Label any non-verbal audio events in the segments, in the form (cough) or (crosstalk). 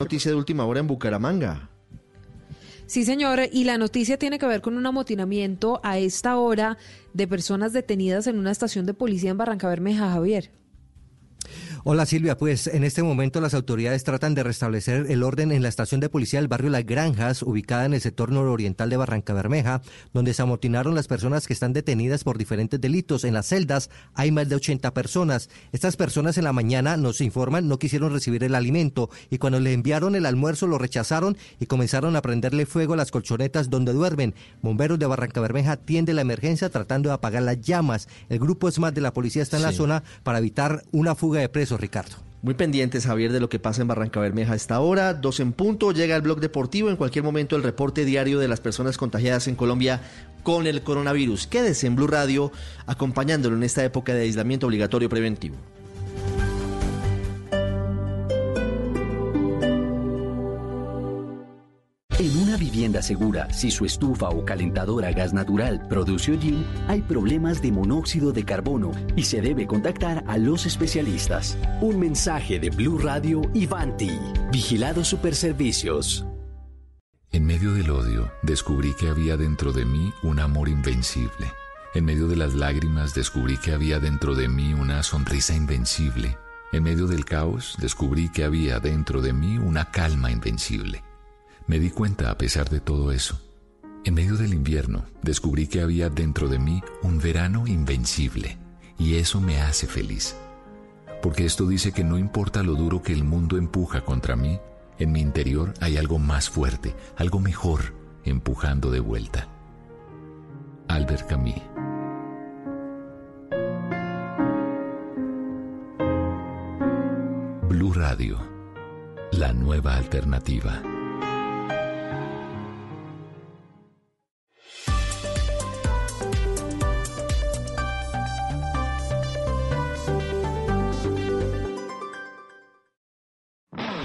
Noticia de última hora en Bucaramanga. Sí, señor, y la noticia tiene que ver con un amotinamiento a esta hora de personas detenidas en una estación de policía en Barranca Bermeja, Javier. Hola Silvia, pues en este momento las autoridades tratan de restablecer el orden en la estación de policía del barrio Las Granjas, ubicada en el sector nororiental de Barranca Bermeja, donde se amotinaron las personas que están detenidas por diferentes delitos. En las celdas hay más de 80 personas. Estas personas en la mañana, nos informan, no quisieron recibir el alimento y cuando le enviaron el almuerzo lo rechazaron y comenzaron a prenderle fuego a las colchonetas donde duermen. Bomberos de Barranca Bermeja atienden la emergencia tratando de apagar las llamas. El grupo SMAT de la policía está en la zona para evitar una fuga de presos Ricardo. Muy pendientes, Javier, de lo que pasa en Barranca Bermeja a esta hora. Dos en punto, llega el blog deportivo. En cualquier momento, el reporte diario de las personas contagiadas en Colombia con el coronavirus. Quédese en Blue Radio, acompañándolo en esta época de aislamiento obligatorio preventivo. Vivienda segura, si su estufa o calentadora a gas natural produce hollín, hay problemas de monóxido de carbono y se debe contactar a los especialistas. Un mensaje de Blue Radio y Vanti. Vigilado Superservicios. En medio del odio, descubrí que había dentro de mí un amor invencible. En medio de las lágrimas, descubrí que había dentro de mí una sonrisa invencible. En medio del caos, descubrí que había dentro de mí una calma invencible. Me di cuenta a pesar de todo eso. En medio del invierno descubrí que había dentro de mí un verano invencible y eso me hace feliz. Porque esto dice que no importa lo duro que el mundo empuja contra mí, en mi interior hay algo más fuerte, algo mejor, empujando de vuelta. Albert Camus. Blue Radio, la nueva alternativa.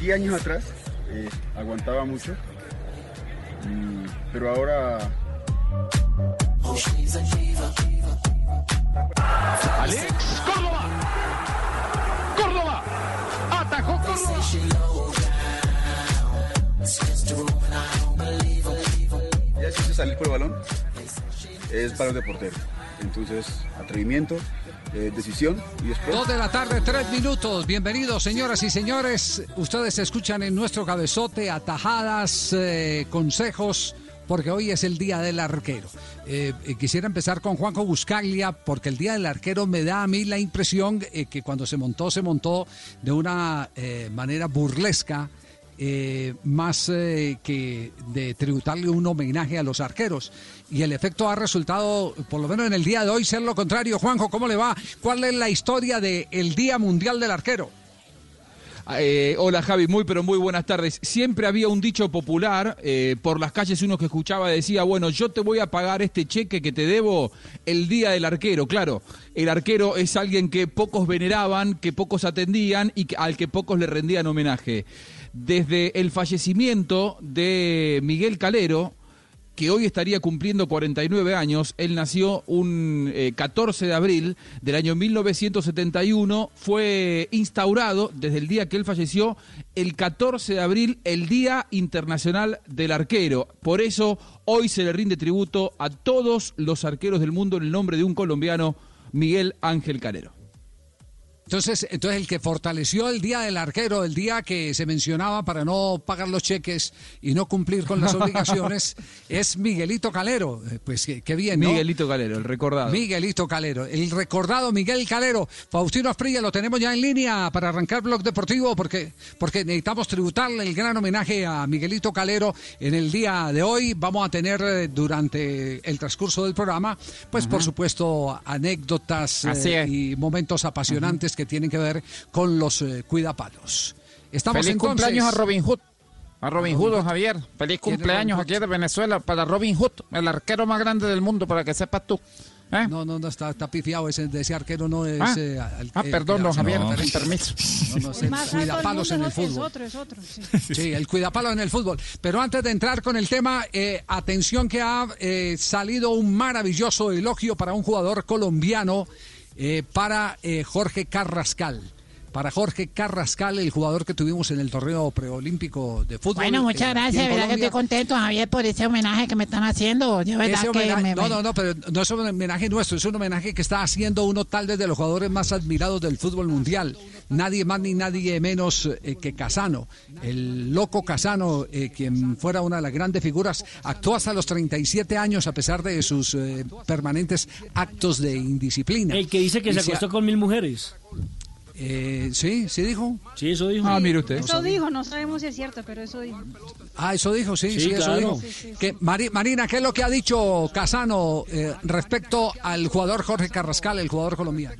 10 años atrás eh, aguantaba mucho, mm, pero ahora Alex Córdoba. Córdoba. Atacó Córdoba. ya si se salir por el balón es balón de portero. Entonces, atrevimiento, eh, decisión y después... Dos de la tarde, tres minutos. Bienvenidos, señoras y señores. Ustedes escuchan en nuestro cabezote atajadas, eh, consejos, porque hoy es el Día del Arquero. Eh, quisiera empezar con Juanjo Buscaglia, porque el Día del Arquero me da a mí la impresión que cuando se montó, se montó de una manera burlesca. Eh, más eh, que de tributarle un homenaje a los arqueros. Y el efecto ha resultado, por lo menos en el día de hoy, ser lo contrario. Juanjo, ¿cómo le va? ¿Cuál es la historia del Día Mundial del Arquero? Eh, hola Javi, muy pero muy buenas tardes. Siempre había un dicho popular, eh, por las calles uno que escuchaba decía, bueno, yo te voy a pagar este cheque que te debo el día del arquero. Claro, el arquero es alguien que pocos veneraban, que pocos atendían y que- al que pocos le rendían homenaje. Desde el fallecimiento de Miguel Calero, que hoy estaría cumpliendo 49 años. Él nació un eh, 14 de abril del año 1971. Fue instaurado desde el día que él falleció, el 14 de abril, el Día Internacional del Arquero. Por eso hoy se le rinde tributo a todos los arqueros del mundo en el nombre de un colombiano, Miguel Ángel Calero. Entonces, entonces el que fortaleció el día del arquero, el día que se mencionaba para no pagar los cheques y no cumplir con las (laughs) obligaciones, es Miguelito Calero. Eh, Pues qué, bien, ¿no? Miguelito Calero, el recordado. Miguelito Calero, el recordado Miguel Calero. Faustino Asprilla lo tenemos ya en línea para arrancar Blog Deportivo porque, porque necesitamos tributarle el gran homenaje a Miguelito Calero en el día de hoy. Vamos a tener eh, durante el transcurso del programa, pues por supuesto, anécdotas eh, y momentos apasionantes que tienen que ver con los eh, cuidapalos. Estamos Feliz entonces. cumpleaños a Robin Hood. A Robin Hood, don Javier. Feliz cumpleaños aquí de Venezuela para Robin Hood, el arquero más grande del mundo, para que sepas tú. ¿Eh? No, no, no, está, está pifiado ese, de ese arquero, no es... Ah, eh, al- ah, perdón, Javier, referencia. permiso. No, no, es el cuidapalos en el fútbol. Es otro, es (laughs) otro. sí. Sí, el cuidapalo en el fútbol. Pero antes de entrar con el tema, eh, atención que ha eh, salido un maravilloso elogio para un jugador colombiano, eh, para eh, Jorge Carrascal. Para Jorge Carrascal, el jugador que tuvimos en el torneo preolímpico de fútbol. Bueno, eh, muchas gracias, verdad que estoy contento, Javier, por ese homenaje que me están haciendo. Yo, verdad Ese que homenaje- me- no, me- no, no, pero no es un homenaje nuestro, es un homenaje que está haciendo uno tal vez de los jugadores más admirados del fútbol mundial. Nadie más ni nadie menos eh, que Casano. El loco Casano, eh, quien fuera una de las grandes figuras, actuó hasta los 37 años a pesar de sus eh, permanentes actos de indisciplina. El que dice que Y se se- acostó con mil mujeres. Eh, sí, sí dijo. Sí, eso dijo. Ah, mire usted. Eso dijo, no sabemos si es cierto, pero eso dijo. Ah, eso dijo, sí, sí, Sí, eso dijo. Sí, sí, sí. Que, Mari- Marina, ¿qué es lo que ha dicho Casano eh, respecto al jugador Jorge Carrascal, el jugador colombiano?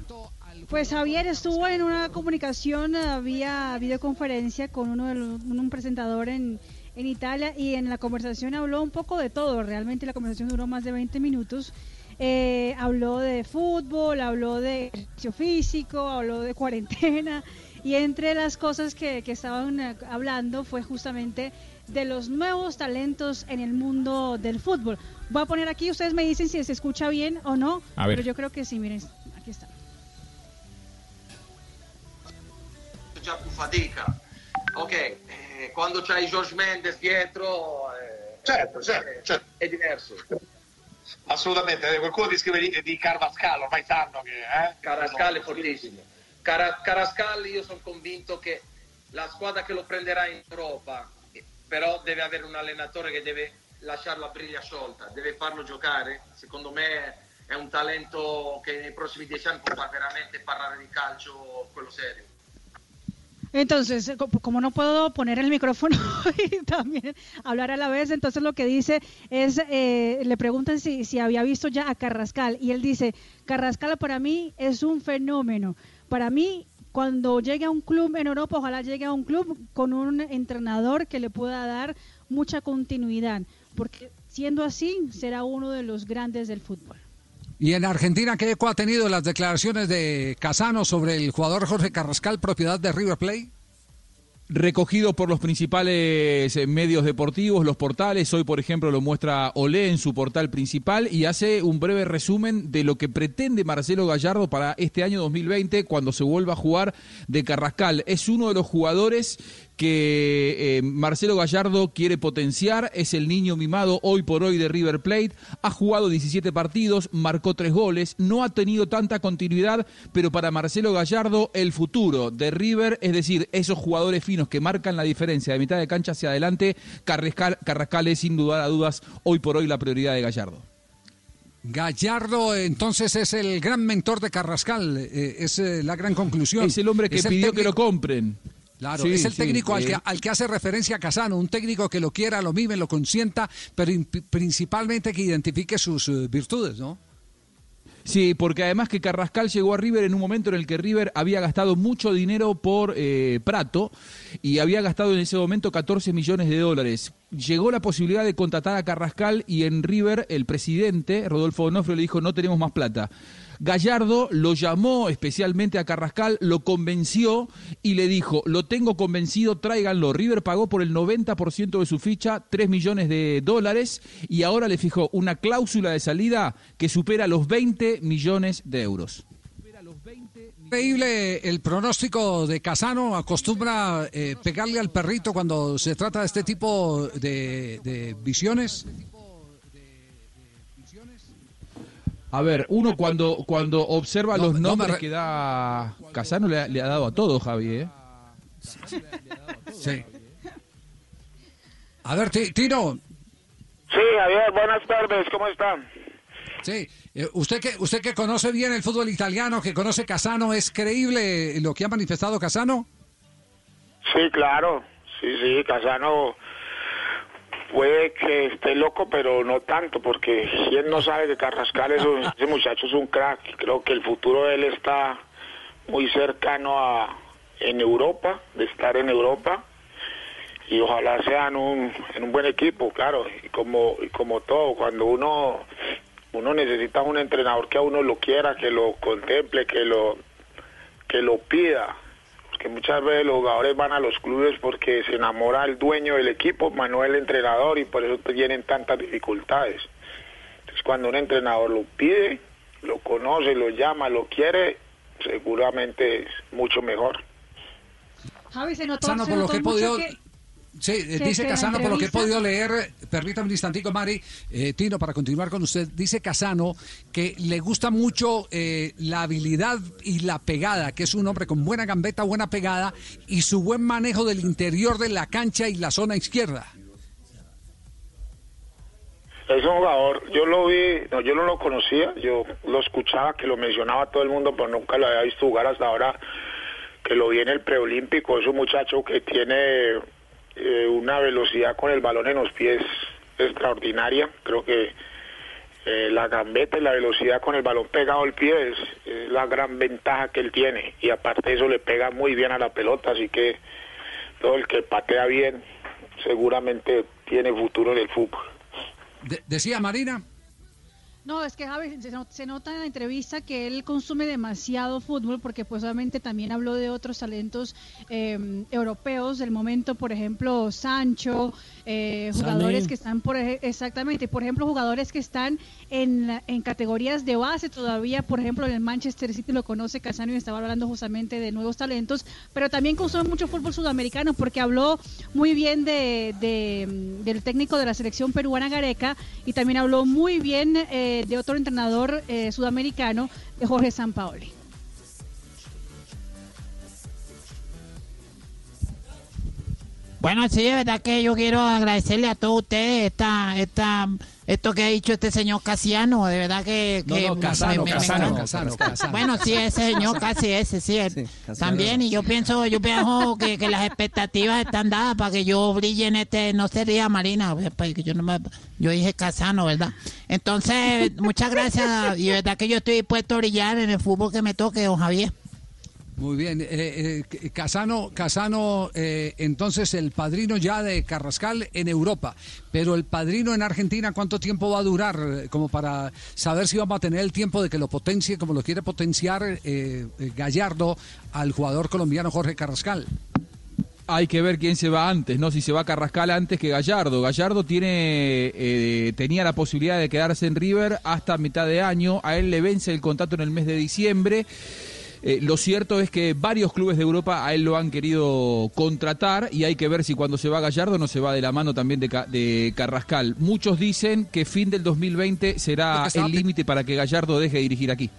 Pues Javier estuvo en una comunicación vía videoconferencia con uno de los- un presentador en, en Italia y en la conversación habló un poco de todo. Realmente la conversación duró más de 20 minutos. Eh, habló de fútbol, habló de ejercicio físico, habló de cuarentena y entre las cosas que, que estaban eh, hablando fue justamente de los nuevos talentos en el mundo del fútbol. Voy a poner aquí, ustedes me dicen si se escucha bien o no, A ver. pero yo creo que sí, miren, aquí está. già più fatica. Ok, eh, quando c'hai George Mendes dietro eh, Certo, certo, certo. è diverso. Assolutamente, eh, qualcuno ti scrive di, di Carvascal, ormai sanno che... Eh? Carascal è fortissimo. Cara- Carascal io sono convinto che la squadra che lo prenderà in Europa, però deve avere un allenatore che deve lasciarlo a briglia sciolta, deve farlo giocare. Secondo me è un talento che nei prossimi dieci anni può far veramente parlare di calcio quello serio. Entonces, eh, co- como no puedo poner el micrófono (laughs) y también hablar a la vez, entonces lo que dice es, eh, le preguntan si, si había visto ya a Carrascal y él dice, Carrascal para mí es un fenómeno. Para mí, cuando llegue a un club en Europa, ojalá llegue a un club con un entrenador que le pueda dar mucha continuidad, porque siendo así, será uno de los grandes del fútbol. Y en Argentina, ¿qué eco ha tenido las declaraciones de Casano sobre el jugador Jorge Carrascal, propiedad de River Plate? recogido por los principales eh, medios deportivos, los portales. Hoy, por ejemplo, lo muestra Olé en su portal principal y hace un breve resumen de lo que pretende Marcelo Gallardo para este año 2020 cuando se vuelva a jugar de Carrascal. Es uno de los jugadores que eh, Marcelo Gallardo quiere potenciar, es el niño mimado hoy por hoy de River Plate, ha jugado 17 partidos, marcó 3 goles, no ha tenido tanta continuidad, pero para Marcelo Gallardo el futuro de River, es decir, esos jugadores finos que marcan la diferencia de mitad de cancha hacia adelante, Carrascal, Carrascal es sin duda a dudas hoy por hoy la prioridad de Gallardo. Gallardo entonces es el gran mentor de Carrascal, eh, es eh, la gran conclusión. Es el hombre que Es pidió que lo compren. Claro, Sí, es el sí, técnico al, que, al que hace referencia Casano, un técnico que lo quiera, lo mime, lo consienta, pero principalmente que identifique sus eh, virtudes, ¿no? Sí, porque además que Carrascal llegó a River en un momento en el que River había gastado mucho dinero por eh, Prato y había gastado en ese momento 14 millones de dólares. Llegó la posibilidad de contratar a Carrascal y en River el presidente, Rodolfo Onofre, le dijo no tenemos más plata. Gallardo lo llamó especialmente a Carrascal, lo convenció y le dijo, lo tengo convencido, tráiganlo. River pagó por el 90% de su ficha, 3 millones de dólares, y ahora le fijó una cláusula de salida que supera los 20 millones de euros. Increíble el pronóstico de Casano, acostumbra eh, pegarle al perrito cuando se trata de este tipo de, de visiones. A ver, uno cuando, cuando observa No, los no nombres re- que da Casano le, ha- le ha dado a todo, Javi. ¿eh? Sí. A ver, Ti- Tino, Sí, Javier, buenas tardes, ¿cómo están? sí, eh, usted que usted que conoce bien el fútbol italiano, que conoce Casano, ¿es creíble lo que ha manifestado Casano? Sí, claro, sí, sí, Casano puede que esté loco, pero no tanto, porque quién no sabe que Carrascal es un- (laughs) ese muchacho es un crack, creo que el futuro de él está muy cercano a en Europa, de estar en Europa y ojalá sean un, en un buen equipo, claro, y como, y como todo, cuando uno, uno necesita un entrenador que a uno lo quiera, que lo contemple, que lo, que lo pida, porque muchas veces los jugadores van a los clubes porque se enamora el dueño del equipo, Manuel el entrenador, y por eso tienen tantas dificultades. Entonces cuando un entrenador lo pide, lo conoce, lo llama, lo quiere, seguramente es mucho mejor. Javi, se notó, se por lo que he podido... que- Sí, eh, que- dice Casano, por lo que he podido leer, permítame un instantico, Mari, eh, Tino, para continuar con usted, dice Casano que le gusta mucho eh, la habilidad y la pegada, que es un hombre con buena gambeta, buena pegada, y su buen manejo del interior de la cancha y la zona izquierda. Es un jugador, yo lo vi, no, yo no lo conocía, yo lo escuchaba, que lo mencionaba todo el mundo, pero nunca lo había visto jugar hasta ahora, que lo vi en el preolímpico, es un muchacho que tiene eh, una velocidad con el balón en los pies extraordinaria, creo que eh, la gambeta y la velocidad con el balón pegado al pie es, la gran ventaja que él tiene, y aparte eso le pega muy bien a la pelota, así que todo el que patea bien seguramente tiene futuro en el fútbol. De- decía Marina. No, es que Javi, se, no- se nota en la entrevista que él consume demasiado fútbol porque pues obviamente también habló de otros talentos eh, europeos del momento, por ejemplo, Sancho, eh, Sané. jugadores que están por exactamente, por ejemplo, jugadores que están en, en categorías de base todavía, por ejemplo, en el Manchester City lo conoce Casano y estaba hablando justamente de nuevos talentos, pero también consume mucho fútbol sudamericano porque habló muy bien de, de, del técnico de la selección peruana Gareca y también habló muy bien eh, de otro entrenador eh, sudamericano, Jorge Sampaoli. Bueno, sí, de verdad que yo quiero agradecerle a todos ustedes esta, esta, esto que ha dicho este señor Casiano, de verdad que... No, que no, Casano, me- me- Casano. Casano, Casano. Bueno, sí, ese señor casi ese, sí, también, y yo pienso, yo pienso que, que las expectativas están dadas para que yo brille en este, no sería Marina, pues, que yo no me, yo dije Casano, ¿verdad? Entonces, muchas gracias, y de verdad que yo estoy dispuesto a brillar en el fútbol que me toque, don Javier. Muy bien, eh, eh, Casano, Casano eh, entonces el padrino ya de Carrascal en Europa, pero el padrino en Argentina, ¿cuánto tiempo va a durar? Como para saber si vamos a tener el tiempo de que lo potencie, como lo quiere potenciar Gallardo al jugador colombiano Jorge Carrascal. Hay que ver quién se va antes, ¿no? Si se va Carrascal antes que Gallardo. Gallardo tiene, eh, tenía la posibilidad de quedarse en River hasta mitad de año. A él le vence el contrato en el mes de diciembre. Eh, lo cierto es que varios clubes de Europa a él lo han querido contratar y hay que ver si cuando se va Gallardo no se va de la mano también de, de Carrascal. Muchos dicen que fin del 2020 será el límite para que Gallardo deje de dirigir aquí.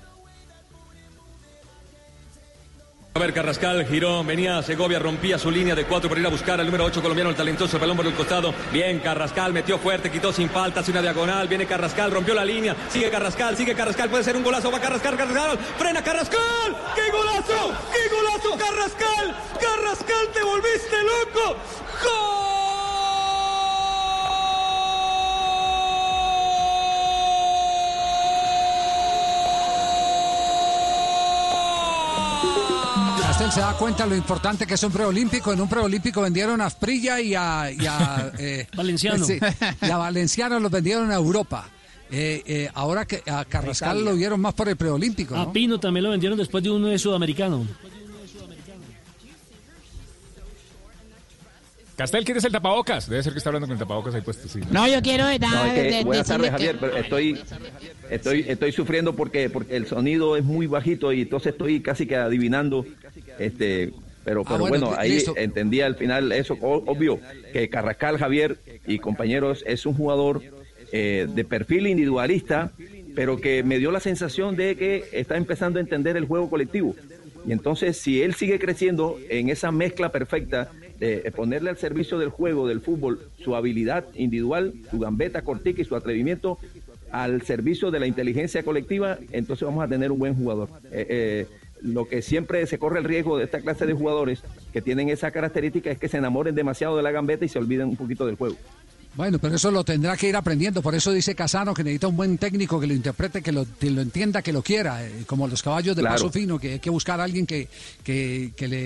A ver, Carrascal, giró, venía Segovia, rompía su línea de cuatro para ir a buscar al número 8 colombiano, el talentoso balón por el costado. Bien, Carrascal metió fuerte, quitó sin falta, hace una diagonal. Viene Carrascal, rompió la línea. Sigue Carrascal, sigue Carrascal, puede ser un golazo. Va Carrascal, Carrascal, frena Carrascal. ¡Qué golazo! ¡Qué golazo, Carrascal! ¡Carrascal, te volviste loco! Castel se da cuenta lo importante que es un preolímpico. En un preolímpico vendieron a Asprilla y a, y a, (laughs) eh, Valenciano. sí, y a Valenciano los vendieron a Europa. Eh, eh, ahora que a Carrascal Italia. lo vieron más por el preolímpico, ¿no? A Pino también lo vendieron después de uno de sudamericano. Castel, ¿quieres el tapabocas? Debe ser que está hablando con el tapabocas ahí puesto, sí. No, yo quiero de- No, es que- de- buenas tardes, que- Javier, pero estoy, estoy, estoy sufriendo porque, porque el sonido es muy bajito y entonces estoy casi que adivinando, este, pero, Ah, pero bueno, ahí listo. entendí al final eso, obvio, que Carrascal Javier y compañeros es un jugador eh, de perfil individualista, pero que me dio la sensación de que está empezando a entender el juego colectivo. Y entonces, si él sigue creciendo en esa mezcla perfecta de ponerle al servicio del juego, del fútbol, su habilidad individual, su gambeta cortica y su atrevimiento al servicio de la inteligencia colectiva, entonces vamos a tener un buen jugador. Eh, eh, lo que siempre se corre el riesgo de esta clase de jugadores que tienen esa característica es que se enamoren demasiado de la gambeta y se olviden un poquito del juego. Bueno, pero eso lo tendrá que ir aprendiendo. Por eso dice Casano que necesita un buen técnico que lo interprete, que lo, que lo entienda, que lo quiera. eh, como los caballos de Claro. paso fino, que hay que buscar a alguien que, que, que le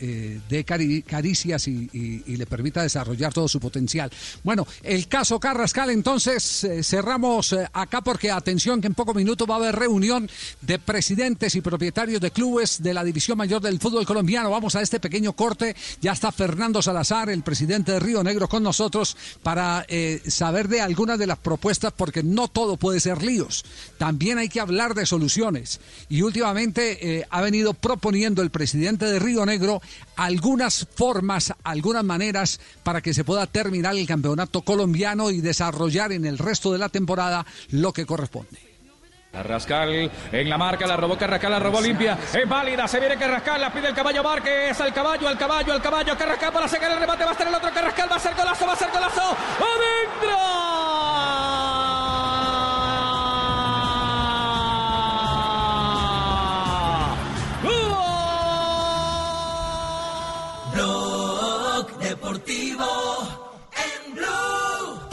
eh, dé cari- caricias y, y- y le permita desarrollar todo su potencial. Bueno, el caso Carrascal, entonces eh, cerramos acá porque atención que en pocos minutos va a haber reunión de presidentes y propietarios de clubes de la División Mayor del Fútbol Colombiano. Vamos a este pequeño corte. Ya está Fernando Salazar, el presidente de Río Negro, con nosotros para eh, saber de algunas de las propuestas, porque no todo puede ser líos. También hay que hablar de soluciones. Y últimamente eh, ha venido proponiendo el presidente de Río Negro algunas formas, algunas maneras para que se pueda terminar el campeonato colombiano y desarrollar en el resto de la temporada lo que corresponde. Carrascal en la marca, la robó Carrascal, la robó limpia. Es válida, se viene Carrascal, la pide el caballo Márquez, al caballo, al caballo, al caballo. Carrascal para sacar el remate, va a estar el otro Carrascal, va a ser golazo, va a ser golazo. Blog Deportivo.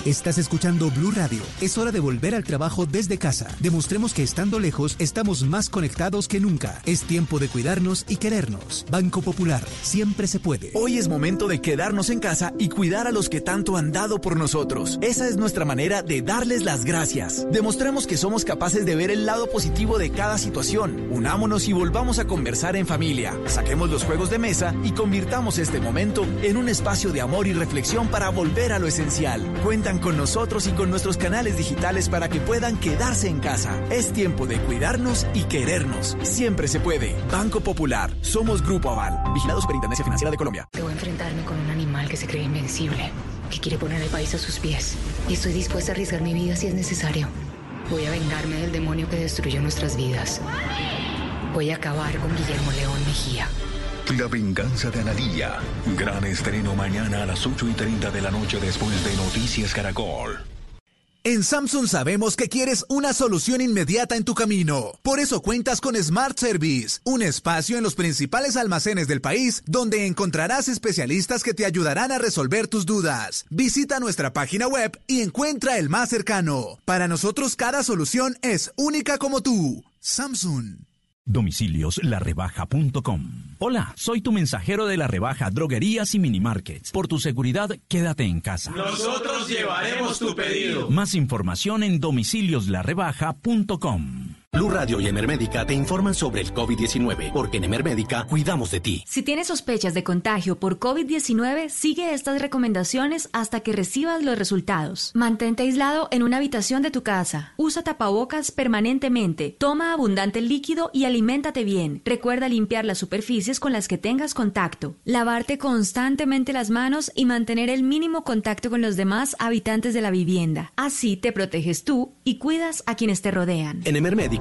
Estás escuchando Blue Radio. Es hora de volver al trabajo desde casa. Demostremos que estando lejos estamos más conectados que nunca. Es tiempo de cuidarnos y querernos. Banco Popular. Siempre se puede. Hoy es momento de quedarnos en casa y cuidar a los que tanto han dado por nosotros. Esa es nuestra manera de darles las gracias. Demostremos que somos capaces de ver el lado positivo de cada situación. Unámonos y volvamos a conversar en familia. Saquemos los juegos de mesa y convirtamos este momento en un espacio de amor y reflexión para volver a lo esencial. Con nosotros y con nuestros canales digitales para que puedan quedarse en casa. Es tiempo de cuidarnos y querernos. Siempre se puede. Banco Popular. Somos Grupo Aval. Vigilado Superintendencia Financiera de Colombia. Debo enfrentarme con un animal que se cree invencible, que quiere poner el país a sus pies. Y estoy dispuesta a arriesgar mi vida si es necesario. Voy a vengarme del demonio que destruyó nuestras vidas. Voy a acabar con Guillermo León Mejía. La venganza de Analía. Gran estreno mañana a las 8 y 30 de la noche después de Noticias Caracol. En Samsung sabemos que quieres una solución inmediata en tu camino. Por eso cuentas con Smart Service, un espacio en los principales almacenes del país donde encontrarás especialistas que te ayudarán a resolver tus dudas. Visita nuestra página web y encuentra el más cercano. Para nosotros cada solución es única como tú. Samsung. Domicilioslarrebaja.com Hola, soy tu mensajero de la rebaja Droguerías y Minimarkets. Por tu seguridad, quédate en casa. Nosotros llevaremos tu pedido. Más información en domicilioslarrebaja.com. Blue Radio y Emermédica te informan sobre el COVID-19, porque en Emermédica cuidamos de ti. Si tienes sospechas de contagio por COVID-19, sigue estas recomendaciones hasta que recibas los resultados. Mantente aislado en una habitación de tu casa. Usa tapabocas permanentemente. Toma abundante líquido y aliméntate bien. Recuerda limpiar las superficies con las que tengas contacto. Lavarte constantemente las manos y mantener el mínimo contacto con los demás habitantes de la vivienda. Así te proteges tú y cuidas a quienes te rodean. En Emermédica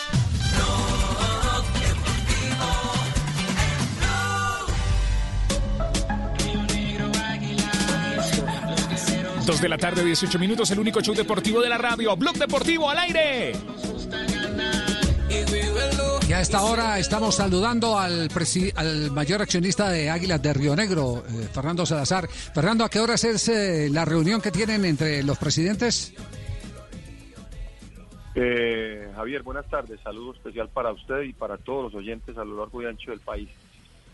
Dos de la tarde, 18 minutos, el único show deportivo de la radio. Blog Deportivo al aire. Y a esta hora estamos saludando al, al mayor accionista de Águilas de Río Negro, eh, Fernando Salazar. Fernando, ¿a qué horas es eh, la reunión que tienen entre los presidentes? Eh, Javier, buenas tardes. Saludo especial para usted y para todos los oyentes a lo largo y ancho del país.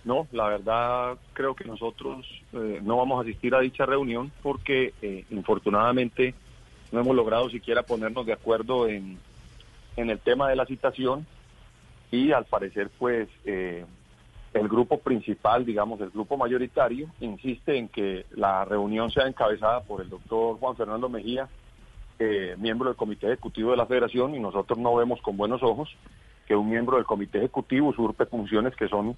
No, la verdad creo que nosotros eh, no vamos a asistir a dicha reunión porque eh, infortunadamente no hemos logrado siquiera ponernos de acuerdo en, en el tema de la citación y al parecer pues eh, el grupo principal, digamos el grupo mayoritario, insiste en que la reunión sea encabezada por el doctor Juan Fernando Mejía, miembro del Comité Ejecutivo de la Federación y nosotros no vemos con buenos ojos que un miembro del Comité Ejecutivo usurpe funciones que son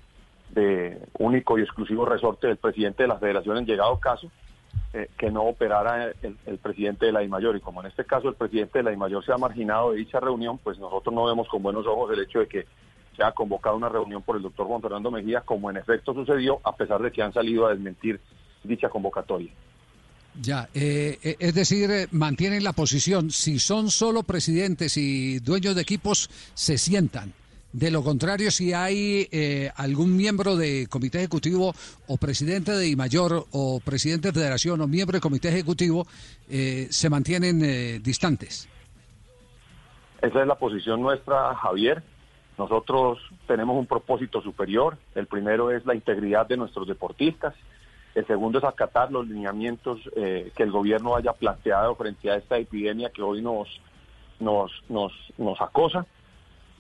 de único y exclusivo resorte del presidente de la Federación en llegado caso eh, que no operara el, presidente de la DIMAYOR. Y como en este caso el presidente de la DIMAYOR se ha marginado de dicha reunión, pues nosotros no vemos con buenos ojos el hecho de que se ha convocado una reunión por el doctor Juan Fernando Mejía, como en efecto sucedió, a pesar de que han salido a desmentir dicha convocatoria. Ya, eh, eh, es decir, eh, mantienen la posición. Si son solo presidentes y dueños de equipos, se sientan. De lo contrario, si hay eh, algún miembro de comité ejecutivo o presidente de mayor o presidente de federación o miembro de comité ejecutivo, eh, se mantienen eh, distantes. Esa es la posición nuestra, Javier. Nosotros tenemos un propósito superior. El primero es la integridad de nuestros deportistas. El segundo es acatar los lineamientos eh, que el gobierno haya planteado frente a esta epidemia que hoy nos, nos, nos, nos acosa.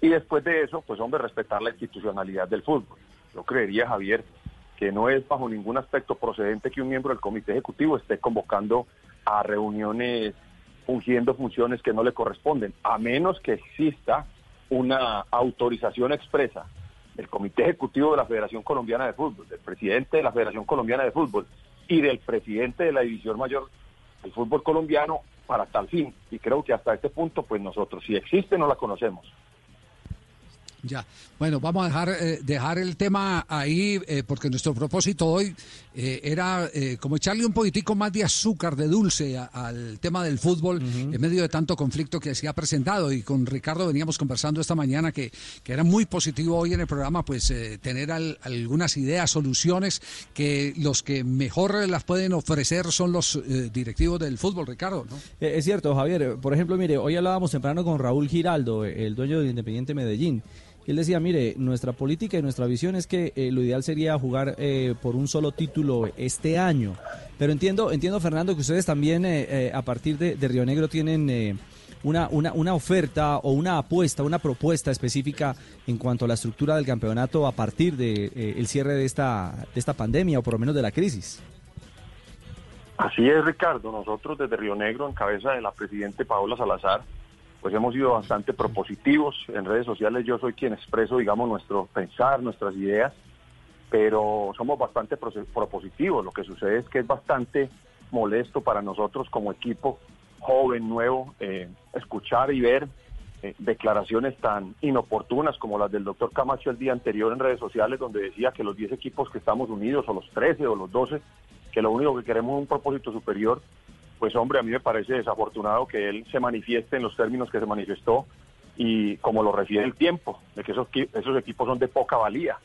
Y después de eso, pues hombre, respetar la institucionalidad del fútbol. Yo creería, Javier, que no es bajo ningún aspecto procedente que un miembro del comité ejecutivo esté convocando a reuniones fungiendo funciones que no le corresponden, a menos que exista una autorización expresa del Comité Ejecutivo de la Federación Colombiana de Fútbol, del presidente de la Federación Colombiana de Fútbol y del presidente de la División Mayor del Fútbol Colombiano para tal fin. Y creo que hasta este punto, pues nosotros, si existe, no la conocemos. Ya, bueno, vamos a dejar, eh, dejar el tema ahí eh, porque nuestro propósito hoy eh, era eh, como echarle un poquitico más de azúcar, de dulce a- al tema del fútbol en medio de tanto conflicto que se ha presentado y con Ricardo veníamos conversando esta mañana que, que era muy positivo hoy en el programa pues eh, tener al- algunas ideas, soluciones que los que mejor las pueden ofrecer son los eh, directivos del fútbol, Ricardo, ¿no? Es cierto, Javier. Por ejemplo, mire, hoy hablábamos temprano con Raúl Giraldo, el dueño de Independiente Medellín. Él decía, mire, nuestra política y nuestra visión es que eh, lo ideal sería jugar eh, por un solo título este año. Pero entiendo, entiendo Fernando, que ustedes también eh, a partir de, de Río Negro tienen una, una, una oferta o una apuesta, una propuesta específica en cuanto a la estructura del campeonato a partir del de, el cierre de esta, de esta pandemia o por lo menos de la crisis. Así es, Ricardo. Nosotros desde Río Negro, en cabeza de la presidente Paola Salazar, pues hemos sido bastante propositivos. En redes sociales yo soy quien expreso, digamos, nuestro pensar, nuestras ideas, pero somos bastante propositivos. Lo que sucede es que es bastante molesto para nosotros como equipo joven, nuevo, eh, escuchar y ver eh, declaraciones tan inoportunas como las del doctor Camacho el día anterior en redes sociales, donde decía que los 10 equipos que estamos unidos, o los 13 o los 12, que lo único que queremos es un propósito superior, pues hombre, a mí me parece desafortunado que él se manifieste en los términos que se manifestó y como lo refiere el tiempo, de que esos, esos equipos son de poca valía.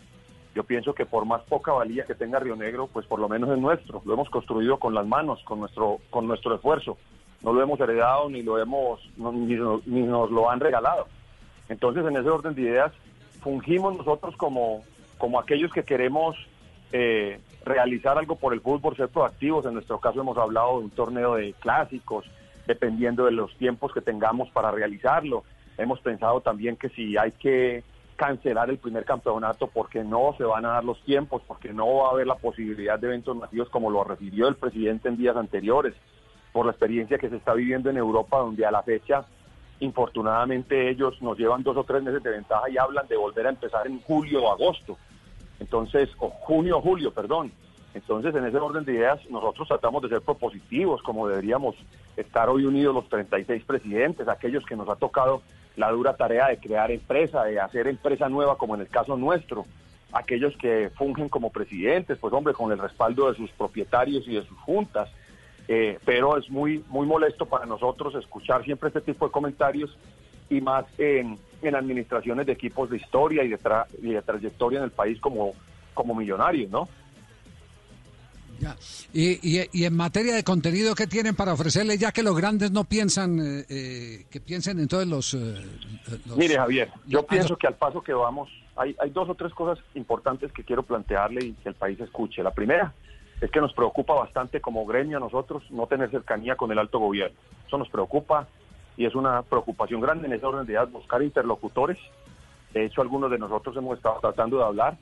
Yo pienso que por más poca valía que tenga Río Negro, pues por lo menos es nuestro. Lo hemos construido con las manos, con nuestro, con nuestro esfuerzo. No lo hemos heredado ni lo hemos, ni, ni nos lo han regalado. Entonces, en ese orden de ideas, fungimos nosotros como, como aquellos que queremos eh, realizar algo por el fútbol, ser proactivos. En nuestro caso hemos hablado de un torneo de clásicos, dependiendo de los tiempos que tengamos para realizarlo. Hemos pensado también que si hay que cancelar el primer campeonato porque no se van a dar los tiempos, porque no va a haber la posibilidad de eventos masivos como lo refirió el presidente en días anteriores, por la experiencia que se está viviendo en Europa, donde a la fecha, infortunadamente, ellos nos llevan dos o tres meses de ventaja y hablan de volver a empezar en julio o agosto. Entonces, o junio julio, perdón. Entonces, en ese orden de ideas, nosotros tratamos de ser propositivos, como deberíamos estar hoy unidos los 36 presidentes, aquellos que nos ha tocado la dura tarea de crear empresa, de hacer empresa nueva, como en el caso nuestro, aquellos que fungen como presidentes, pues hombre, con el respaldo de sus propietarios y de sus juntas. Eh, pero es muy, muy molesto para nosotros escuchar siempre este tipo de comentarios y más en, en administraciones de equipos de historia y de, tra- y de trayectoria en el país como, como millonarios, ¿no? Ya. Y, y- y en materia de contenido, ¿qué tienen para ofrecerle? Ya que los grandes no piensan, eh, eh, que piensen en todos los... eh, los- Mire, Javier, yo Ah, pienso que al paso que vamos, hay, hay dos o tres cosas importantes que quiero plantearle y que el país escuche. La primera es que nos preocupa bastante como gremio a nosotros no tener cercanía con el alto gobierno. Eso nos preocupa y es una preocupación grande en esa orden de ideas buscar interlocutores. De hecho, algunos de nosotros hemos estado tratando de hablar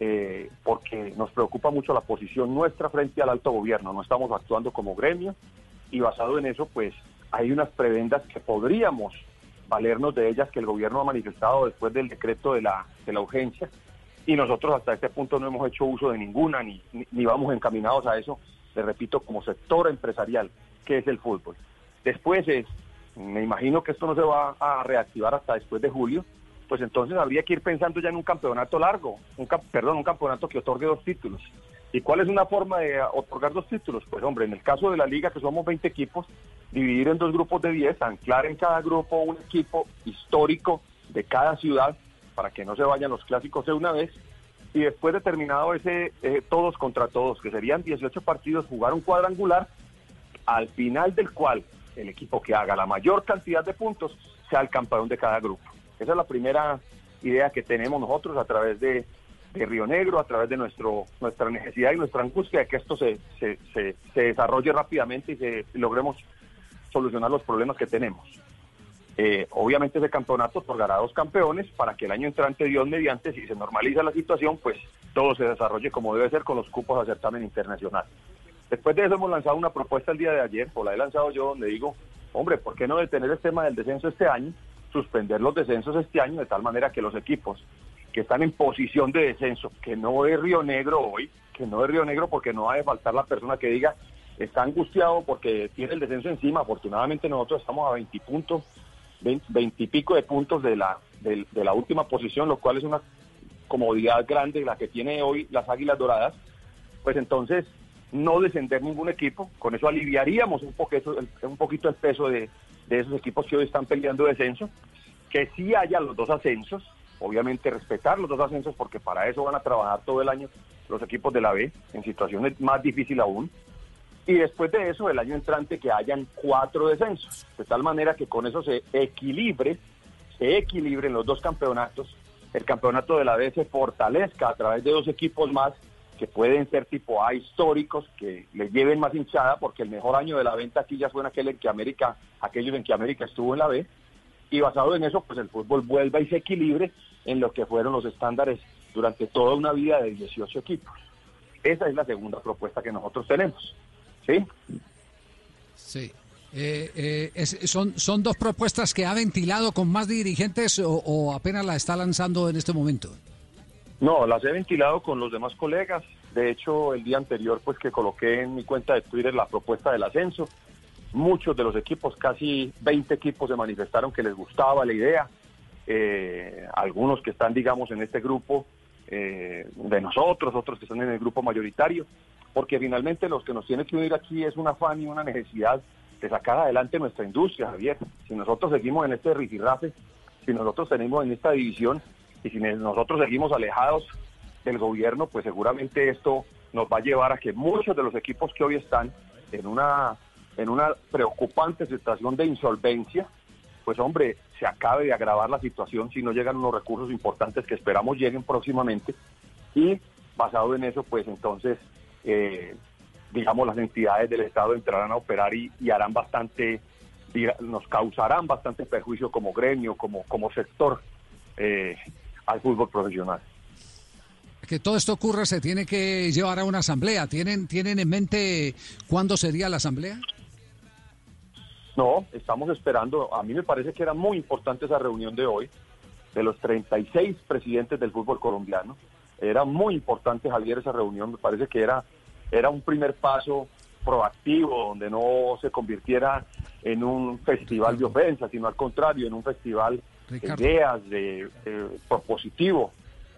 eh, porque nos preocupa mucho la posición nuestra frente al alto gobierno. No estamos actuando como gremio y basado en eso, pues hay unas prebendas que podríamos valernos de ellas que el gobierno ha manifestado después del decreto de la, de la urgencia y nosotros hasta este punto no hemos hecho uso de ninguna ni, ni, vamos encaminados a eso le repito, como sector empresarial, que es el fútbol. Después es, me imagino que esto no se va a reactivar hasta después de julio, pues entonces habría que ir pensando ya en un campeonato largo, un perdón, un campeonato que otorgue dos títulos. ¿Y cuál es una forma de otorgar dos títulos? Pues hombre, en el caso de la liga, que somos 20 equipos, dividir en dos grupos de 10, anclar en cada grupo un equipo histórico de cada ciudad para que no se vayan los clásicos de una vez. Y después de terminado ese eh, todos contra todos, que serían 18 partidos, jugar un cuadrangular, al final del cual el equipo que haga la mayor cantidad de puntos sea el campeón de cada grupo. Esa es la primera idea que tenemos nosotros a través de, Río Negro, a través de nuestro nuestra necesidad y nuestra angustia de que esto se, se, desarrolle rápidamente y, se, logremos solucionar los problemas que tenemos. Eh, obviamente ese campeonato otorgará dos campeones para que el año entrante, Dios mediante, si se normaliza la situación, pues todo se desarrolle como debe ser con los cupos a certamen internacional. Después de eso hemos lanzado una propuesta el día de ayer, o la he lanzado yo, donde digo, hombre, ¿por qué no detener el tema del descenso este año? Suspender los descensos este año de tal manera que los equipos que están en posición de descenso, que no es Río Negro hoy, que no es Río Negro porque no ha de faltar la persona que diga, está angustiado porque tiene el descenso encima. Afortunadamente nosotros estamos a 20 puntos, 20, 20 y pico de puntos de la, de la última posición, lo cual es una comodidad grande la que tiene hoy las Águilas Doradas. Pues entonces, no descender ningún equipo, con eso aliviaríamos un poquito el, peso de, de esos equipos que hoy están peleando descenso, que sí haya los dos ascensos, obviamente respetar los dos ascensos porque para eso van a trabajar todo el año los equipos de la B en situaciones más difíciles aún. Y después de eso, el año entrante que hayan cuatro descensos, de tal manera que con eso se equilibre, se equilibren los dos campeonatos, el campeonato de la B se fortalezca a través de dos equipos más que pueden ser tipo A históricos, que le lleven más hinchada, porque el mejor año de la venta aquí ya fue en aquel en que América, aquellos en que América estuvo en la B, y basado en eso, pues el fútbol vuelva y se equilibre en lo que fueron los estándares durante toda una vida de 18 equipos. Esa es la segunda propuesta que nosotros tenemos. ¿Sí? Sí. Eh, eh, son, ¿Son dos propuestas que ha ventilado con más dirigentes o, o apenas la está lanzando en este momento? No, las he ventilado con los demás colegas. De hecho, el día anterior, pues que coloqué en mi cuenta de Twitter la propuesta del ascenso. Muchos de los equipos, casi 20 equipos, se manifestaron que les gustaba la idea. Eh, algunos que están, digamos, en este grupo eh, de nosotros, otros que están en el grupo mayoritario, porque finalmente los que nos tienen que unir aquí es un afán y una necesidad de sacar adelante nuestra industria, Javier. Si nosotros seguimos en este rifirrafe, si nosotros tenemos en esta división y si nosotros seguimos alejados del gobierno, pues seguramente esto nos va a llevar a que muchos de los equipos que hoy están en una en una preocupante situación de insolvencia, pues hombre, se acabe de agravar la situación si no llegan unos recursos importantes que esperamos lleguen próximamente. Y basado en eso, pues entonces, eh, digamos, las entidades del Estado entrarán a operar y, harán bastante, nos causarán bastante perjuicio como gremio, como, como sector eh, al fútbol profesional. Que todo esto ocurra, se tiene que llevar a una asamblea. ¿Tienen, ¿Tienen en mente cuándo sería la asamblea? No, estamos esperando. A mí me parece que era muy importante esa reunión de hoy, de los 36 presidentes del fútbol colombiano. Era muy importante, Javier, esa reunión. Me parece que era, era un primer paso proactivo, donde no se convirtiera en un festival de ofensa, sino al contrario, en un festival Ideas, de, de propositivo,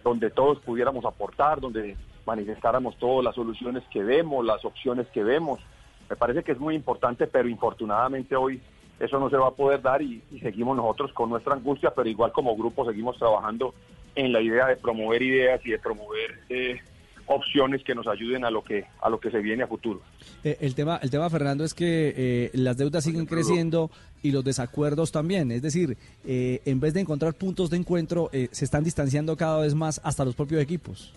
donde todos pudiéramos aportar, donde manifestáramos todas las soluciones que vemos, las opciones que vemos. Me parece que es muy importante, pero infortunadamente hoy eso no se va a poder dar y, y seguimos nosotros con nuestra angustia, pero igual como grupo seguimos trabajando en la idea de promover ideas y de promover eh, opciones que nos ayuden a lo que a lo que se viene a futuro. Eh, el tema, el tema, Fernando, es que eh, las deudas siguen creciendo y los desacuerdos también. Es decir, eh, en vez de encontrar puntos de encuentro, eh, se están distanciando cada vez más hasta los propios equipos.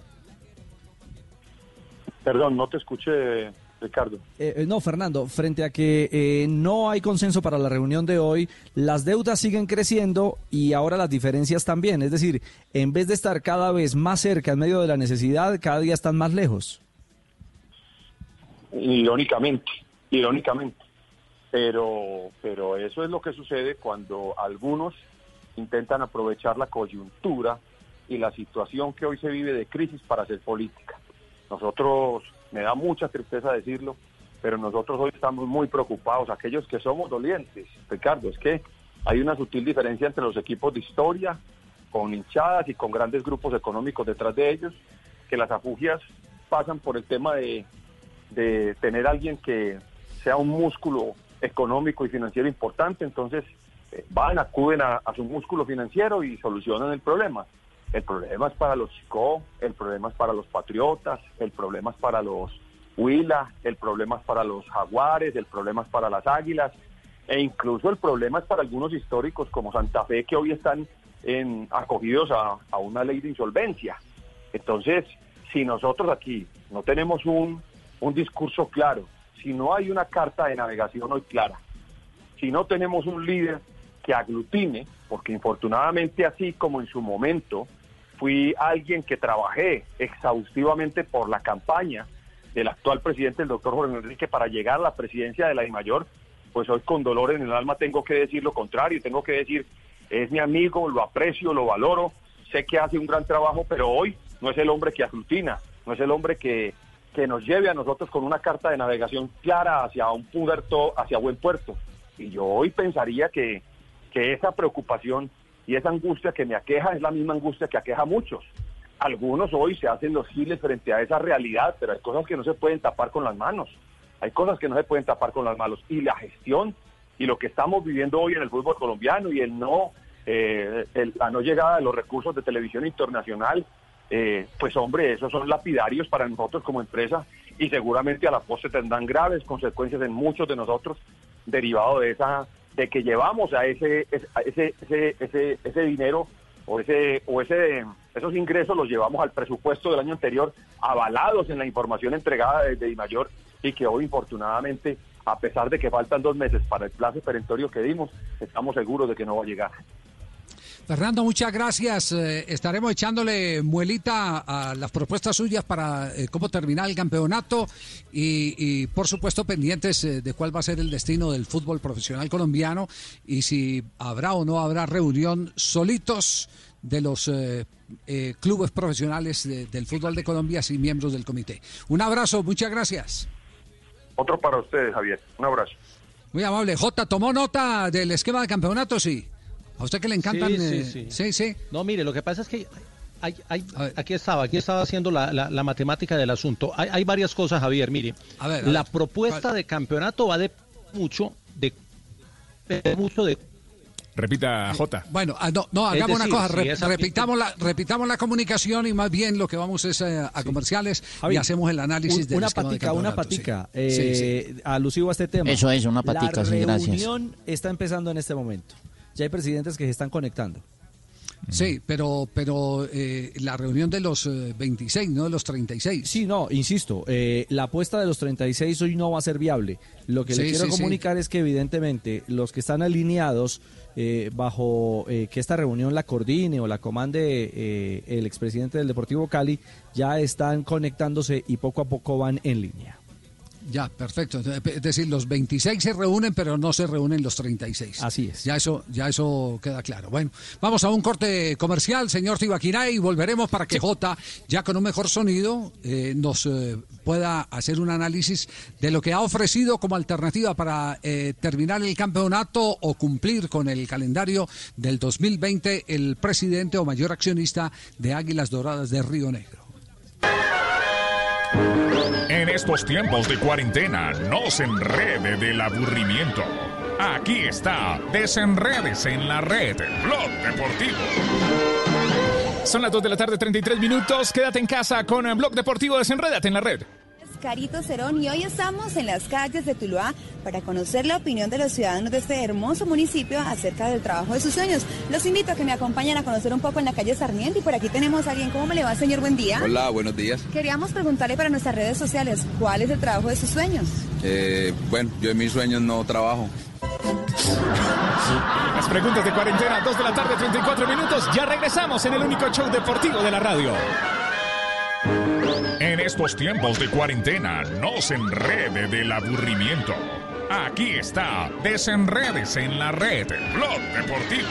Perdón, no te escuché, Ricardo. Eh, eh, no, Fernando, frente a que eh, no hay consenso para la reunión de hoy, las deudas siguen creciendo y ahora las diferencias también. Es decir, en vez de estar cada vez más cerca en medio de la necesidad, cada día están más lejos. irónicamente, irónicamente. Pero, pero eso es lo que sucede cuando algunos intentan aprovechar la coyuntura y la situación que hoy se vive de crisis para hacer política. Nosotros, me da mucha tristeza decirlo, pero nosotros hoy estamos muy preocupados, aquellos que somos dolientes, Ricardo, es que hay una sutil diferencia entre los equipos de historia, con hinchadas y con grandes grupos económicos detrás de ellos, que las afugias pasan por el tema de, de tener alguien que sea un músculo económico y financiero importante, entonces eh, van, acuden a, a su músculo financiero y solucionan el problema. El problema es para los Chico, el problema es para los Patriotas, el problema es para los Huila, el problema es para los Jaguares, el problema es para las Águilas, e incluso el problema es para algunos históricos como Santa Fe que hoy están acogidos a, a una ley de insolvencia. Entonces, si nosotros aquí no tenemos un, un discurso claro, si no hay una carta de navegación hoy clara, si no tenemos un líder que aglutine, porque infortunadamente así como en su momento fui alguien que trabajé exhaustivamente por la campaña del actual presidente, el doctor Jorge Enrique, para llegar a la presidencia de la mayor, pues hoy con dolor en el alma tengo que decir lo contrario, tengo que decir, es mi amigo, lo aprecio, lo valoro, sé que hace un gran trabajo, pero hoy no es el hombre que aglutina, no es el hombre que, que nos lleve a nosotros con una carta de navegación clara hacia un puerto, hacia buen puerto. Y yo hoy pensaría que, que esa preocupación y esa angustia que me aqueja es la misma angustia que aqueja a muchos. Algunos hoy se hacen los giles frente a esa realidad, pero hay cosas que no se pueden tapar con las manos. Hay cosas que no se pueden tapar con las manos. Y la gestión y lo que estamos viviendo hoy en el fútbol colombiano y el no, eh, el- la no llegada de los recursos de televisión internacional, eh, pues hombre, esos son lapidarios para nosotros como empresa y seguramente a la postre tendrán graves consecuencias en muchos de nosotros derivado de esa de que llevamos a ese ese ese ese, ese, dinero o ese o ese esos ingresos los llevamos al presupuesto del año anterior avalados en la información entregada desde Mayor y que hoy infortunadamente a pesar de que faltan dos meses para el plazo perentorio que dimos estamos seguros de que no va a llegar Fernando, muchas gracias. Eh, estaremos echándole muelita a las propuestas suyas para eh, cómo terminar el campeonato y, y, por supuesto pendientes eh, de cuál va a ser el destino del fútbol profesional colombiano y si habrá o no habrá reunión solitos de los clubes profesionales de- del fútbol de Colombia sin miembros del comité. Un abrazo, muchas gracias. otro para ustedes Javier un abrazo Muy amable. J, ¿tomó nota del esquema de campeonato? Sí. A usted que le encantan. Sí, sí, eh, sí. sí, sí. No, mire, lo que pasa es que hay, hay- aquí estaba, aquí estaba haciendo la, la- la matemática del asunto. Hay, hay varias cosas, Javier, mire. A ver, a la ver. propuesta de campeonato va de mucho de de mucho de Repita, J. Bueno, ah, no, hagamos decir, una cosa, si repitamos, la, repitamos la comunicación y más bien lo que vamos es eh, a comerciales Javi, y hacemos el análisis un- del una de patica, una sí. patica, Sí, eh, alusivo a este tema. Eso es, una patica, La sí, gracias. reunión está empezando en este momento. Ya hay presidentes que se están conectando. Sí, pero, pero eh, la reunión de los eh, 26, no de los 36. Sí, no, insisto, eh, la apuesta de los 36 hoy no va a ser viable. Lo que Sí, le quiero sí, sí. comunicar es que evidentemente los que están alineados eh, bajo eh, que esta reunión la coordine o la comande eh, el expresidente del Deportivo Cali ya están conectándose y poco a poco van en línea. Ya, perfecto. Es decir, los 26 se reúnen, pero no se reúnen los 36. Así es. Ya eso, ya eso queda claro. Bueno, vamos a un corte comercial, señor Tibaquirá, y volveremos para que Jota, ya con un mejor sonido, eh, nos eh, pueda hacer un análisis de lo que ha ofrecido como alternativa para eh, terminar el campeonato o cumplir con el calendario del 2020 el presidente o mayor accionista de Águilas Doradas de Río Negro. En estos tiempos de cuarentena, no se enrede del aburrimiento. Aquí está, desenredes en la red, Blog Deportivo. Son las 2 de la tarde, 33 minutos. Quédate en casa con el Blog Deportivo Desenredate en la red. Carito Cerón y hoy estamos en las calles de Tuluá para conocer la opinión de los ciudadanos de este hermoso municipio acerca del trabajo de sus sueños. Los invito a que me acompañen a conocer un poco en la calle Sarmiento y por aquí tenemos a alguien. ¿Cómo me le va, señor? Buen día. Hola, buenos días. Queríamos preguntarle para nuestras redes sociales, ¿cuál es el trabajo de sus sueños? Eh, bueno, yo en mis sueños no trabajo. Las preguntas de cuarentena, 2 de la tarde, 34 minutos. Ya regresamos en el único show deportivo de la radio. En estos tiempos de cuarentena, no se enrede del aburrimiento. Aquí está, desenredes en la red, Blog Deportivo.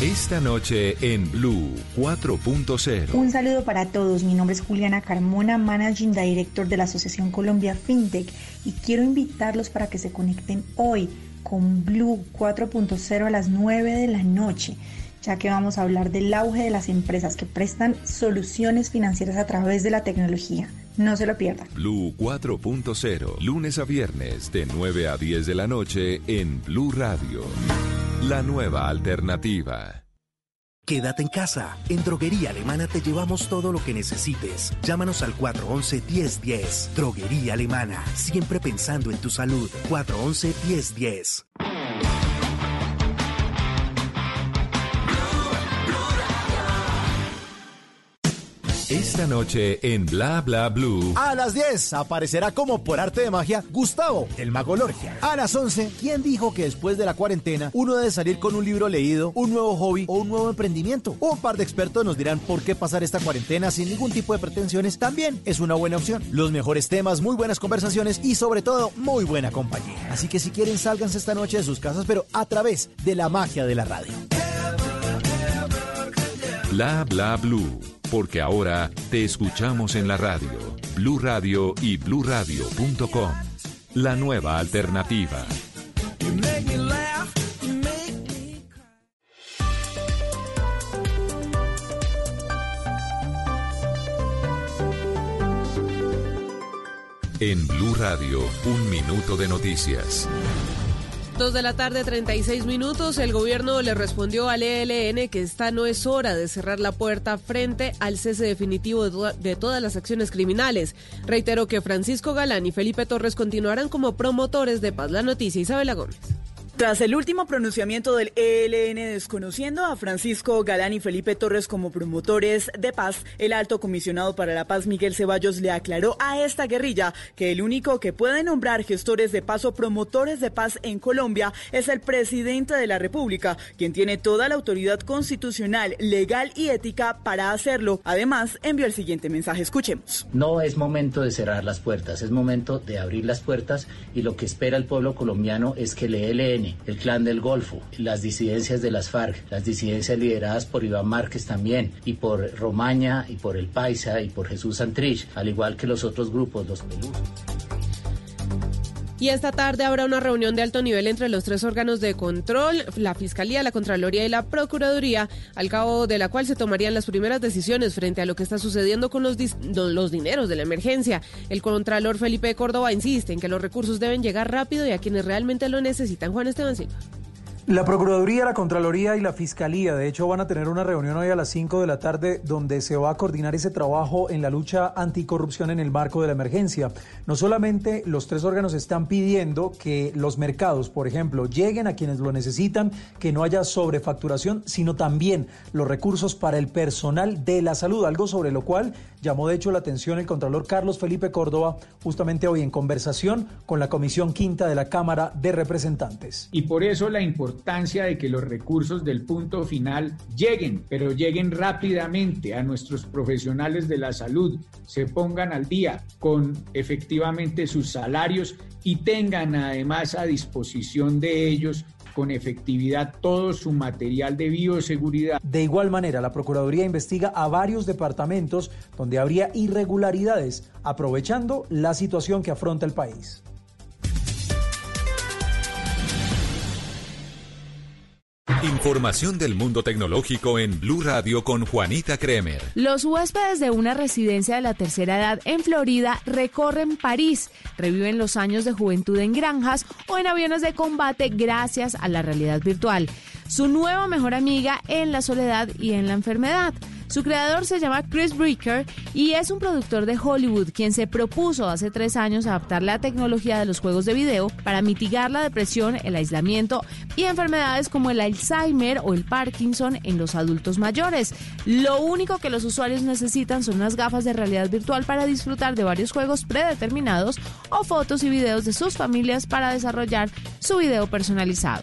Esta Esta noche en Blue 4.0. Un saludo para todos. Mi nombre es Juliana Carmona, Managing Director de la Asociación Colombia FinTech y quiero invitarlos para que se conecten hoy con Blue 4.0 a las 9 de la noche, ya que vamos a hablar del auge de las empresas que prestan soluciones financieras a través de la tecnología. No se lo pierdan. Blue 4.0, lunes a viernes de 9 a 10 de la noche en Blue Radio. La nueva alternativa. Quédate en casa. En Droguería Alemana te llevamos todo lo que necesites. Llámanos al 411-1010. Droguería Alemana. Siempre pensando en tu salud. 411-1010. Esta noche en Bla Bla Blue. A las 10 aparecerá como por arte de magia Gustavo, el mago Lorgia. A las 11, ¿quién dijo que después de la cuarentena uno debe salir con un libro leído, un nuevo hobby o un nuevo emprendimiento? Un par de expertos nos dirán por qué pasar esta cuarentena sin ningún tipo de pretensiones también es una buena opción. Los mejores temas, muy buenas conversaciones y sobre todo muy buena compañía. Así que si quieren sálganse esta noche de sus casas, pero a través de la magia de la radio. Bla Bla Blue. Porque ahora te escuchamos en la radio, Blue Radio y bluradio.com. La nueva alternativa. En Blue Radio, un minuto de noticias. Dos de la tarde, 36 minutos. El gobierno le respondió al ELN que esta no es hora de cerrar la puerta frente al cese definitivo de, toda- de todas las acciones criminales. Reitero que Francisco Galán y Felipe Torres continuarán como promotores de paz. La noticia, Isabela Gómez. Tras el último pronunciamiento del ELN desconociendo a Francisco Galán y Felipe Torres como promotores de paz, el alto comisionado para la paz Miguel Ceballos le aclaró a esta guerrilla que el único que puede nombrar gestores de paz o promotores de paz en Colombia es el presidente de la República, quien tiene toda la autoridad constitucional, legal y ética para hacerlo. Además, envió el siguiente mensaje. Escuchemos. No es momento de cerrar las puertas, es momento de abrir las puertas y lo que espera el pueblo colombiano es que el ELN, el Clan del Golfo, las disidencias de las FARC, las disidencias lideradas por Iván Márquez también, y por Romaña, y por El Paisa, y por Jesús Santrich, al igual que los otros grupos, los peludos. Y esta tarde habrá una reunión de alto nivel entre los tres órganos de control, la Fiscalía, la Contraloría y la Procuraduría, al cabo de la cual se tomarían las primeras decisiones frente a lo que está sucediendo con los, los dineros de la emergencia. El Contralor Felipe Córdoba insiste en que los recursos deben llegar rápido y a quienes realmente lo necesitan. Juan Esteban Silva. La Procuraduría, la Contraloría y la Fiscalía, de hecho, van a tener una reunión hoy a las 5 de la tarde donde se va a coordinar ese trabajo en la lucha anticorrupción en el marco de la emergencia. No solamente los tres órganos están pidiendo que los mercados, por ejemplo, lleguen a quienes lo necesitan, que no haya sobrefacturación, sino también los recursos para el personal de la salud, algo sobre lo cual llamó de hecho la atención el Contralor Carlos Felipe Córdoba justamente hoy en conversación con la Comisión Quinta de la Cámara de Representantes. Y por eso la importancia de que los recursos del punto final lleguen, pero lleguen rápidamente a nuestros profesionales de la salud, se pongan al día con efectivamente sus salarios y tengan además a disposición de ellos con efectividad todo su material de bioseguridad. De igual manera, la Procuraduría investiga a varios departamentos donde habría irregularidades, aprovechando la situación que afronta el país. Información del mundo tecnológico en Blue Radio con Juanita Kremer. Los huéspedes de una residencia de la tercera edad en Florida recorren París, reviven los años de juventud en granjas o en aviones de combate gracias a la realidad virtual. Su nueva mejor amiga en la soledad y en la enfermedad. Su creador se llama Chris Breaker y es un productor de Hollywood quien se propuso hace tres años adaptar la tecnología de los juegos de video para mitigar la depresión, el aislamiento y enfermedades como el Alzheimer o el Parkinson en los adultos mayores. Lo único que los usuarios necesitan son unas gafas de realidad virtual para disfrutar de varios juegos predeterminados o fotos y videos de sus familias para desarrollar su video personalizado.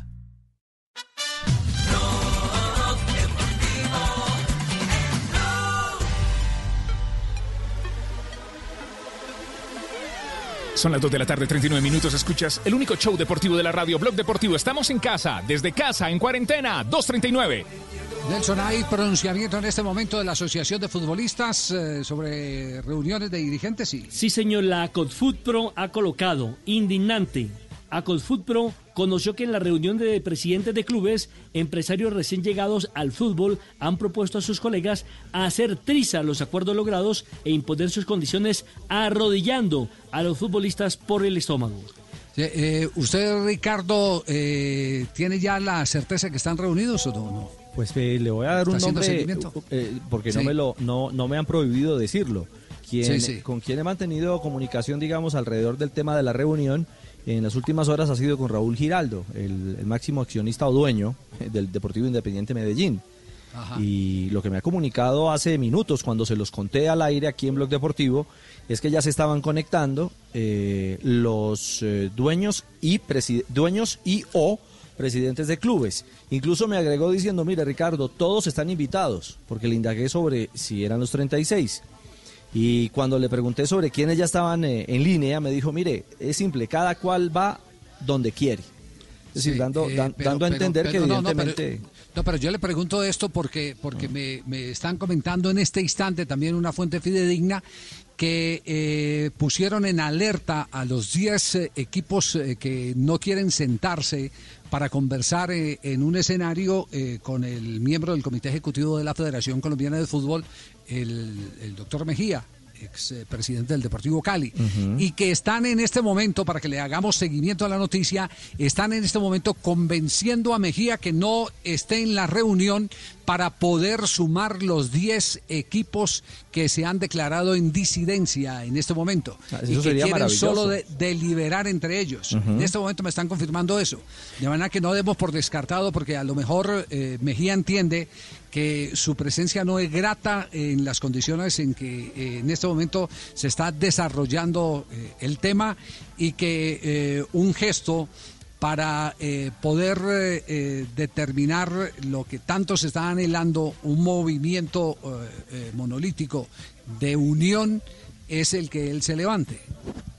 Son las 2 de la tarde, 39 minutos. Escuchas el único show deportivo de la radio, Blog Deportivo. Estamos en casa, desde casa, en cuarentena, 239. Nelson, ¿hay pronunciamiento en este momento de la Asociación de Futbolistas eh, sobre reuniones de dirigentes? Sí. Sí, señor, la Pro ha colocado indignante. Pro conoció que en la reunión de presidentes de clubes, empresarios recién llegados al fútbol han propuesto a sus colegas hacer triza los acuerdos logrados e imponer sus condiciones arrodillando a los futbolistas por el estómago. Eh, ¿Usted, Ricardo, eh, tiene ya la certeza que están reunidos o no? Pues eh, le voy a dar un nombre eh, porque no me lo no, no me han prohibido decirlo. Con quien he mantenido comunicación, digamos, alrededor del tema de la reunión en las últimas horas ha sido con Raúl Giraldo, el, máximo accionista o dueño del Deportivo Independiente Medellín. Y lo que me ha comunicado hace minutos, cuando se los conté al aire aquí en Blog Deportivo, es que ya se estaban conectando eh, los dueños y dueños y o presidentes de clubes. Incluso me agregó diciendo, mire Ricardo, todos están invitados, porque le indagué sobre si eran los 36. Y cuando le pregunté sobre quiénes ya estaban eh, en línea, me dijo, mire, es simple, cada cual va donde quiere. Es decir, dando, eh, dando a entender que evidentemente... No, pero, yo le pregunto esto porque, porque me, me están comentando en este instante también una fuente fidedigna que eh, pusieron en alerta a los 10 eh, equipos que no quieren sentarse para conversar en un escenario con el miembro del Comité Ejecutivo de la Federación Colombiana de Fútbol, el, el doctor Mejía ex eh, presidente del Deportivo Cali, y que están en este momento, para que le hagamos seguimiento a la noticia, están en este momento convenciendo a Mejía que no esté en la reunión para poder sumar los 10 equipos que se han declarado en disidencia en este momento ah, y que quieren solo deliberar entre ellos. En este momento me están confirmando eso. De manera que no demos por descartado porque a lo mejor eh, Mejía entiende que su presencia no es grata en las condiciones en que eh, en este momento se está desarrollando eh, el tema y que eh, un gesto para poder determinar lo que tanto se está anhelando, un movimiento monolítico de unión, es el que él se levante.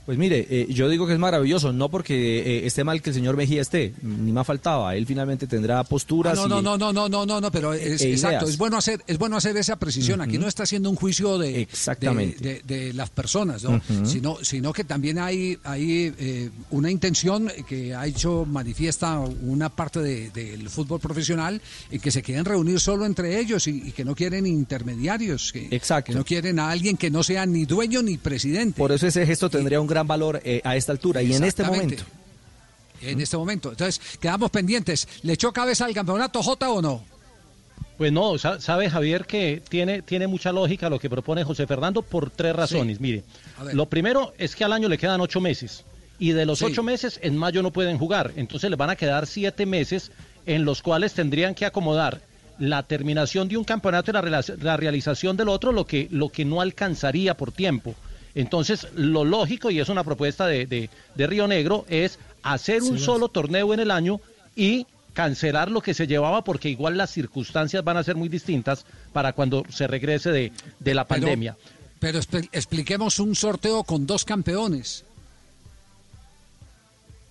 Pues mire, eh, yo digo que es maravilloso, no porque eh, esté mal que el señor Mejía esté, ni más faltaba, él finalmente tendrá posturas. Ah, no, no, no, no, no, no, no, pero es, e exacto, es bueno hacer, es bueno hacer esa precisión. Aquí no está haciendo un juicio de, Exactamente. de, las personas, ¿no? sino, sino que también hay, hay eh, una intención que ha hecho manifiesta una parte del fútbol profesional en que se quieren reunir solo entre ellos y, que no quieren intermediarios, que, exacto. que no quieren a alguien que no sea ni dueño ni presidente. Por eso ese gesto tendría un gran valor eh, a esta altura y en este momento. En este momento. Entonces, quedamos pendientes. ¿Le echó cabeza al campeonato J o no? Pues no, sabe Javier que tiene, tiene mucha lógica lo que propone José Fernando por tres razones. Mire, lo primero es que al año le quedan ocho meses y de los ocho meses en mayo no pueden jugar, entonces le van a quedar siete meses en los cuales tendrían que acomodar la terminación de un campeonato y la, la realización del otro, lo que, lo que no alcanzaría por tiempo. Entonces, lo lógico, y es una propuesta de, Río Negro, es hacer un solo torneo en el año y cancelar lo que se llevaba porque igual las circunstancias van a ser muy distintas para cuando se regrese de, la pandemia. Pero, expliquemos un sorteo con dos campeones.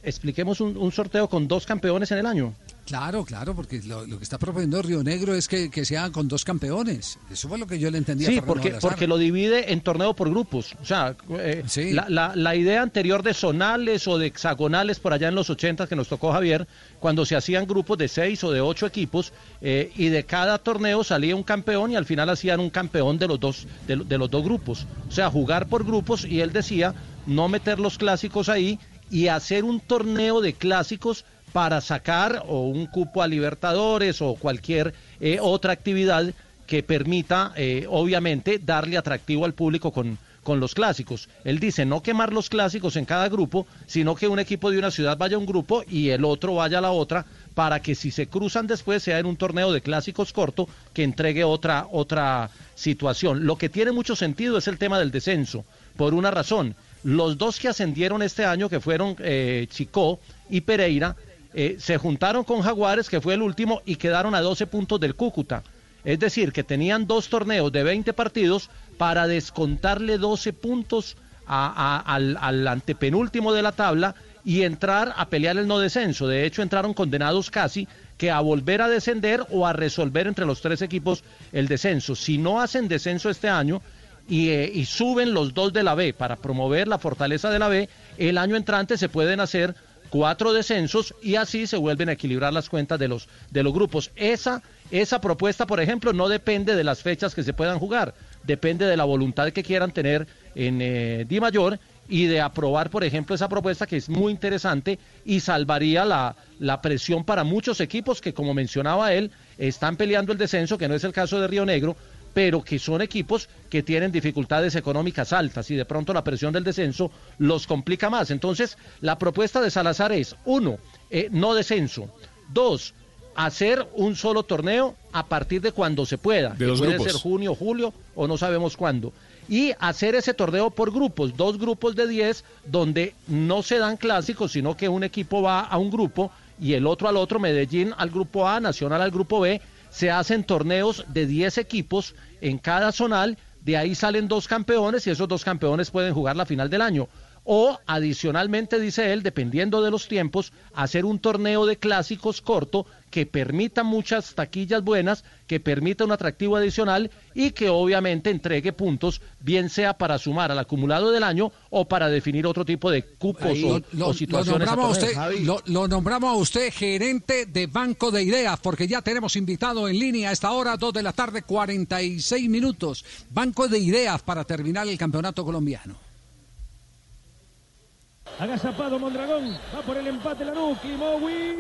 Expliquemos un sorteo con dos campeones en el año. Claro, claro, porque lo, que está proponiendo Río Negro es que, se hagan con dos campeones. Eso fue lo que yo le entendía. Sí, porque, porque lo divide en torneo por grupos. O sea, eh, la, idea anterior de zonales o de hexagonales por allá en los 80 que nos tocó Javier, cuando se hacían grupos de seis o de ocho equipos eh, y de cada torneo salía un campeón y al final hacían un campeón de los dos de los dos grupos. O sea, jugar por grupos y él decía no meter los clásicos ahí y hacer un torneo de clásicos para sacar o un cupo a Libertadores o cualquier eh, otra actividad que permita, eh, obviamente, darle atractivo al público con, con los clásicos. Él dice no quemar los clásicos en cada grupo, sino que un equipo de una ciudad vaya a un grupo y el otro vaya a la otra, para que si se cruzan después sea en un torneo de clásicos corto que entregue otra, otra situación. Lo que tiene mucho sentido es el tema del descenso, por una razón. Los dos que ascendieron este año, que fueron eh, Chicó y Pereira, eh, se juntaron con Jaguares, que fue el último, y quedaron a 12 puntos del Cúcuta. Es decir, que tenían dos torneos de 20 partidos para descontarle 12 puntos al, al antepenúltimo de la tabla y entrar a pelear el no descenso. De hecho, entraron condenados casi que a volver a descender o a resolver entre los tres equipos el descenso. Si no hacen descenso este año y, eh, y, suben los dos de la B para promover la fortaleza de la B, el año entrante se pueden hacer cuatro descensos y así se vuelven a equilibrar las cuentas de los, de los grupos. Esa, esa propuesta, por ejemplo, no depende de las fechas que se puedan jugar, depende de la voluntad que quieran tener en eh, Di Mayor y de aprobar, por ejemplo, esa propuesta que es muy interesante y salvaría la, la presión para muchos equipos que, como mencionaba él, están peleando el descenso, que no es el caso de Río Negro, pero que son equipos que tienen dificultades económicas altas y de pronto la presión del descenso los complica más. Entonces, la propuesta de Salazar es, uno, eh, no descenso, dos, hacer un solo torneo a partir de cuando se pueda, de los puede grupos. ser junio, julio o no sabemos cuándo y hacer ese torneo por grupos, dos grupos de 10, donde no se dan clásicos, sino que un equipo va a un grupo y el otro al otro, Medellín al grupo A, Nacional al grupo B, se hacen torneos de 10 equipos en cada zonal, de ahí salen dos campeones y esos dos campeones pueden jugar la final del año. O adicionalmente, dice él, dependiendo de los tiempos, hacer un torneo de clásicos corto que permita muchas taquillas buenas, que permita un atractivo adicional y que obviamente entregue puntos, bien sea para sumar al acumulado del año o para definir otro tipo de cupos Ahí, o, lo, o situaciones. Lo nombramos, a usted, lo, lo nombramos a usted gerente de Banco de Ideas, porque ya tenemos invitado en línea a esta hora, 2 de la tarde, 46 minutos. Banco de Ideas para terminar el campeonato colombiano. Agazapado Mondragón, va por el empate Lanús, Kimowi,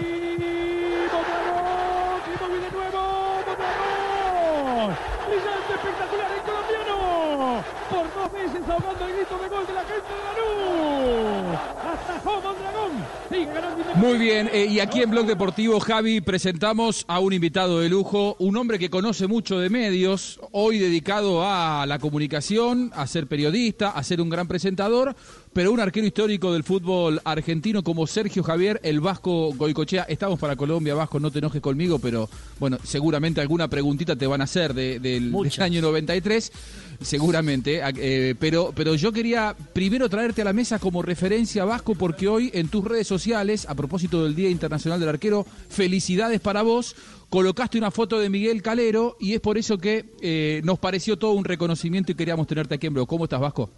Mondragón, Kimowi de nuevo, Mondragón, brillante, espectacular el colombiano, por dos veces ahogando el grito de gol de la gente de Lanús, atajó Mondragón, sigue ganando Muy bien, eh, y aquí en Blog Deportivo, Javi, presentamos a un invitado de lujo, un hombre que conoce mucho de medios, hoy dedicado a la comunicación, a ser periodista, a ser un gran presentador, pero un arquero histórico del fútbol argentino como Sergio Javier, el Vasco Goicochea. Estamos para Colombia, Vasco, no te enojes conmigo, pero bueno, seguramente alguna preguntita te van a hacer de- del, del año 93, seguramente. eh, pero, pero yo quería primero traerte a la mesa como referencia, Vasco, porque hoy en tus redes sociales, a propósito del Día Internacional del Arquero, felicidades para vos. Colocaste una foto de Miguel Calero y es por eso que eh, nos pareció todo un reconocimiento y queríamos tenerte aquí en Blog. ¿Cómo estás, Vasco?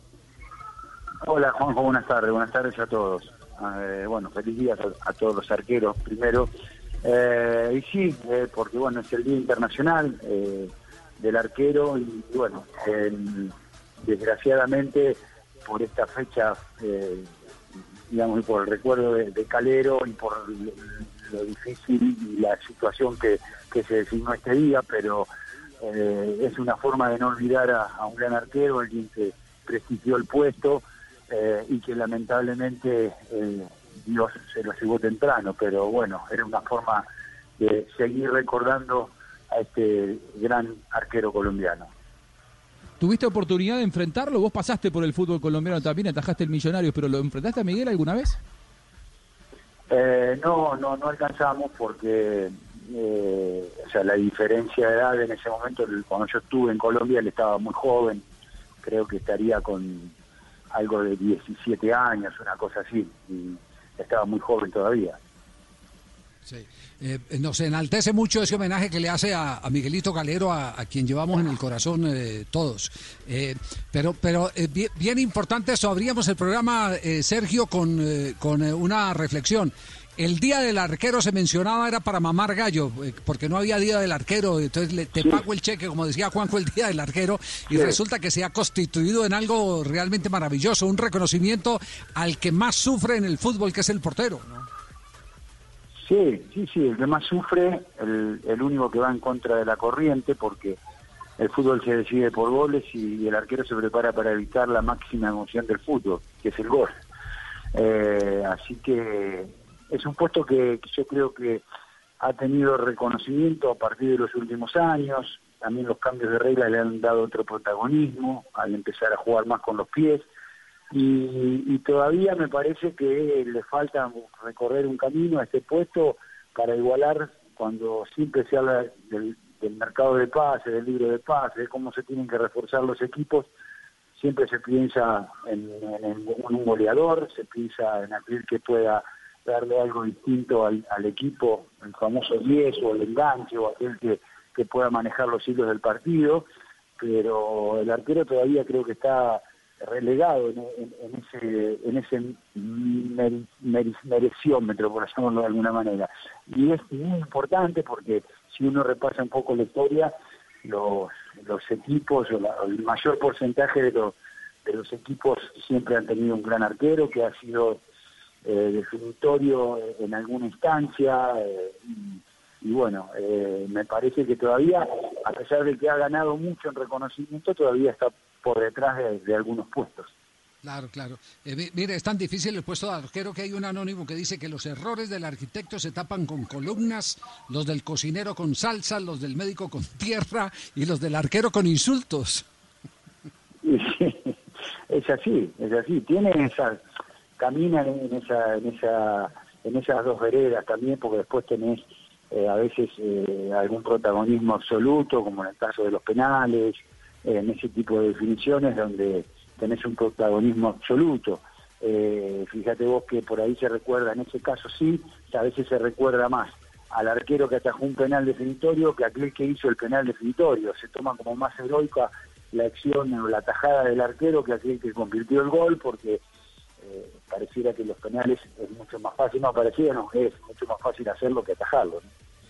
Hola Juanjo, buenas tardes, buenas tardes a todos. Eh, bueno, feliz día a, todos los arqueros primero. Eh, y sí, eh, porque bueno, es el Día Internacional eh, del Arquero y, bueno, desgraciadamente por esta fecha, digamos, y por el recuerdo de, Calero y por lo, difícil y la situación que, que se designó este día, pero es una forma de no olvidar a, a un gran arquero, alguien que prestigió el puesto eh, y que lamentablemente eh, Dios se lo llevó temprano, pero bueno, era una forma de seguir recordando a este gran arquero colombiano. ¿Tuviste oportunidad de enfrentarlo? Vos pasaste por el fútbol colombiano también, atajaste el Millonario, pero ¿lo enfrentaste a Miguel alguna vez? Eh, no, no, no alcanzamos porque, eh, o sea, la diferencia de edad en ese momento, cuando yo estuve en Colombia, él estaba muy joven, creo que estaría con algo de 17 años, una cosa así, y estaba muy joven todavía. Eh, nos enaltece mucho ese homenaje que le hace a, Miguelito Galero, a, quien llevamos en el corazón eh, todos. Eh, pero pero eh, bien, importante eso, abríamos el programa, eh, Sergio, con, eh, con eh, una reflexión. El día del arquero se mencionaba era para mamar gallo, eh, porque no había día del arquero, entonces le, te pago el cheque, como decía Juanjo, el día del arquero, y Sí. resulta que se ha constituido en algo realmente maravilloso, un reconocimiento al que más sufre en el fútbol, que es el portero. ¿no? Sí, sí, sí, el que más sufre, el, el único que va en contra de la corriente, porque el fútbol se decide por goles y el arquero se prepara para evitar la máxima emoción del fútbol, que es el gol. Eh, así que es un puesto que, yo creo que ha tenido reconocimiento a partir de los últimos años, también los cambios de reglas le han dado otro protagonismo al empezar a jugar más con los pies y, todavía me parece que le falta recorrer un camino a este puesto para igualar cuando siempre se habla del, mercado de pases, del libro de pases, de cómo se tienen que reforzar los equipos. siempre se piensa en, un goleador, se piensa en aquel que pueda darle algo distinto al, equipo, el famoso 10 o el enganche o aquel que, que pueda manejar los hilos del partido, pero el arquero todavía creo que está relegado en, ese en ese mereciómetro, por llamarlo de alguna manera. Y es muy importante porque si uno repasa un poco la historia, los, los equipos, o el mayor porcentaje de los, de los equipos siempre han tenido un gran arquero que ha sido definitorio en alguna instancia. Eh, y, bueno, eh, me parece que todavía, a pesar de que ha ganado mucho en reconocimiento, todavía está por detrás de, algunos puestos. Claro, claro. mire, es tan difícil el puesto de arquero que hay un anónimo que dice que los errores del arquitecto se tapan con columnas, los del cocinero con salsa, los del médico con (laughs) tierra y los del arquero con insultos. (laughs) es así, es así. Tiene esa, camina en esa, en esa, en esas dos veredas también, porque después tenés eh, a veces eh, algún protagonismo absoluto, como en el caso de los penales, eh, en ese tipo de definiciones donde tenés un protagonismo absoluto. fíjate vos que por ahí se recuerda, en ese caso sí, a veces se recuerda más al arquero que atajó un penal definitorio que aquel que hizo el penal definitorio. Se toma como más heroica la acción o la tajada del arquero que aquel que convirtió el gol, porque eh, pareciera que los penales es mucho más fácil, no pareciera, no, es mucho más fácil hacerlo que atajarlo.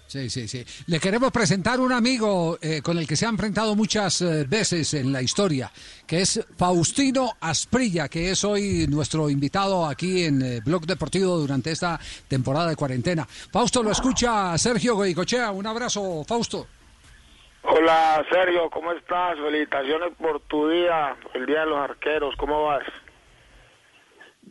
Sí, sí, sí. Le queremos presentar un amigo eh, con el que se ha enfrentado muchas eh, veces en la historia, que es Faustino Asprilla, que es hoy nuestro invitado aquí en Blog Deportivo durante esta temporada de cuarentena. Fausto lo escucha Sergio Goicochea. Un abrazo, Fausto. Hola Sergio, ¿cómo estás? Felicitaciones por tu día, el Día de los Arqueros, ¿cómo vas?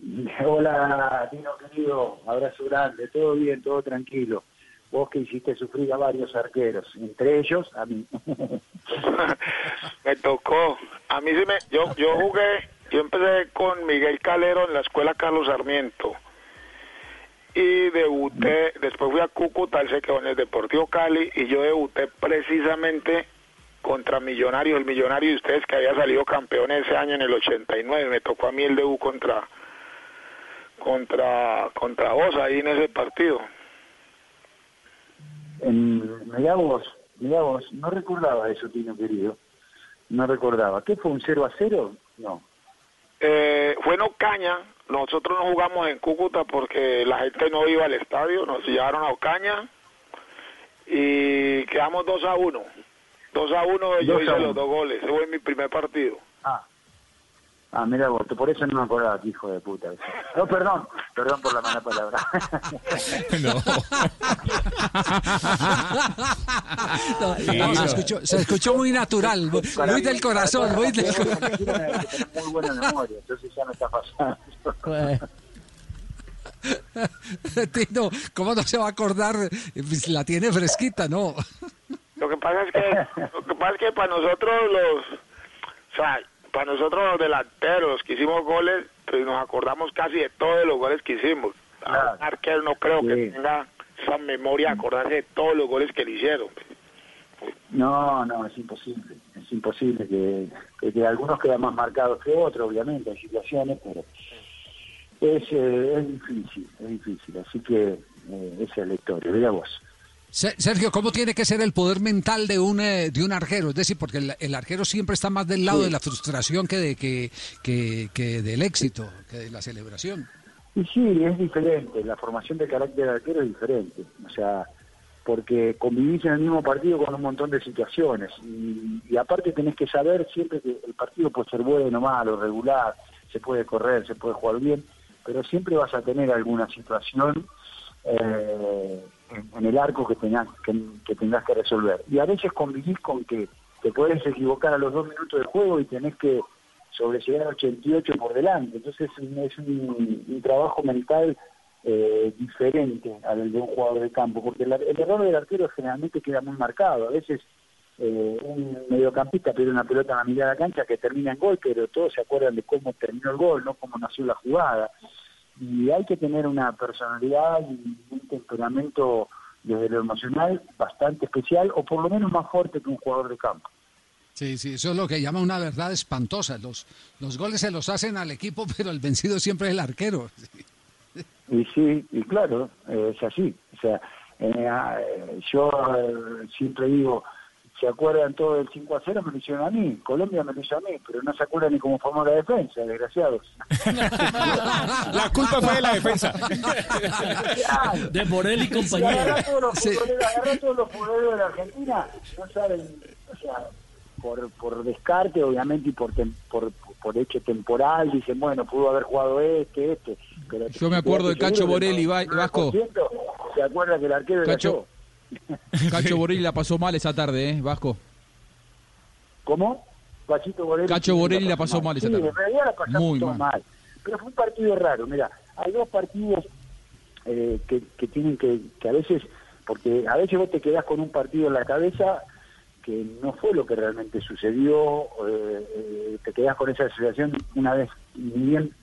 (laughs) Hola, Tino querido, abrazo grande, todo bien, todo tranquilo. Vos que hiciste sufrir a varios arqueros, entre ellos a mí. (laughs) me tocó. A mí sí me, yo, yo jugué, yo empecé con Miguel Calero en la escuela Carlos Sarmiento y debuté, después fui a Cúcuta, él se quedó en el Deportivo Cali y yo debuté precisamente contra Millonarios, el Millonario de ustedes que había salido campeón ese año en el 89, me tocó a mí el debut contra contra contra vos ahí en ese partido. En, mirá vos, mirá vos, no recordaba eso, Tino querido, no recordaba. ¿Qué fue un 0 a 0? No. Eh, fue en Ocaña, nosotros no jugamos en Cúcuta porque la gente no iba al estadio, nos llevaron a Ocaña y quedamos 2 a 1. 2 a 1, yo hice los dos goles, ese fue mi primer partido. Ah, mira vos, por eso no me acordaba, hijo de puta. No, perdón, perdón por la mala palabra. (laughs) no. se, escuchó, se escuchó muy natural, muy, del corazón, muy del Muy buena memoria, entonces ya no está pasando. (laughs) Tino, ¿cómo no se va a acordar? Pues, la tiene fresquita, ¿no? Lo que pasa es que, lo que, pasa es que para nosotros los... O sea, para nosotros los delanteros que hicimos goles, pues nos acordamos casi de todos los goles que hicimos. Claro. arquero no creo que tenga esa memoria acordarse de todos los goles que le hicieron. No, no, es imposible, es imposible que, que, algunos quedan más marcados que otros, obviamente, hay situaciones, pero es, eh, es difícil, es difícil, así que eh, esa es la historia, mira vos. Sergio, ¿cómo tiene que ser el poder mental de un, eh, de un arquero? Es decir, porque el, arquero siempre está más del lado de la frustración que, de, que, que, del éxito, que de la celebración. Y sí, es diferente, la formación de carácter del arquero es diferente, o sea, porque convivís en el mismo partido con un montón de situaciones y, y aparte tenés que saber siempre que el partido puede ser bueno, malo, regular, se puede correr, se puede jugar bien, pero siempre vas a tener alguna situación eh, en, el arco que tengas que, tengas que resolver. Y a veces convivís con que te puedes equivocar a los dos minutos de juego y tenés que sobrellegar 88 por delante. Entonces es un, trabajo mental eh, diferente al de un jugador de campo, porque el, error del arquero generalmente queda muy marcado. A veces eh, un mediocampista pierde una pelota en la mitad de la cancha que termina en gol, pero todos se acuerdan de cómo terminó el gol, no cómo nació la jugada y hay que tener una personalidad y un temperamento desde lo emocional bastante especial o por lo menos más fuerte que un jugador de campo. Sí, sí, eso es lo que llama una verdad espantosa. Los, los goles se los hacen al equipo, (laughs) pero el vencido siempre es el arquero. Y sí, y claro, es así. O sea, eh, ah, eh, yo eh, siempre digo, ¿se acuerdan todo del 5 a 0? Me lo hicieron a mí, Colombia me lo hizo a mí, pero no se acuerdan ni cómo formó la defensa, desgraciados. (laughs) La culpa fue de la defensa. De Morel y compañía. Agarrá todos los futboleros de la Argentina, no saben, o sea, por, por descarte, obviamente, y por, tem- por, por hecho temporal, dicen, bueno, pudo haber jugado este, este. Pero Yo me acuerdo de Cacho Borelli, Va- Vasco. 9% Se acuerda que el arquero era Cacho, yo. (laughs) Cacho Borelli la pasó mal esa tarde, ¿eh, Vasco? ¿Cómo? Pachito Borelli. Cacho Borelli la pasó mal esa Sí, tarde. en realidad la pasamos Muy mal. mal. Pero fue un partido raro. Mira, hay dos partidos eh, que, que tienen que, que a veces, porque a veces vos te quedás con un partido en la cabeza que no fue lo que realmente sucedió, eh, eh, te quedás con esa sensación una vez ni bien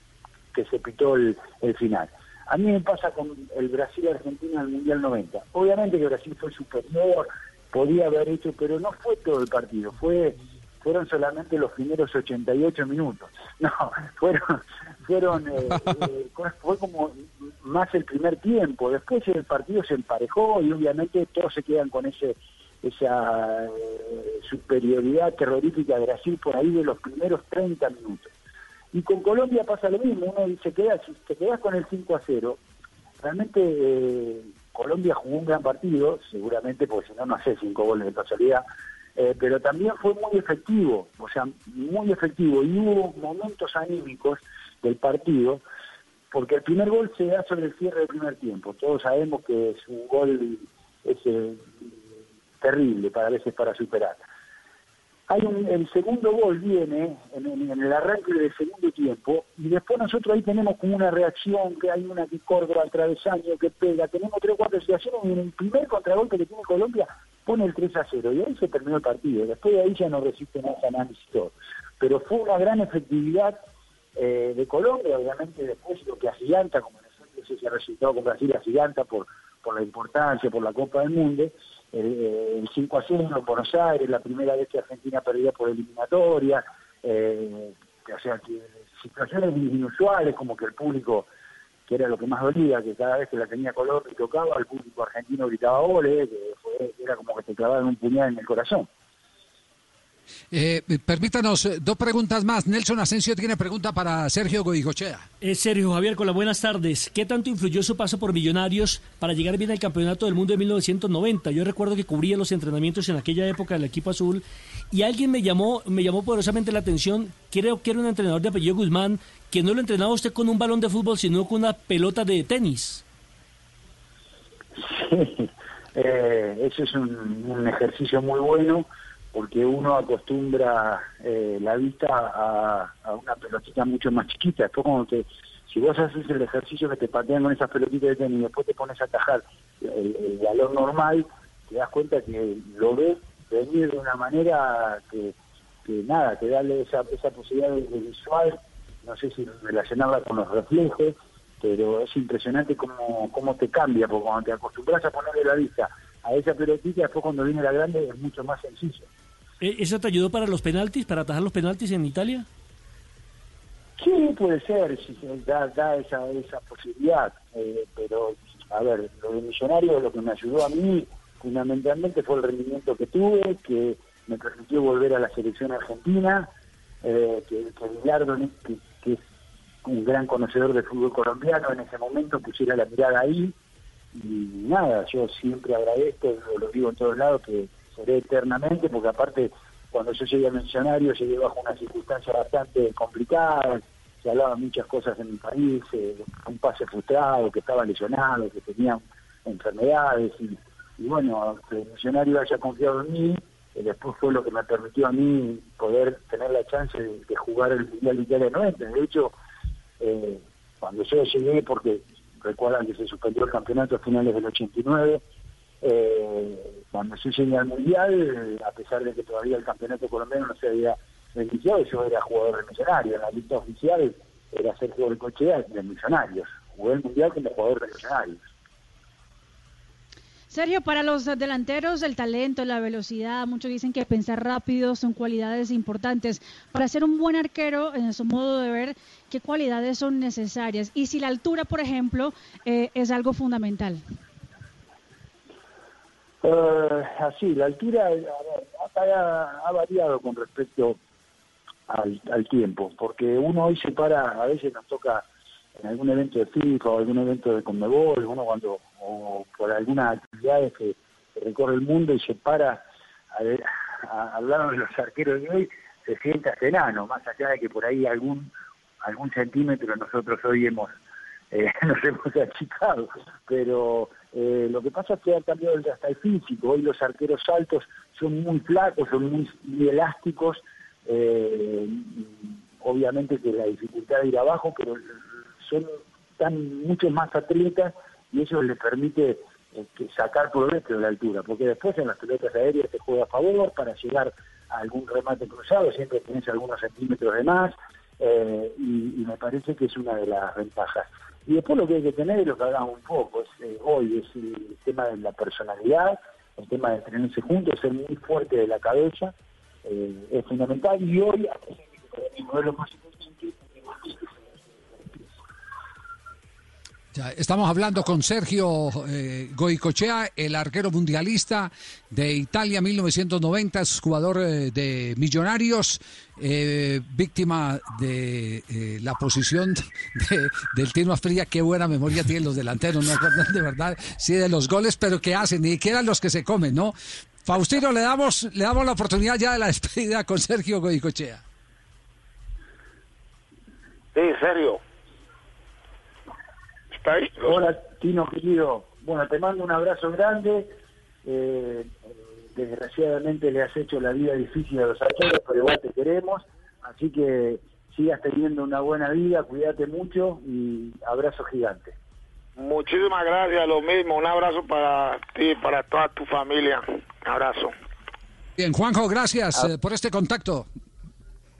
que se pitó el, el final. A mí me pasa con el Brasil-Argentina en el Mundial 90. Obviamente que Brasil fue superior, podía haber hecho, pero no fue todo el partido, fue fueron solamente los primeros 88 minutos. (laughs) No, fueron, fueron eh, eh, fue como más el primer tiempo. Después el partido se emparejó y obviamente todos se quedan con ese esa eh, superioridad terrorífica de Brasil por ahí de los primeros 30 minutos. Y con Colombia pasa lo mismo, uno se queda, te quedas con el 5 a 0, realmente eh, Colombia jugó un gran partido, seguramente porque si no, no hace cinco goles de casualidad, eh, pero también fue muy efectivo, o sea, muy efectivo, y hubo momentos anímicos del partido, porque el primer gol se da sobre el cierre del primer tiempo, todos sabemos que es un gol es, terrible para veces para superar. Hay un, el segundo gol viene en, en- en el arranque del segundo tiempo y después nosotros ahí tenemos como una reacción, que hay una que corre al travesaño, que pega, tenemos tres o cuatro situaciones y en el primer contragolpe que tiene Colombia pone el 3 a 0 y ahí se terminó el partido. Después de ahí ya no resiste más análisis todo. Pero fue una gran efectividad eh, de Colombia, obviamente después lo que agiganta, como nosotros ese resultado con Brasil agiganta por, por la importancia, por la Copa del Mundo, el, el 5 a 0 en Buenos Aires, la primera vez que Argentina perdía por eliminatoria, eh, o sea, que situaciones inusuales como que el público, que era lo que más dolía, que cada vez que la tenía Colombia y tocaba, el público argentino gritaba goles, que era como que te clavaban un puñal en el corazón. Eh, permítanos eh, dos preguntas más. Nelson Asensio tiene pregunta para Sergio Goicochea. Eh, Sergio Javier, con las buenas tardes. ¿Qué tanto influyó su paso por Millonarios para llegar bien al Campeonato del Mundo de 1990? Yo recuerdo que cubría los entrenamientos en aquella época del equipo azul y alguien me llamó, me llamó poderosamente la atención. Creo que era un entrenador de apellido Guzmán que no lo entrenaba usted con un balón de fútbol, sino con una pelota de tenis. (laughs) Eh, eso es un, un ejercicio muy bueno porque uno acostumbra eh, la vista a, una pelotita mucho más chiquita. Después cuando te, si vos haces el ejercicio que te patean con esas pelotitas de tenis y después te pones a atajar el, balón normal, te das cuenta que lo ves venir de una manera que, que nada, te da esa, esa posibilidad de, de visual, no sé si relacionarla con los reflejos, pero es impresionante cómo, cómo te cambia, porque cuando te acostumbras a ponerle la vista a esa pelotita, después cuando viene la grande es mucho más sencillo. Eh, ¿Eso te ayudó para los penaltis, para atajar los penaltis en Italia? Sí, puede ser, sí, da, da esa, esa posibilidad, eh, pero a ver, lo de millonario lo que me ayudó a mí fundamentalmente fue el rendimiento que tuve, que me permitió volver a la selección argentina, eh, que, que que, es un gran conocedor del fútbol colombiano, en ese momento pusiera la mirada ahí, y nada, yo siempre agradezco, lo digo en todos lados, que seré eternamente, porque aparte cuando yo llegué a Mencionario llegué bajo una circunstancia bastante complicada, se hablaban muchas cosas en mi país, eh, un pase frustrado, que estaba lesionado, que tenía enfermedades, y, bueno, que el Mencionario haya confiado en mí, eh, después fue lo que me permitió a mí poder tener la chance de, de jugar el Mundial de Italia 90. De hecho, eh, cuando yo llegué, porque recuerdan que se suspendió el campeonato a finales del 89, eh, cuando yo llegué al Mundial, a pesar de que todavía el campeonato colombiano no se había iniciado, yo era jugador de Millonario, en la lista oficial era Sergio Bencochea de Millonarios, jugué el Mundial como jugador de Millonarios. Sergio, para los delanteros, el talento, la velocidad, muchos dicen que pensar rápido son cualidades importantes. Para ser un buen arquero, en su modo de ver, ¿qué cualidades son necesarias? Y si la altura, por ejemplo, eh, es algo fundamental. Eh, así, la altura ha, variado con respecto al, al tiempo, porque uno hoy se para, a veces nos toca en algún evento de FIFA o algún evento de Conmebol, uno cuando, o por algunas actividades que, recorre el mundo y se para a, hablar de los arqueros de hoy, se siente hasta enano, más allá de que por ahí algún algún centímetro nosotros hoy hemos eh, (laughs) nos hemos achicado, pero eh, lo que pasa es que ha cambiado hasta el físico, hoy los arqueros altos son muy flacos, son muy, elásticos, eh, obviamente que la dificultad de ir abajo, pero son tan muchos más atletas y eso les permite eh, sacar provecho de la altura, porque después en las pelotas aéreas te juega a favor para llegar a algún remate cruzado, siempre tienes algunos centímetros de más eh, y, me parece que es una de las ventajas. Y después lo que hay que tener es lo que hablamos un poco, es, eh, hoy es el tema de la personalidad, el tema de tenerse juntos, ser muy fuerte de la cabeza, es fundamental. Y hoy, a lo más importante, estamos hablando con Sergio eh, Goicochea, el arquero mundialista de Italia 1990, jugador eh, de Millonarios, eh, víctima de la posición (laughs) del Tino Fría. Qué buena memoria tienen los delanteros, no de verdad, sí, de los goles, pero que hacen, ni siquiera los que se comen, ¿no? Faustino, le damos, le damos la oportunidad ya de la despedida con Sergio Goicochea. Sí, Sergio. Hola, Tino, querido. Bueno, te mando un abrazo grande. Eh, desgraciadamente le has hecho la vida difícil a los arqueros, pero igual te queremos. Así que sigas teniendo una buena vida, cuídate mucho y abrazo gigante. Muchísimas gracias, lo mismo. Un abrazo para ti, para toda tu familia. Un abrazo. Bien, Juanjo, gracias ah. eh, por este contacto.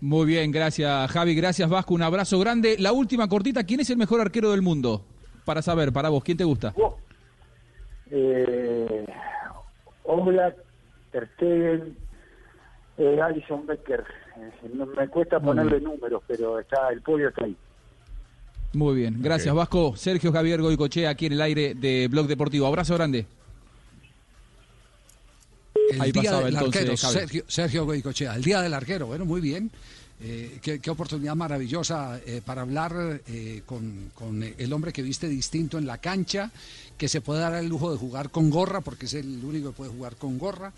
Muy bien, gracias Javi, gracias Vasco, un abrazo grande. La última cortita, ¿quién es el mejor arquero del mundo? Para saber, para vos, ¿quién te gusta? Eh, Oblak, Ter Stegen, eh, Alison Becker. Eh, me cuesta ponerle números, pero está el podio está ahí. Muy bien, gracias Vasco. Sergio Javier Goicochea aquí en el aire de Blog Deportivo. Abrazo grande. El Ahí día del arquero, Sergio, Sergio Goicochea, el día del arquero, bueno, muy bien. Eh, qué, oportunidad maravillosa eh, para hablar eh, con, el hombre que viste distinto en la cancha, que se puede dar el lujo de jugar con gorra, porque es el único que puede jugar con gorra,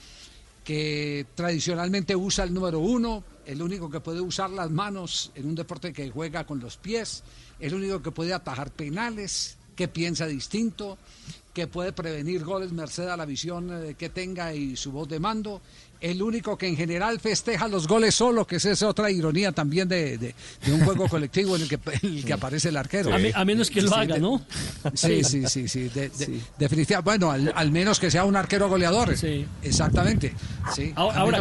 que tradicionalmente usa el número uno, el único que puede usar las manos en un deporte que juega con los pies, el único que puede atajar penales, que piensa distinto, que puede prevenir goles merced a la visión que tenga y su voz de mando el único que en general festeja los goles solo, que es esa otra ironía también de, un juego colectivo en el que, que aparece el arquero. A, menos que lo haga, ¿no? Sí, sí, sí, sí. definitivamente, bueno, al, menos que sea un arquero goleador. Sí. Exactamente. Sí. Ahora,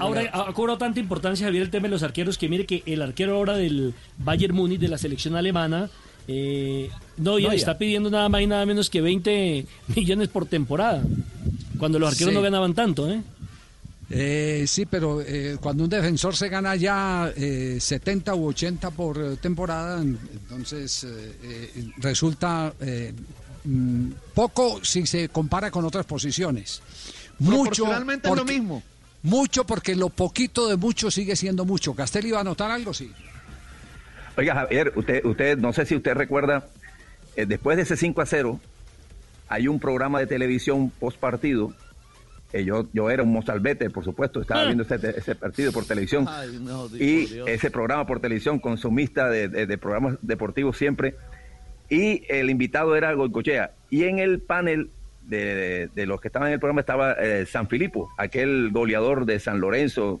ahora, ha cobrado tanta importancia, Javier, el tema de los arqueros, que mire que el arquero ahora del Bayern Múnich, de la selección alemana, eh, no, ya está pidiendo nada más y nada menos que 20 millones por temporada. Cuando los arqueros no ganaban tanto, ¿eh? Eh, sí, pero eh, cuando un defensor se gana ya eh, 70 u 80 por temporada, entonces eh, resulta mm, poco si se compara con otras posiciones. Mucho porque, es lo mismo. Mucho porque lo poquito de mucho sigue siendo mucho. ¿Castelli iba a notar algo? Sí. Oiga, Javier, usted, usted, no sé si usted recuerda, después de ese 5 a 0, hay un programa de televisión post partido yo, yo era un mozalbete, por supuesto, estaba ah. viendo ese, ese partido por televisión. y ese programa por televisión, consumista de, de, programas deportivos siempre. Y el invitado era Goicochea. Y en el panel de, de, los que estaban en el programa estaba eh, San Filipo, aquel goleador de San Lorenzo.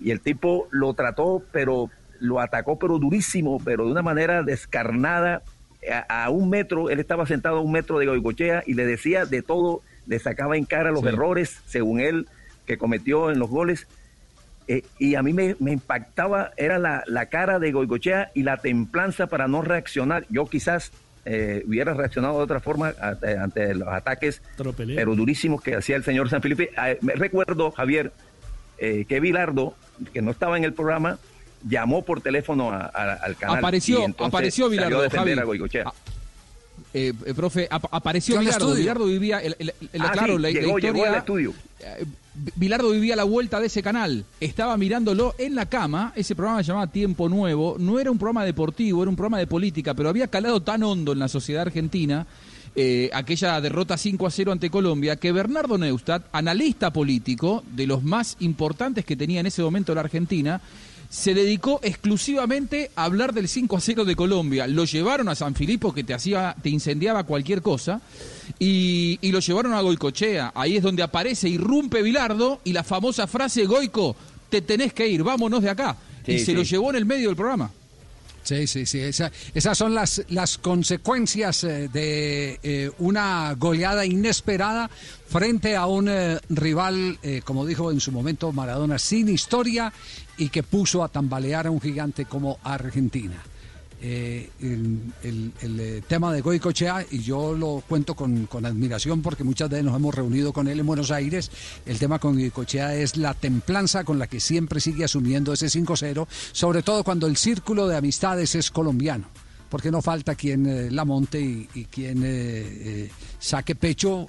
Y el tipo lo trató, pero lo atacó, pero durísimo, pero de una manera descarnada. A, a un metro, él estaba sentado a un metro de Goicochea y le decía de todo le sacaba en cara los errores, según él, que cometió en los goles. Eh, y a mí me, impactaba, era la, cara de Goigochea y la templanza para no reaccionar. Yo quizás eh, hubiera reaccionado de otra forma ante, ante los ataques, pero durísimos que hacía el señor San Felipe. Ah, me recuerdo, Javier, eh, que Bilardo, que no estaba en el programa, llamó por teléfono a- a- al canal. Apareció, y apareció Javi. a. Ah, eh, eh, profe, ap- apareció estudio. Bilardo vivía, el- el- el- Ah, claro, sí, la, la llegó, llegó historia- al estudio. Bilardo vivía a la vuelta de ese canal. Estaba mirándolo en la cama. Ese programa se llamaba Tiempo Nuevo. No era un programa deportivo, era un programa de política, pero había calado tan hondo en la sociedad argentina. eh, aquella derrota 5 a 0 ante Colombia, que Bernardo Neustadt, analista político de los más importantes que tenía en ese momento la Argentina, se dedicó exclusivamente a hablar del 5 a 0 de Colombia. Lo llevaron a San Filipo, que te hacía, te incendiaba cualquier cosa, y, y lo llevaron a Goicochea. Ahí es donde aparece, irrumpe Bilardo, y la famosa frase, Goico, te tenés que ir, vámonos de acá. Sí, y se sí. lo llevó en el medio del programa. Sí, sí, sí. esa- esas son las, las consecuencias eh, de eh, una goleada inesperada frente a un eh, rival, como dijo en su momento Maradona, sin historia y que puso a tambalear a un gigante como Argentina. Eh, el eh, tema de Goicochea, y yo lo cuento con, con admiración porque muchas veces nos hemos reunido con él en Buenos Aires, el tema con Goicochea es la templanza con la que siempre sigue asumiendo ese 5-0, sobre todo cuando el círculo de amistades es colombiano. Porque no falta quien eh, la monte y, quien eh, eh, saque pecho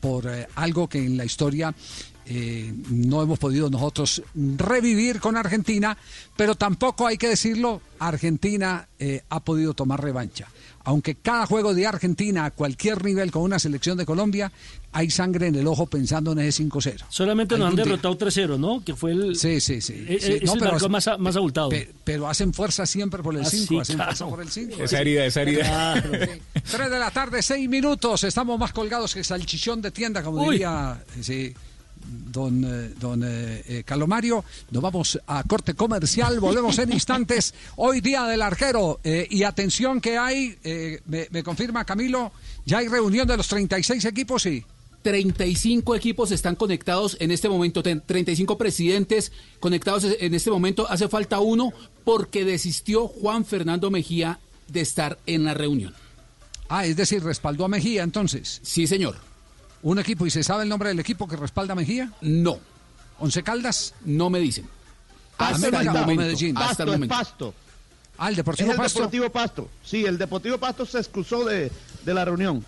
por algo que en la historia no hemos podido nosotros revivir con Argentina, pero tampoco hay que decirlo, Argentina ha podido tomar revancha. Aunque cada juego de Argentina a cualquier nivel con una selección de Colombia, hay sangre en el ojo pensando en ese 5-0. Solamente nos han derrotado 3-0, ¿no? Que fue el. Sí, sí, sí. eh, sí. eh, es No, el pero- más, más abultado. Pe- pero hacen fuerza siempre por el Ah, 5, sí, hacen claro. fuerza por el 5. Esa herida, esa herida. Claro. 3 (laughs) de la tarde, 6 minutos. Estamos más colgados que salchichón de tienda, como Uy. diría sí, don, eh, don eh, eh, Calomario. Nos vamos a corte comercial, volvemos en instantes. Hoy día del arquero. eh, y atención que hay, eh, me, me confirma Camilo, ya hay reunión de los 36 equipos, sí. 35 equipos están conectados en este momento, ten- 35 presidentes conectados en este momento. Hace falta uno porque desistió Juan Fernando Mejía de estar en la reunión. Ah, es decir, respaldó a Mejía entonces. Sí, señor. ¿Un equipo y se sabe el nombre del equipo que respalda a Mejía? No. ¿Once Caldas? No me dicen. Hasta Hasta el el momento. Medellín. Hasta Pasto el es momento. Pasto. Ah, el Es Deportivo el Pasto. Deportivo Pasto. Sí, el Deportivo Pasto se excusó de, de la reunión.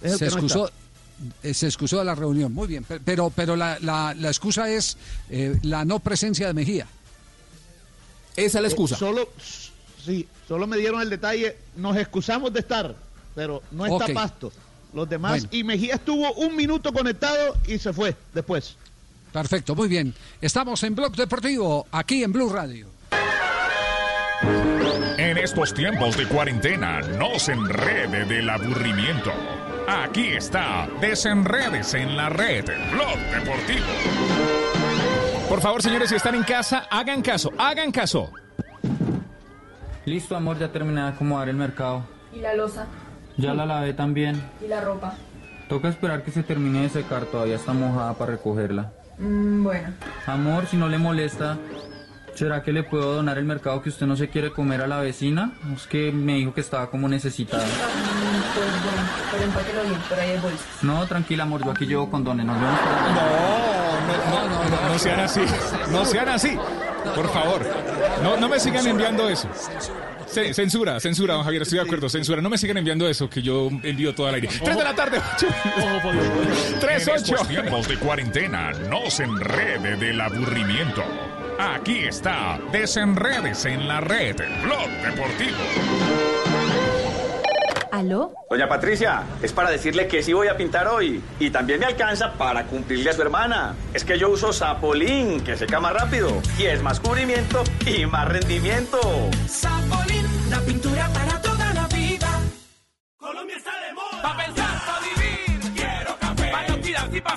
Es se no excusó, eh, se excusó de la reunión. Muy bien, pe- pero, pero la, la- la excusa es eh, la no presencia de Mejía. Esa es la excusa. Eh, solo, sí, solo me dieron el detalle. Nos excusamos de estar, pero no está. Pasto. Los demás. Bueno. Y Mejía estuvo un minuto conectado y se fue después. Perfecto, muy bien. Estamos en Blog Deportivo, aquí en Blue Radio. En estos tiempos de cuarentena, no se enrede del aburrimiento. Aquí está, desenredes en la red, Blog Deportivo. Por favor, señores, si están en casa, hagan caso, hagan caso. Listo, amor, ya terminé de acomodar el mercado. ¿Y la losa? Ya la lavé también. ¿Y la ropa? Toca esperar que se termine de secar, todavía está mojada para recogerla. Mm, bueno. Amor, si no le molesta, ¿será que le puedo donar el mercado que usted no se quiere comer a la vecina? Es que me dijo que estaba como necesitada. Mm, Pues bueno, pero empáquelo bien, por ahí hay bolsas. No, tranquila, amor, yo aquí llevo condones. Nos vemos. No, no, no, no sean así. No sean así. Por favor. No, no me sigan enviando eso. Censura, censura, don Javier, estoy de acuerdo. Censura, no me sigan enviando eso que yo envío todo al aire. Tres de la tarde, ocho. Tres, En ocho. estos tiempos de cuarentena, no se enrede del aburrimiento. Aquí está, desenredes en la red, Blog Deportivo. ¿Aló? Doña Patricia, es para decirle que sí voy a pintar hoy. Y también me alcanza para cumplirle a su hermana. Es que yo uso Sapolín, que seca más rápido. Y es más cubrimiento y más rendimiento. Sapolín, la pintura para toda la vida. Colombia está de moda. Pa' pensar, pa' vivir. Quiero café. Pa' no cuidarse y pa'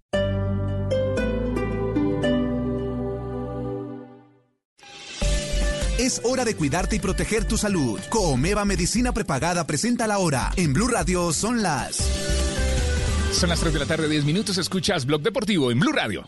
Es hora de cuidarte y proteger tu salud. Comeva Medicina Prepagada presenta la hora. En Blue Radio son las... Son las 3 de la tarde, 10 minutos. Escuchas Blog Deportivo en Blue Radio.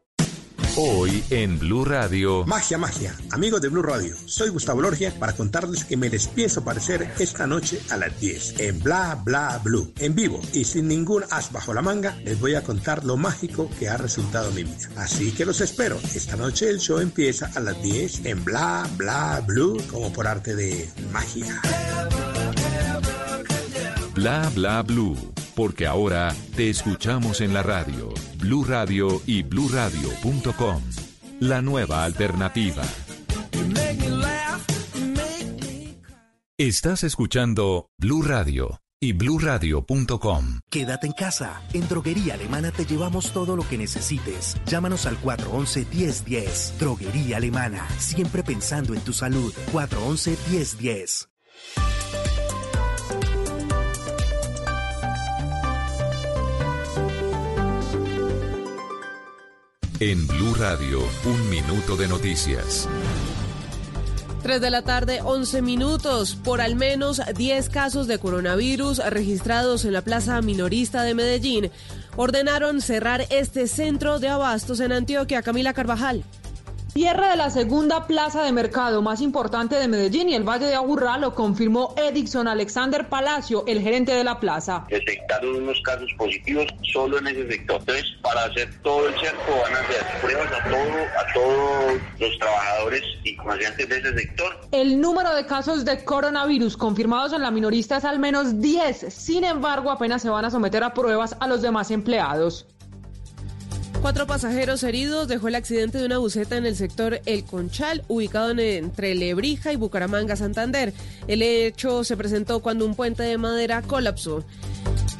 Hoy en Blue Radio. Magia, magia. Amigos de Blue Radio, soy Gustavo Lorgia para contarles que me les pienso aparecer esta noche a las 10 en Bla Bla Blue, en vivo y sin ningún as bajo la manga, les voy a contar lo mágico que ha resultado mi vida. Así que los espero. Esta noche el show empieza a las 10 en Bla Bla Blue, como por arte de magia. Bla Bla Blue. Porque ahora te escuchamos en la radio, Blue Radio y bluradio.com. La nueva alternativa. Estás escuchando Blue Radio y bluradio.com. Quédate en casa. En Droguería Alemana te llevamos todo lo que necesites. Llámanos al 411-1010. Droguería Alemana. Siempre pensando en tu salud. 411-1010. En Blue Radio, un minuto de noticias. 3 de la tarde, 11 minutos. Por al menos 10 casos de coronavirus registrados en la plaza minorista de Medellín, ordenaron cerrar este centro de abastos en Antioquia. Camila Carvajal. Cierre de la segunda plaza de mercado más importante de Medellín y el Valle de Aburrá lo confirmó Edison Alexander Palacio, el gerente de la plaza. Detectaron unos casos positivos solo en ese sector. Entonces, para hacer todo el cerco van a hacer pruebas a todo, a todos los trabajadores y comerciantes de ese sector. El número de casos de coronavirus confirmados en la minorista es al menos 10. Sin embargo, apenas se van a someter a pruebas a los demás empleados. Cuatro pasajeros heridos dejó el accidente de una buceta en el sector El Conchal, ubicado en, entre Lebrija y Bucaramanga, Santander. El hecho se presentó cuando un puente de madera colapsó.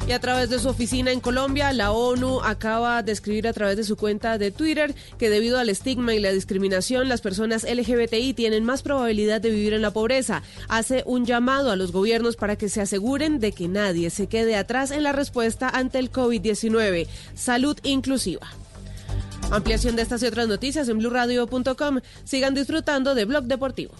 Y a través de su oficina en Colombia, la ONU acaba de escribir a través de su cuenta de Twitter que debido al estigma y la discriminación, las personas LGBTI tienen más probabilidad de vivir en la pobreza. Hace un llamado a los gobiernos para que se aseguren de que nadie se quede atrás en la respuesta ante el COVID-19. Salud inclusiva. Ampliación de estas y otras noticias en blurradio.com. Sigan disfrutando de Blog Deportivo.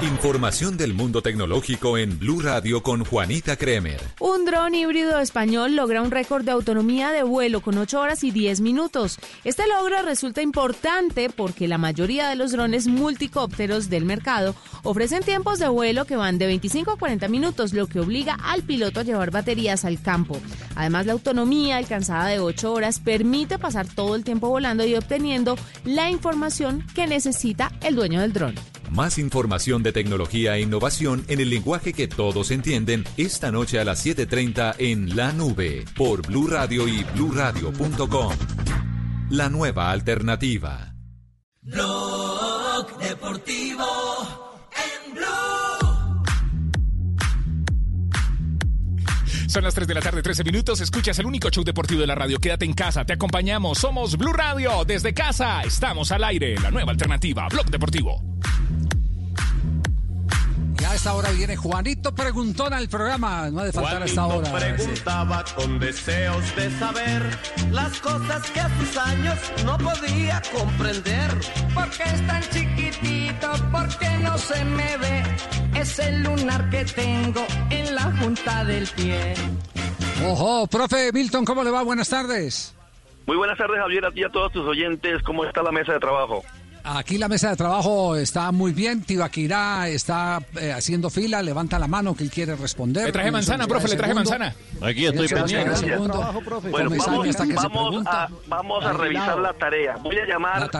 Información del mundo tecnológico en Blue Radio con Juanita Kremer. Un dron híbrido español logra un récord de autonomía de vuelo con 8 horas y 10 minutos. Este logro resulta importante porque la mayoría de los drones multicópteros del mercado ofrecen tiempos de vuelo que van de 25 a 40 minutos, lo que obliga al piloto a llevar baterías al campo. Además, la autonomía alcanzada de 8 horas permite pasar todo el tiempo volando y obteniendo la información que necesita el dueño del dron. Más información de tecnología e innovación en el lenguaje que todos entienden esta noche a las 7:30 en La Nube por Blue Radio y bluradio.com. La nueva alternativa. Blog Deportivo en Blue. Son las 3 de la tarde, 13 minutos. Escuchas el único show deportivo de la radio. Quédate en casa, te acompañamos. Somos Blue Radio. Desde casa estamos al aire. La nueva alternativa, Blog Deportivo. A esta hora viene Juanito Preguntón al programa. No ha de faltar a esta hora. preguntaba con deseos de saber las cosas que a sus años no podía comprender. ¿Por qué es tan chiquitito? ¿Por qué no se me ve? Es el lunar que tengo en la punta del pie. Ojo, profe Milton, ¿cómo le va? Buenas tardes. Muy buenas tardes, Javier, a ti y a todos tus oyentes. ¿Cómo está la mesa de trabajo? Aquí la mesa de trabajo está muy bien. Tibaquirá está eh, haciendo fila. Levanta la mano que él quiere responder. Le traje manzana, profe, le traje manzana. Aquí estoy pendiente. Bueno, vamos, hasta que a, vamos a revisar la tarea. Voy a llamar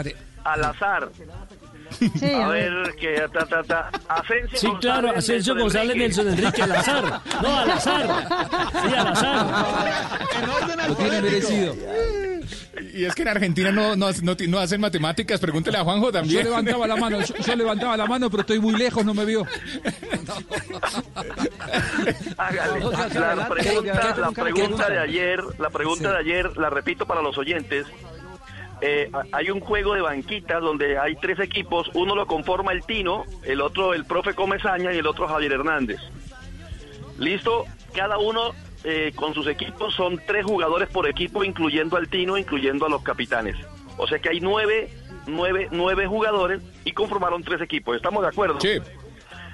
al azar. a ver, que ta, ta, ta. Asensio Sí, claro, González, Asensio González, Enrique. Nelson Enrique, al azar. No, al azar. Sí, al azar. Lo tiene merecido. Y es que en Argentina no, no, no, no hacen matemáticas. Pregúntele a Juanjo también. Yo levantaba la mano, yo, yo levantaba la mano, pero estoy muy lejos, no me vio. Hágale. La pregunta, la de ayer, la pregunta de ayer, la repito para los oyentes. Eh, hay un juego de banquitas donde hay tres equipos, uno lo conforma el Tino, el otro el profe Comesaña y el otro Javier Hernández. Listo, cada uno eh, con sus equipos son tres jugadores por equipo, incluyendo al Tino, incluyendo a los capitanes. O sea que hay nueve, nueve, nueve jugadores y conformaron tres equipos. ¿Estamos de acuerdo? Sí.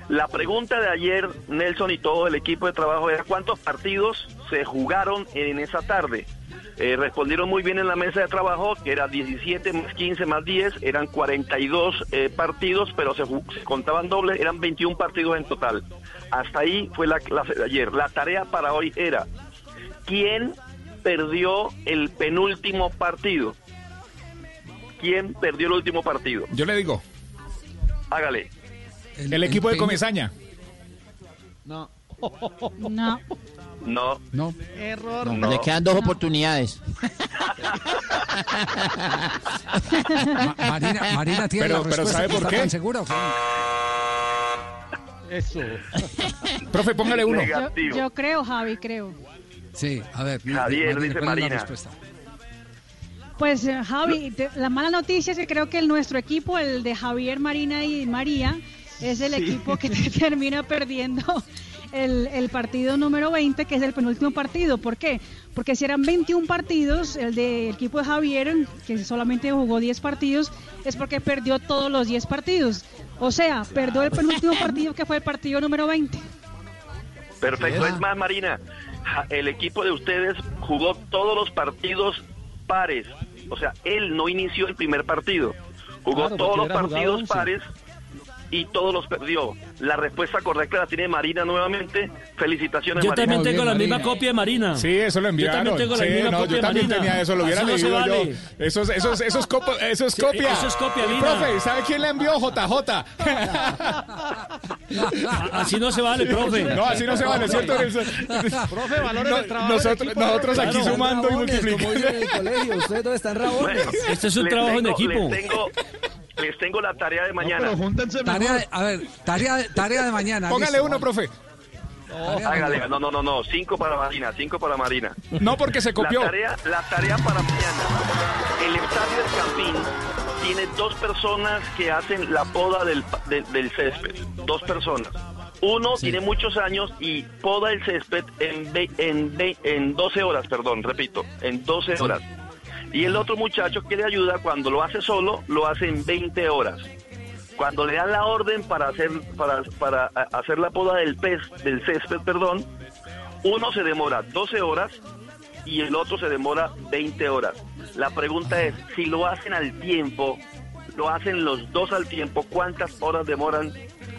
La pregunta de ayer, Nelson y todo el equipo de trabajo era cuántos partidos se jugaron en esa tarde. Eh, respondieron muy bien en la mesa de trabajo, que era 17 más 15 más 10, eran 42 eh, partidos, pero se, contaban dobles, eran 21 partidos en total. Hasta ahí fue la clase de ayer. La tarea para hoy era, ¿quién perdió el penúltimo partido? ¿Quién perdió el último partido? Yo le digo, Hágale. el, equipo de Comesaña. No. No. (laughs) No. No. Error. No. Le quedan dos oportunidades. Ma- Marina, Marina tiene Pero- la pero. ¿sabe por ¿Está qué? tan segura o qué? Eso. Profe, póngale uno. Yo, yo creo, Javi, creo. Sí, a ver. Javier, Marina, dice. Pues eh, Javi, te- la mala noticia es que creo que el, nuestro equipo, el de Javier, Marina y María, es el equipo que te (laughs) termina perdiendo el, el partido número 20, que es el penúltimo partido. ¿Por qué? Porque si eran 21 partidos, el del equipo de Javier, que solamente jugó 10 partidos, es porque perdió todos los 10 partidos. O sea, perdió el penúltimo partido, que fue el partido número 20. Perfecto, es más, Marina, el equipo de ustedes jugó todos los partidos pares. O sea, él no inició el primer partido. Jugó Claro, todos los partidos 11. pares y todos los perdió. La respuesta correcta la tiene Marina nuevamente. Felicitaciones, Yo Marina. también tengo la misma copia de Marina. Sí, eso lo enviaron. Yo también tengo la Sí, misma no, copia yo de también Marina. tenía eso, lo hubiera no leído vale. yo. Eso es, eso es, eso es, copo- eso es Sí, copia. eso es copia, Y, Lina. profe, ¿sabe quién la envió? JJ. (laughs) Así no se vale, profe. No, así no se vale, ¿cierto? Profe, valores No, el trabajo nosotros, equipo, nosotros profe. aquí Claro. sumando y Rabones, en el multiplicando. colegio, ustedes están rabones. Bueno, Este es un trabajo en tengo- equipo. Les tengo, les tengo la tarea de mañana. Pero júntense Tarea, de- a ver, tarea, de- tarea de mañana. Póngale listo. uno, profe. Hágale, no, no, no, no, cinco para Marina, cinco para Marina. No porque se copió. La tarea, la tarea para mañana. El estadio del Campín tiene dos personas que hacen la poda del, pa- de- del césped. Dos personas. Uno tiene muchos años y poda el césped en, ve- en, ve- en 12 horas, perdón, repito, en 12 horas. Y el otro muchacho que le ayuda cuando lo hace solo, lo hace en 20 horas. Cuando le dan la orden para hacer para, para hacer la poda del pez, del césped, perdón, uno se demora 12 horas y el otro se demora 20 horas. La pregunta es, si lo hacen al tiempo, lo hacen los dos al tiempo, ¿cuántas horas demoran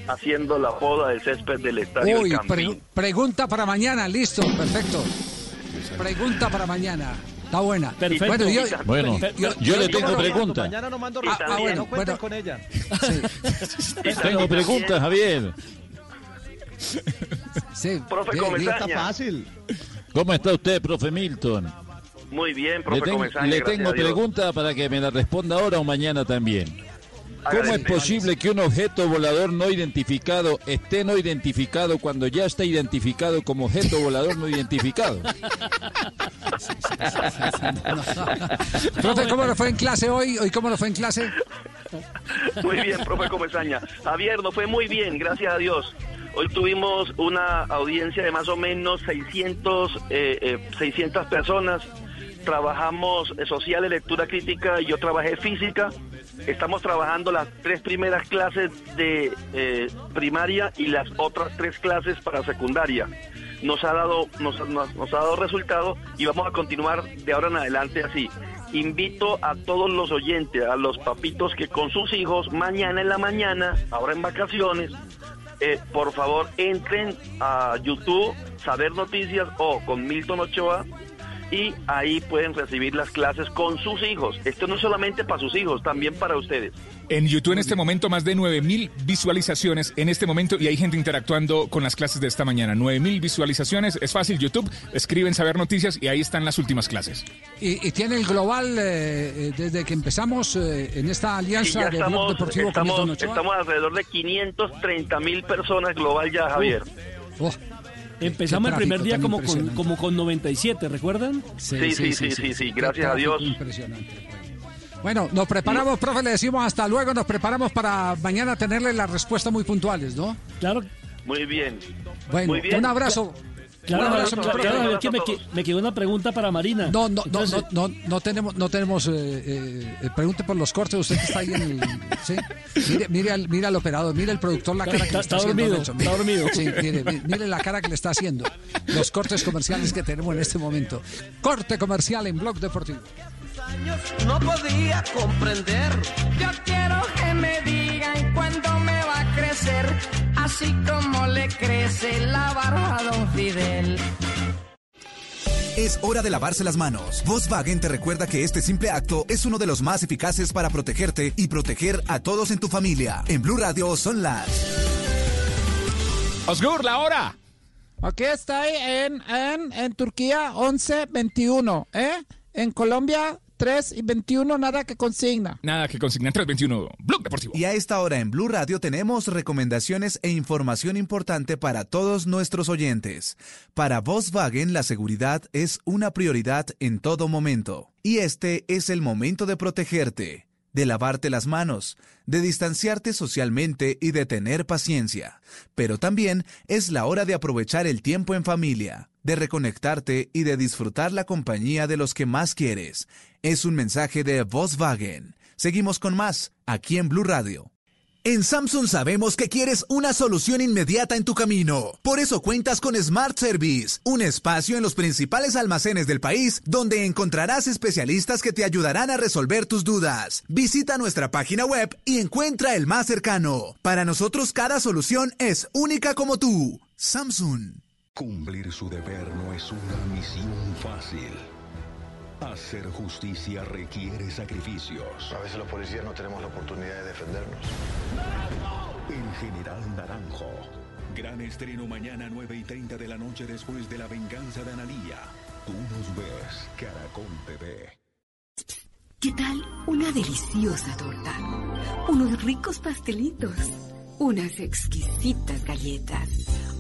haciendo la poda del césped del estadio Uy, pre- pregunta para mañana, listo, perfecto. Pregunta para mañana. Está buena. Perfecto. Bueno, yo, Bueno, yo le tengo Mañana pregunta. Mañana no mando respuesta, también- bueno, no bueno. con ella. (laughs) Tengo preguntas, Javier. sí, (laughs) Profe bien, bien. Está Comesaña. fácil. ¿Cómo está usted, profe Milton? Muy bien, Le, profe ten- Comesaña, le tengo a Dios. pregunta para que me la responda ahora o mañana también. ¿Cómo es posible que un objeto volador no identificado esté no identificado cuando ya está identificado como objeto volador no identificado? (laughs) Profe, ¿cómo lo fue en clase hoy? ¿Hoy cómo lo fue en clase? Muy bien, profe Comesaña. Javier, nos fue muy bien, gracias a Dios. Hoy tuvimos una audiencia de más o menos 600, eh, eh, 600 personas. Trabajamos eh, sociales, lectura crítica y yo trabajé física. Estamos trabajando las tres primeras clases de eh, primaria y las otras tres clases para secundaria. nos ha dado nos, nos- nos ha dado resultado y vamos a continuar de ahora en adelante así. Invito a todos los oyentes, a los papitos que con sus hijos mañana en la mañana, ahora en vacaciones, eh, por favor entren a YouTube, Saber Noticias o con Milton Ochoa y ahí pueden recibir las clases con sus hijos. Esto no es solamente para sus hijos, también para ustedes. En YouTube en este momento más de 9000 visualizaciones en este momento y hay gente interactuando con las clases de esta mañana. 9000 visualizaciones, es fácil YouTube, escriben saber noticias y ahí están las últimas clases. Y, y tiene el global eh, eh, desde que empezamos eh, en esta alianza de Blog estamos, Deportivo estamos, estamos alrededor de 530 mil personas global ya, Javier. Empezamos el primer día como con, como con 97, ¿recuerdan? Sí, sí, sí, sí, sí, gracias a Dios. Impresionante. Bueno, nos preparamos, profe, le decimos hasta luego, nos preparamos para mañana tenerle las respuestas muy puntuales, ¿no? Claro. Muy bien. Bueno, Muy bien. un abrazo. Claro, claro, que me, me quedó una pregunta para Marina. No, no, no, Entonces, no, no, no tenemos, no tenemos, eh, eh, eh, pregunte por los cortes, usted que está ahí en el, (laughs) ¿sí? Mire, mire al, mire al operador, mire al productor la Está- cara que le está está haciendo. dormido, Nelson, está mire. dormido. Sí, mire, mire, mire la cara que le está haciendo. Los cortes comerciales que tenemos en este momento. Corte comercial en Blog Deportivo. no podía comprender. Yo quiero que me digan a crecer, así como le crece la barba a don Fidel. Es hora de lavarse las manos. Volkswagen te recuerda que este simple acto es uno de los más eficaces para protegerte y proteger a todos en tu familia. En Blue Radio son las Osgur, la hora. Aquí estoy en, en, en Turquía 11.21, ¿eh? En Colombia 3 y 21, nada que consigna. Nada que consignan 321. Blog Deportivo. Y a esta hora en Blue Radio tenemos recomendaciones e información importante para todos nuestros oyentes. Para Volkswagen la seguridad es una prioridad en todo momento. Y este es el momento de protegerte, de lavarte las manos, de distanciarte socialmente y de tener paciencia. Pero también es la hora de aprovechar el tiempo en familia, de reconectarte y de disfrutar la compañía de los que más quieres. Es un mensaje de Volkswagen. Seguimos con más aquí en Blue Radio. En Samsung sabemos que quieres una solución inmediata en tu camino. Por eso cuentas con Smart Service, un espacio en los principales almacenes del país donde encontrarás especialistas que te ayudarán a resolver tus dudas. Visita nuestra página web y encuentra el más cercano. Para nosotros cada solución es única como tú. Samsung. Cumplir su deber no es una misión fácil. Hacer justicia requiere sacrificios. A veces los policías no tenemos la oportunidad de defendernos. En General Naranjo. Gran estreno mañana 9 y 30 de la noche después de la venganza de Analía. Tú nos ves, Caracol TV. ¿Qué tal una deliciosa torta? Unos ricos pastelitos, unas exquisitas galletas,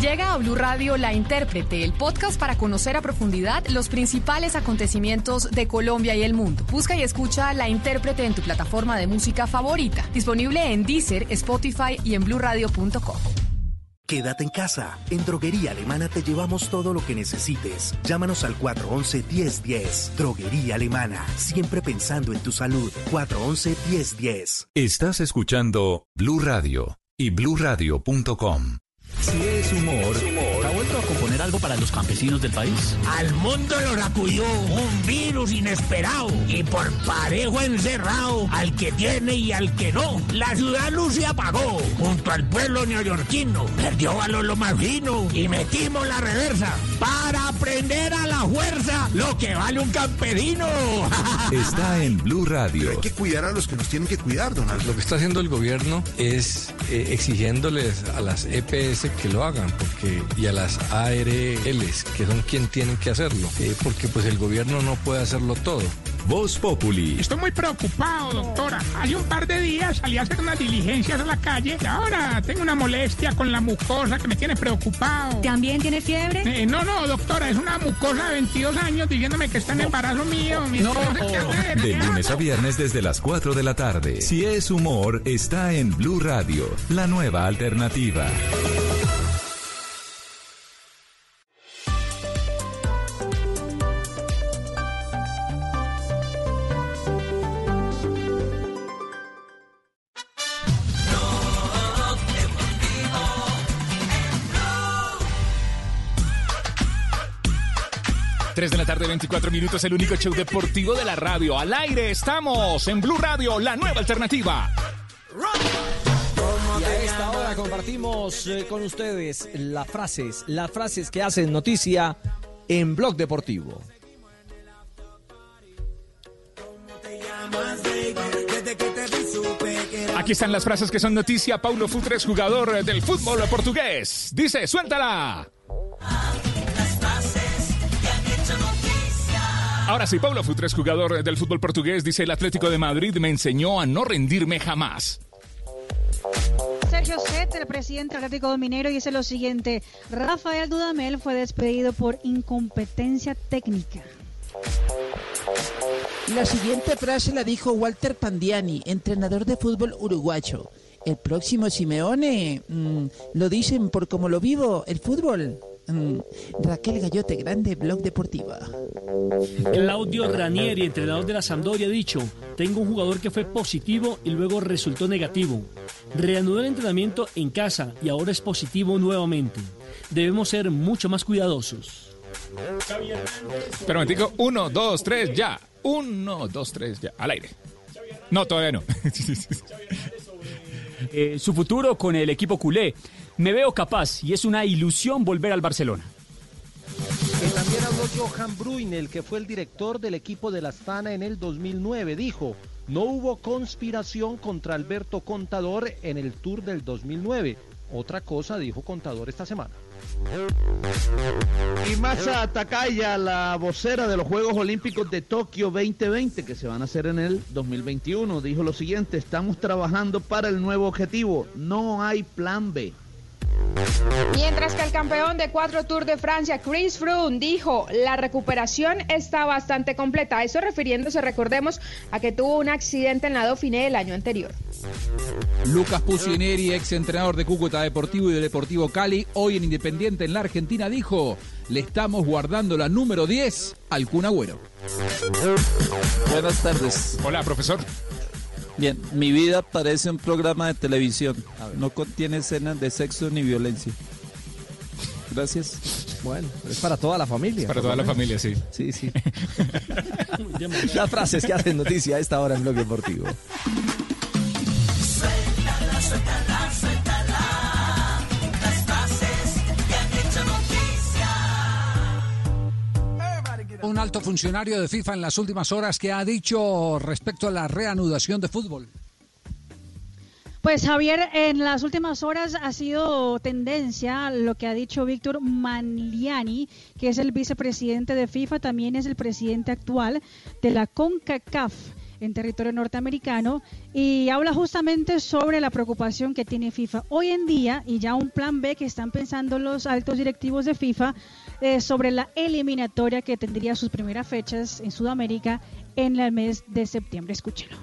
Llega a Blue Radio La Intérprete, el podcast para conocer a profundidad los principales acontecimientos de Colombia y el mundo. Busca y escucha La Intérprete en tu plataforma de música favorita. Disponible en Deezer, Spotify y en bluradio.com. Quédate en casa. En Droguería Alemana te llevamos todo lo que necesites. Llámanos al 411-1010. Droguería Alemana. Siempre pensando en tu salud. 411-1010. Estás escuchando Blue Radio y bluradio.com. Si es humor, algo para los campesinos del país? Al mundo lo sacudió un virus inesperado y por parejo encerrado al que tiene y al que no. La ciudad luz se apagó junto al pueblo neoyorquino. Perdió a lo más fino y metimos la reversa para aprender a la fuerza lo que vale un campesino. (laughs) Está en Blue Radio. Hay que cuidar a los que nos tienen que cuidar, don Aldo. Lo que está haciendo el gobierno es eh, exigiéndoles a las EPS que lo hagan porque y a las ARLs que son quien tienen que hacerlo eh, porque pues el gobierno no puede hacerlo todo Voz Populi. Estoy muy preocupado, doctora. Hace un par de días salí a hacer unas diligencias a la calle y ahora tengo una molestia con la mucosa que me tiene preocupado. ¿También tiene fiebre? Eh, no, no, doctora, es una mucosa de 22 años diciéndome que está en embarazo mío. Mi- no sé qué hacer. De lunes a viernes desde las 4 de la tarde. Si es humor, está en Blue Radio, la nueva alternativa. Tarde, 24 minutos, el único show deportivo de la radio. Al aire estamos en Blue Radio, la nueva alternativa. Y a esta hora compartimos eh, con ustedes las frases, las frases que hacen noticia en Blog Deportivo. Aquí están las frases que son noticia. Paulo Futres, jugador del fútbol portugués. Dice, suéltala. Ahora sí, Paulo Futres, jugador del fútbol portugués, dice el Atlético de Madrid me enseñó a no rendirme jamás. Sergio Set, el presidente del Atlético Minero, dice lo siguiente: Rafael Dudamel fue despedido por incompetencia técnica. La siguiente frase la dijo Walter Pandiani, entrenador de fútbol uruguayo. El próximo Simeone, mm, lo dicen por como lo vivo, el fútbol. Mm, Raquel Gallote Grande, Blog Deportiva. Claudio Ranieri, entrenador de la Sampdoria, ha dicho, tengo un jugador que fue positivo y luego resultó negativo. Reanudó el entrenamiento en casa y ahora es positivo nuevamente. Debemos ser mucho más cuidadosos. Pero me digo, uno, dos, tres, ya. Uno, dos, tres, ya. Al aire. No, todavía no. (laughs) Eh, su futuro con el equipo culé. Me veo capaz y es una ilusión volver al Barcelona. Que también habló Johan Bruin, el que fue el director del equipo de la Astana en el 2009. Dijo, no hubo conspiración contra Alberto Contador en el Tour del 2009. Otra cosa dijo Contador esta semana. Y Masa Takaya, la vocera de los Juegos Olímpicos de Tokio 2020, que se van a hacer en el 2021, dijo lo siguiente, estamos trabajando para el nuevo objetivo, no hay plan B. Mientras que el campeón de cuatro Tour de Francia, Chris Froome, dijo, la recuperación está bastante completa. Eso refiriéndose, recordemos, a que tuvo un accidente en la Dauphiné el año anterior. Lucas Pucineri, ex entrenador de Cúcuta Deportivo y de Deportivo Cali, hoy en Independiente en la Argentina, dijo, le estamos guardando la número 10 al Kun Agüero. Buenas tardes. Hola, profesor. Bien, mi vida parece un programa de televisión. No contiene escenas de sexo ni violencia. Gracias. Bueno, es para toda la familia. Para toda la familia, sí. Sí, sí. (laughs) Las frases que hacen noticia a esta hora en Blog Deportivo. Suéltala, suéltala, suéltala. Un alto funcionario de FIFA en las últimas horas que ha dicho respecto a la reanudación de fútbol. Pues Javier, en las últimas horas ha sido tendencia lo que ha dicho Víctor Manliani, que es el vicepresidente de FIFA, también es el presidente actual de la CONCACAF en territorio norteamericano y habla justamente sobre la preocupación que tiene FIFA hoy en día y ya un plan B que están pensando los altos directivos de FIFA eh, sobre la eliminatoria que tendría sus primeras fechas en Sudamérica en el mes de septiembre. Escúchelo.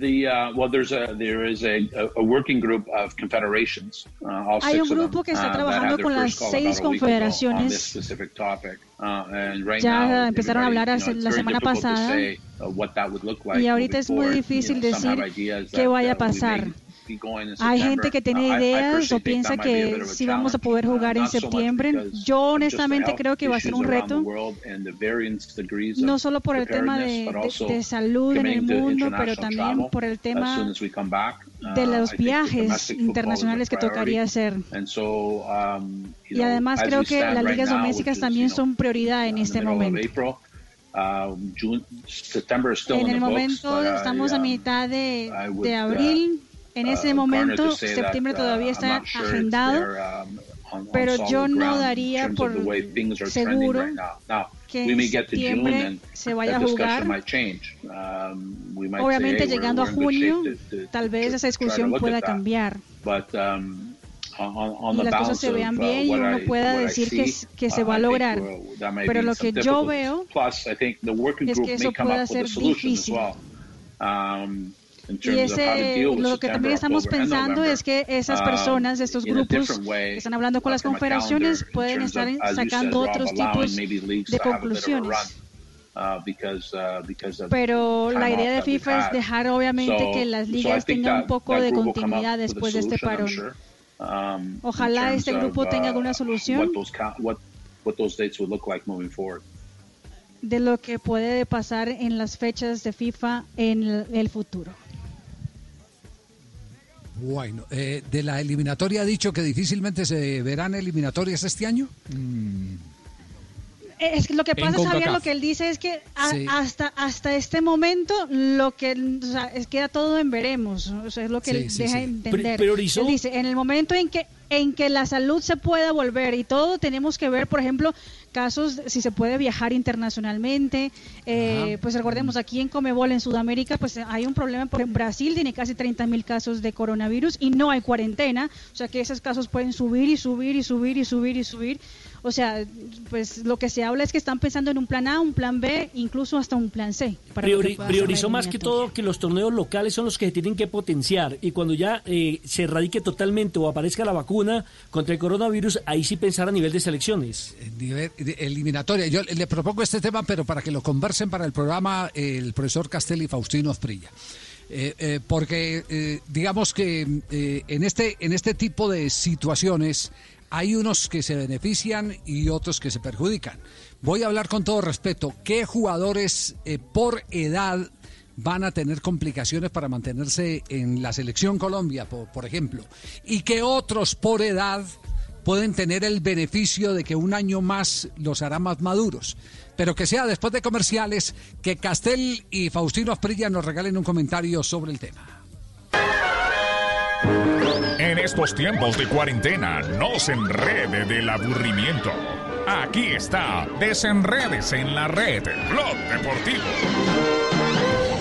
The uh, well, there's a there is a, a working group of confederations. Uh, all Hay un grupo que está uh, trabajando their con las seis confederaciones. Uh, Ya empezaron a hablar hace- la semana pasada. say, uh, like Y ahorita es muy difícil You know, decir qué vaya a uh, pasar. Hay gente que Uh, tiene I ideas o piensa que sí vamos a poder uh, jugar en septiembre. Yo honestamente creo que va a ser un reto, no solo por el tema de, de- de salud en el mundo, pero también por el tema. Uh, de I los viajes internacionales que tocaría hacer. Um, Y además creo que las ligas domésticas también son prioridad en the este momento. Uh, June, September is still En in el the books, momento but I, estamos a mitad de, would, de uh, abril. En ese garner momento, septiembre todavía está agendado. um, Pero yo no daría por seguro que en septiembre se vaya a jugar. Um, Obviamente llegando a junio, tal vez esa discusión pueda cambiar um, y las cosas se vean uh, bien y uno pueda decir que, que se uh, va a lograr. uh, Pero lo que yo veo es que eso pueda ser difícil. Um, Y ese, lo que también estamos pensando es que esas um, personas, estos grupos que están hablando con uh, las confederaciones pueden estar sacando otros tipos de conclusiones. uh, uh, Pero la idea de FIFA es dejar obviamente que las ligas tengan un poco de continuidad después de este parón. Um, Ojalá este grupo tenga alguna solución. de lo que puede pasar en las fechas de FIFA en el futuro. Bueno, eh, de la eliminatoria ha dicho que difícilmente se verán eliminatorias este año. Eh, Es que lo que pasa, Javier, lo que él dice es que a- Sí. hasta hasta este momento lo que o sea, es queda todo en veremos, o sea, es lo que Sí, él sí, deja sí. entender. Pri- priorizó- Él dice, en el momento en que en que la salud se pueda volver y todo, tenemos que ver, por ejemplo, casos si se puede viajar internacionalmente. Eh, pues recordemos, aquí en Comebol, en Sudamérica, pues hay un problema, por ejemplo, Brasil tiene casi 30 mil casos de coronavirus y no hay cuarentena, o sea que esos casos pueden subir y subir y subir y subir y subir. O sea, pues lo que se habla es que están pensando en un plan A, un plan B, incluso hasta un plan C. para Priori- priorizó más que todo que los torneos locales son los que se tienen que potenciar y cuando ya eh, se erradique totalmente o aparezca la vacuna contra el coronavirus, ahí sí pensar a nivel de selecciones. Nivel de- eliminatoria. Yo le propongo este tema, pero para que lo conversen para el programa eh, el profesor Castelli y Faustino Osprilla. Eh, eh, porque eh, digamos que eh, en este en este tipo de situaciones hay unos que se benefician y otros que se perjudican. Voy a hablar con todo respeto. ¿Qué jugadores eh, por edad van a tener complicaciones para mantenerse en la selección Colombia, por, ejemplo? ¿Y qué otros por edad pueden tener el beneficio de que un año más los hará más maduros? Pero que sea después de comerciales, que Castel y Faustino Asprilla nos regalen un comentario sobre el tema. En estos tiempos de cuarentena, no se enrede del aburrimiento. Aquí está, desenredes en la red, Blog Deportivo.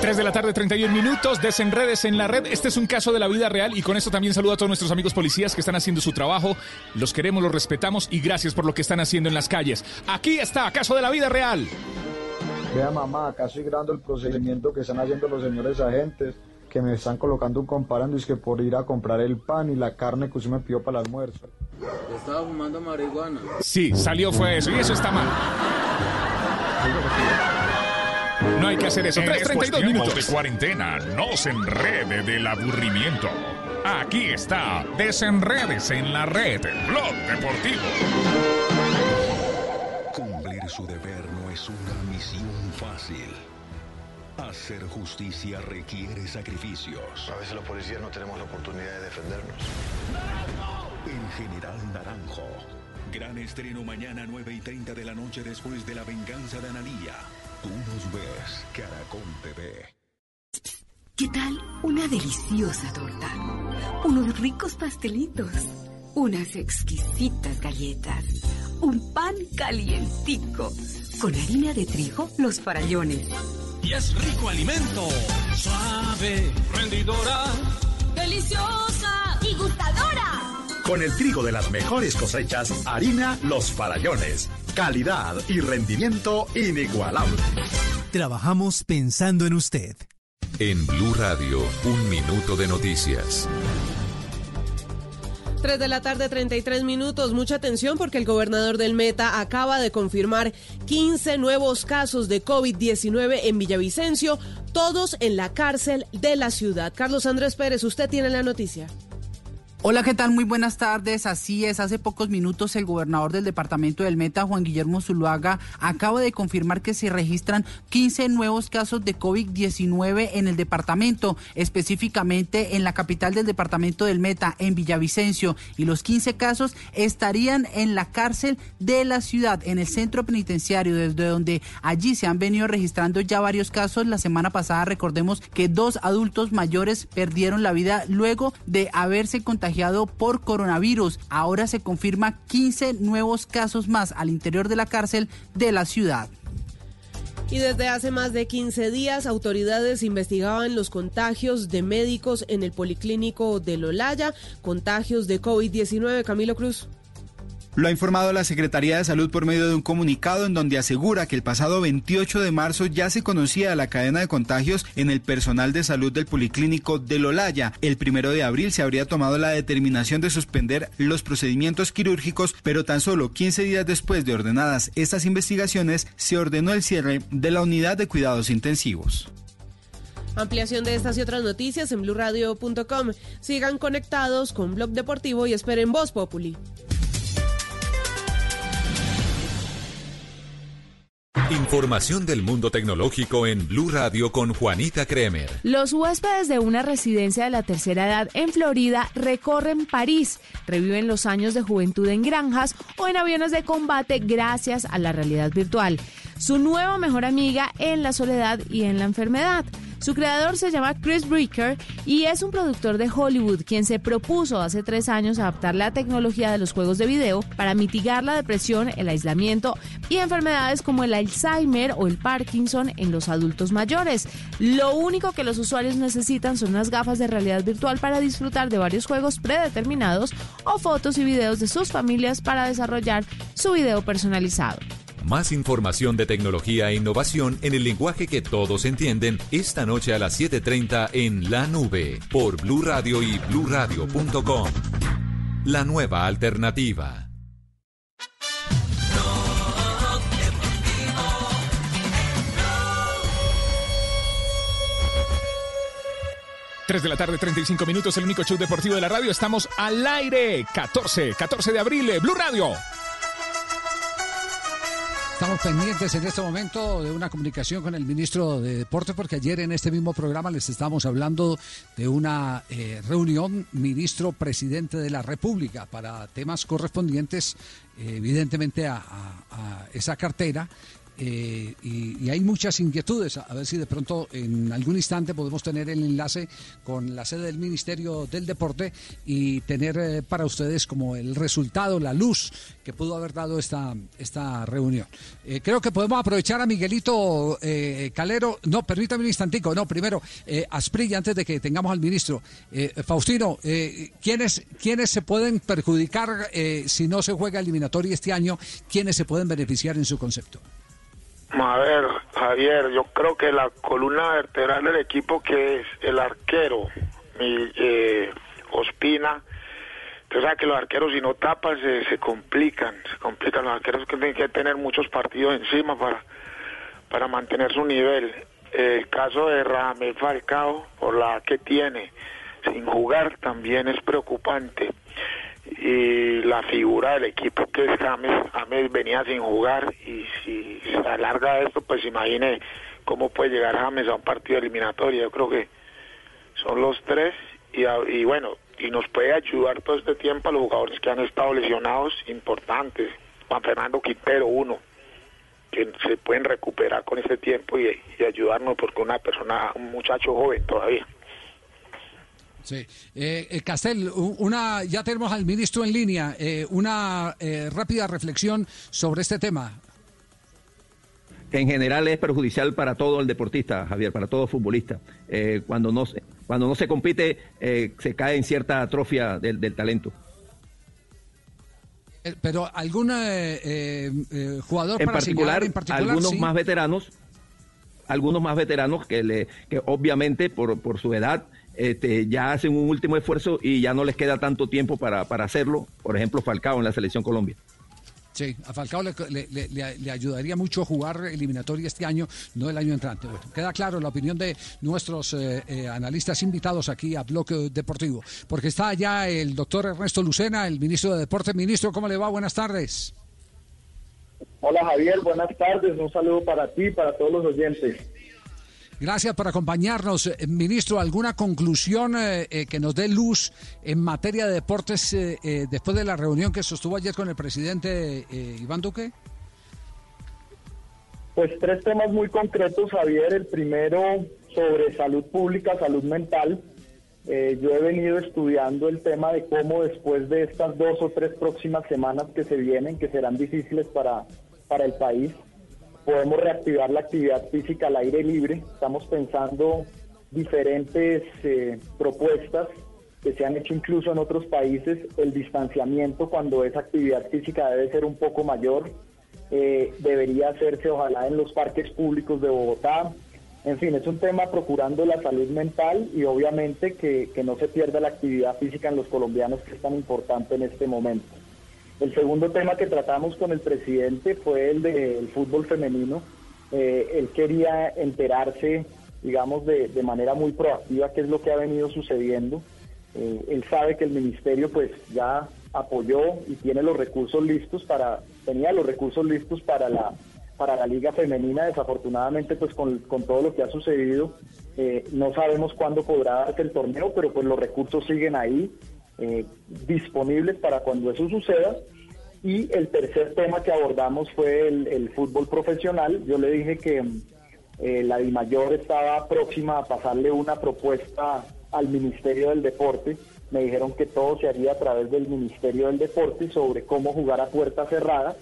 3 de la tarde, 31 minutos, desenredes en la red. Este es un caso de la vida real y con esto también saludo a todos nuestros amigos policías que están haciendo su trabajo. Los queremos, los respetamos y gracias por lo que están haciendo en las calles. Aquí está, caso de la vida real. Vea mamá, acá estoy grabando el procedimiento que están haciendo los señores agentes, que me están colocando un comparando y es que por ir a comprar el pan y la carne que usted me pidió para el almuerzo. Estaba fumando marihuana. Sí, salió fue eso y eso está mal. No hay que hacer eso. En 3.32 estos tiempos minutos. de cuarentena, no se enrede del aburrimiento. Aquí está, desenredes en la red, Blog Deportivo. Cumplir su deber no es una misión fácil. Hacer justicia requiere sacrificios. A veces los policías no tenemos la oportunidad de defendernos. En General Naranjo. Gran estreno mañana 9 y 30 de la noche después de la venganza de Analía. Tú nos ves, Caracol TV. ¿Qué tal una deliciosa torta? Unos ricos pastelitos, unas exquisitas galletas, un pan calientico, con harina de trigo, los farallones. Y es rico alimento, suave, rendidora, deliciosa y gustadora. Con el trigo de las mejores cosechas, harina Los Farallones. Calidad y rendimiento inigualable. Trabajamos pensando en usted. En Blue Radio, un minuto de noticias. 3 de la tarde, 33 minutos. Mucha atención porque el gobernador del Meta acaba de confirmar 15 nuevos casos de COVID-19 en Villavicencio, todos en la cárcel de la ciudad. Carlos Andrés Pérez, usted tiene la noticia. Hola, ¿qué tal? Muy buenas tardes. Así es, hace pocos minutos el gobernador del departamento del Meta, Juan Guillermo Zuluaga, acaba de confirmar que se registran 15 nuevos casos de COVID-19 en el departamento, específicamente en la capital del departamento del Meta, en Villavicencio. Y los 15 casos estarían en la cárcel de la ciudad, en el centro penitenciario, desde donde allí se han venido registrando ya varios casos. La semana pasada recordemos que dos adultos mayores perdieron la vida luego de haberse contagiado por coronavirus. Ahora se confirma 15 nuevos casos más al interior de la cárcel de la ciudad. Y desde hace más de 15 días, autoridades investigaban los contagios de médicos en el Policlínico de Lolaya, contagios de COVID-19. Camilo Cruz. Lo ha informado la Secretaría de Salud por medio de un comunicado en donde asegura que el pasado 28 de marzo ya se conocía la cadena de contagios en el personal de salud del Policlínico de Lolaya. El primero de abril se habría tomado la determinación de suspender los procedimientos quirúrgicos, pero tan solo 15 días después de ordenadas estas investigaciones, se ordenó el cierre de la unidad de cuidados intensivos. Ampliación de estas y otras noticias en blurradio.com. Sigan conectados con Blog Deportivo y esperen Voz Populi. Información del mundo tecnológico en Blue Radio con Juanita Kremer. Los huéspedes de una residencia de la tercera edad en Florida recorren París, reviven los años de juventud en granjas o en aviones de combate gracias a la realidad virtual. Su nueva mejor amiga en la soledad y en la enfermedad. Su creador se llama Chris Breaker y es un productor de Hollywood quien se propuso hace tres años adaptar la tecnología de los juegos de video para mitigar la depresión, el aislamiento y enfermedades como el Alzheimer o el Parkinson en los adultos mayores. Lo único que los usuarios necesitan son unas gafas de realidad virtual para disfrutar de varios juegos predeterminados o fotos y videos de sus familias para desarrollar su video personalizado. Más información de tecnología e innovación en el lenguaje que todos entienden esta noche a las 7:30 en La Nube por Blue Radio y bluradio.com. La nueva alternativa. Tres de la tarde, 35 minutos, el único show deportivo de la radio. Estamos al aire. 14, 14 de abril, Blue Radio. Estamos pendientes en este momento de una comunicación con el ministro de Deporte, porque ayer en este mismo programa les estábamos hablando de una eh, reunión ministro-presidente de la República para temas correspondientes, eh, evidentemente, a esa cartera. Eh, y, hay muchas inquietudes. A ver si de pronto en algún instante podemos tener el enlace con la sede del Ministerio del Deporte y tener eh, para ustedes como el resultado, la luz que pudo haber dado esta, esta reunión. Eh, creo que podemos aprovechar a Miguelito eh, Calero. No, permítame un instantico. No, primero, eh, Asprilla, antes de que tengamos al ministro. Faustino, ¿quiénes, ¿quiénes se pueden perjudicar si no se juega eliminatoria este año? ¿Quiénes se pueden beneficiar en su concepto? A ver, Javier, yo creo que la columna vertebral del equipo que es el arquero, mi, eh, Ospina, usted sabe que los arqueros si no tapan se, se complican, se complican, los arqueros que tienen que tener muchos partidos encima para, para mantener su nivel. El caso de Ramel Falcao, por la que tiene sin jugar, también es preocupante y la figura del equipo que es James, James venía sin jugar y si se alarga esto, pues imagine cómo puede llegar James a un partido eliminatorio. Yo creo que son los tres y, y bueno, y nos puede ayudar todo este tiempo a los jugadores que han estado lesionados importantes. Juan Fernando Quintero, uno, que se pueden recuperar con este tiempo y ayudarnos porque una persona, un muchacho joven todavía. Sí. Eh, eh, Castel, una, ya tenemos al ministro en línea. eh, una eh, rápida reflexión sobre este tema. que en general es perjudicial para todo el deportista, Javier, para todo futbolista. Cuando, no, se- cuando no se compite, se cae en cierta atrofia del, del talento. Pero algún jugador En para particular, señalar en particular, algunos sí. más veteranos, algunos más veteranos que, le, que obviamente por, por su edad este, ya hacen un último esfuerzo y ya no les queda tanto tiempo para, para hacerlo. Por ejemplo, Falcao en la selección Colombia. Sí, a Falcao le, le- le- le- le ayudaría mucho jugar eliminatoria este año, no el año entrante. Bueno, queda claro la opinión de nuestros eh, eh, analistas invitados aquí a Bloque Deportivo, porque está ya el doctor Ernesto Lucena, el ministro de Deportes. Ministro, ¿cómo le va? Buenas tardes. Hola Javier, buenas tardes. Un saludo para ti y para todos los oyentes. Gracias por acompañarnos. Eh, Ministro, ¿alguna conclusión eh, eh, que nos dé luz en materia de deportes eh, eh, después de la reunión que sostuvo ayer con el presidente Iván Duque? Pues tres temas muy concretos, Javier. El primero sobre salud pública, salud mental. yo he venido estudiando el tema de cómo después de estas dos o tres próximas semanas que se vienen, que serán difíciles para, para el país, podemos reactivar la actividad física al aire libre. Estamos pensando diferentes eh, propuestas que se han hecho incluso en otros países. El distanciamiento cuando esa actividad física debe ser un poco mayor. eh, debería hacerse ojalá en los parques públicos de Bogotá. En fin, es un tema procurando la salud mental y obviamente que, que no se pierda la actividad física en los colombianos que es tan importante en este momento. El segundo tema que tratamos con el presidente fue el del fútbol femenino. Eh, él quería enterarse, digamos, de, de manera muy proactiva qué es lo que ha venido sucediendo. Eh, él sabe que el ministerio pues ya apoyó y tiene los recursos listos para, tenía los recursos listos para la, para la liga femenina. Desafortunadamente pues con, con todo lo que ha sucedido eh, no sabemos cuándo podrá darse el torneo, pero pues los recursos siguen ahí eh, disponibles para cuando eso suceda. Y el tercer tema que abordamos fue el, el fútbol profesional. Yo le dije que eh, la DIMAYOR estaba próxima a pasarle una propuesta al Ministerio del Deporte. Me dijeron que todo se haría a través del Ministerio del Deporte sobre cómo jugar a puerta cerrada.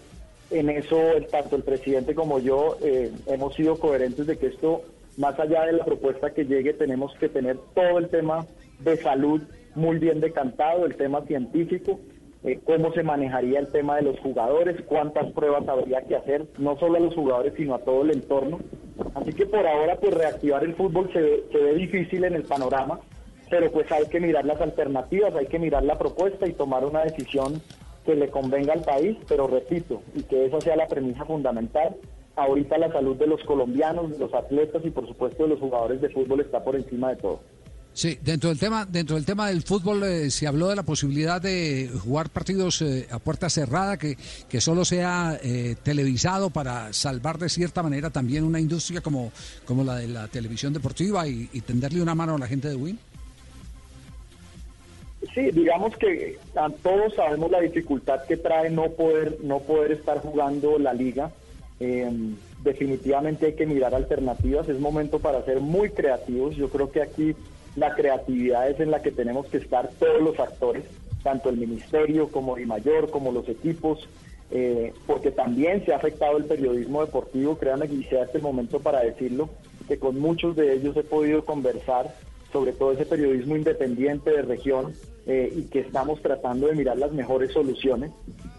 En eso, tanto el presidente como yo eh, hemos sido coherentes de que esto, más allá de la propuesta que llegue, tenemos que tener todo el tema de salud muy bien decantado, el tema científico, eh, cómo se manejaría el tema de los jugadores, cuántas pruebas habría que hacer, no solo a los jugadores, sino a todo el entorno. Así que por ahora, pues reactivar el fútbol se ve, se ve difícil en el panorama, pero pues hay que mirar las alternativas, hay que mirar la propuesta y tomar una decisión que le convenga al país, pero repito, y que esa sea la premisa fundamental. Ahorita la salud de los colombianos, de los atletas y por supuesto de los jugadores de fútbol está por encima de todo. Sí, dentro del tema, dentro del tema del fútbol eh, se habló de la posibilidad de jugar partidos eh, a puerta cerrada, que, que solo sea eh, televisado para salvar de cierta manera también una industria como, como la de la televisión deportiva y, tenderle una mano a la gente de Win. Sí, digamos que a todos sabemos la dificultad que trae no poder no poder estar jugando la liga. Eh, definitivamente hay que mirar alternativas. Es momento para ser muy creativos. Yo creo que aquí la creatividad es en la que tenemos que estar todos los actores, tanto el ministerio como el mayor, como los equipos, eh, porque también se ha afectado el periodismo deportivo. Créanme que sea este momento para decirlo, que con muchos de ellos he podido conversar sobre todo ese periodismo independiente de región eh, y que estamos tratando de mirar las mejores soluciones.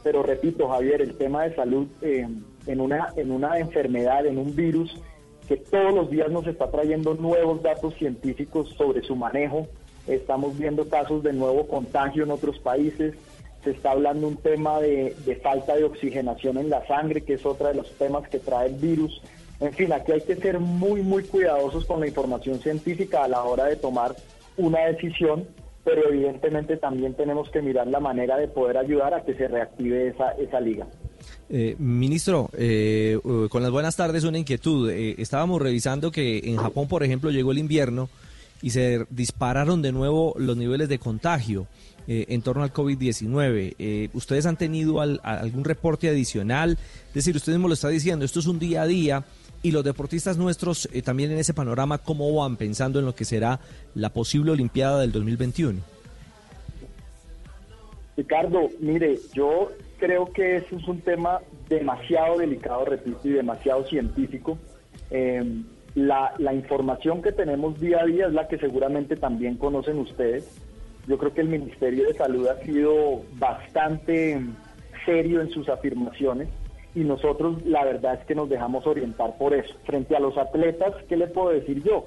Pero repito, Javier, el tema de salud eh, en, una, en una enfermedad, en un virus que todos los días nos está trayendo nuevos datos científicos sobre su manejo. Estamos viendo casos de nuevo contagio en otros países. Se está hablando un tema de, de falta de oxigenación en la sangre, que es otro de los temas que trae el virus. En fin, aquí hay que ser muy, muy cuidadosos con la información científica a la hora de tomar una decisión, pero evidentemente también tenemos que mirar la manera de poder ayudar a que se reactive esa, esa liga. Eh, ministro, eh, con las buenas tardes, una inquietud. Eh, estábamos revisando que en Japón, por ejemplo, llegó el invierno y se dispararon de nuevo los niveles de contagio eh, en torno al COVID-19. Eh, ¿Ustedes han tenido algún reporte adicional? Es decir, usted mismo lo está diciendo, esto es un día a día y los deportistas nuestros eh, también en ese panorama, ¿cómo van pensando en lo que será la posible Olimpiada del 2021? Ricardo, mire, yo creo que eso es un tema demasiado delicado, repito, y demasiado científico. La, la información que tenemos día a día es la que seguramente también conocen ustedes. Yo creo que el Ministerio de Salud ha sido bastante serio en sus afirmaciones y nosotros la verdad es que nos dejamos orientar por eso. Frente a los atletas, ¿qué le puedo decir yo?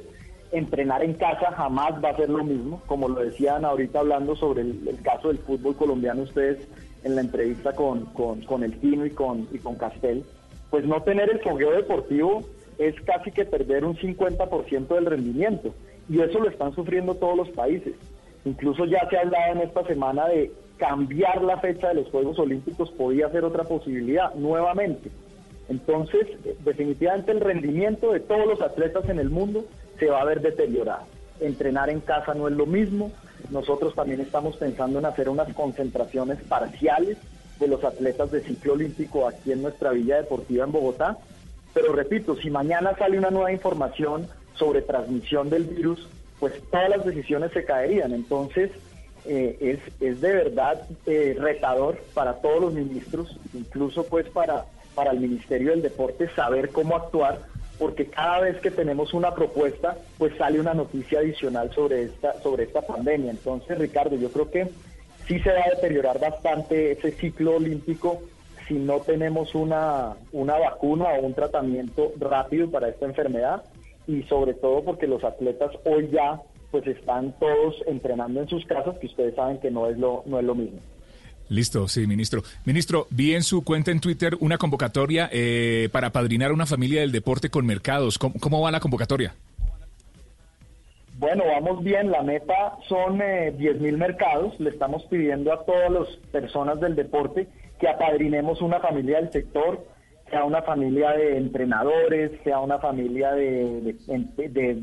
Entrenar en casa jamás va a ser lo mismo, como lo decían ahorita hablando sobre el, caso del fútbol colombiano ustedes en la entrevista con, con, con el Tino y con, y con Castel. Pues no tener el fogueo deportivo es casi que perder un 50% del rendimiento y eso lo están sufriendo todos los países. Incluso ya se ha hablado en esta semana de cambiar la fecha de los Juegos Olímpicos, podía ser otra posibilidad nuevamente. Entonces, definitivamente el rendimiento de todos los atletas en el mundo se va a ver deteriorado. Entrenar en casa no es lo mismo. Nosotros también estamos pensando en hacer unas concentraciones parciales de los atletas de ciclo olímpico aquí en nuestra Villa Deportiva en Bogotá. Pero repito, si mañana sale una nueva información sobre transmisión del virus, pues todas las decisiones se caerían. Entonces, eh, es, es de verdad eh, retador para todos los ministros, incluso pues para, para el Ministerio del Deporte, saber cómo actuar, porque cada vez que tenemos una propuesta, pues sale una noticia adicional sobre esta, sobre esta pandemia. Entonces, Ricardo, yo creo que sí se va a deteriorar bastante ese ciclo olímpico si no tenemos una, una vacuna o un tratamiento rápido para esta enfermedad y sobre todo porque los atletas hoy ya pues están todos entrenando en sus casas, que ustedes saben que no es lo, no es lo mismo. Listo, sí, ministro. Ministro, vi en su cuenta en Twitter una convocatoria eh, para padrinar una familia del deporte con mercados. ¿Cómo, cómo va la convocatoria? Bueno, vamos bien. La meta son eh, 10.000 mercados. Le estamos pidiendo a todas las personas del deporte que apadrinemos una familia del sector, sea una familia de entrenadores, sea una familia de,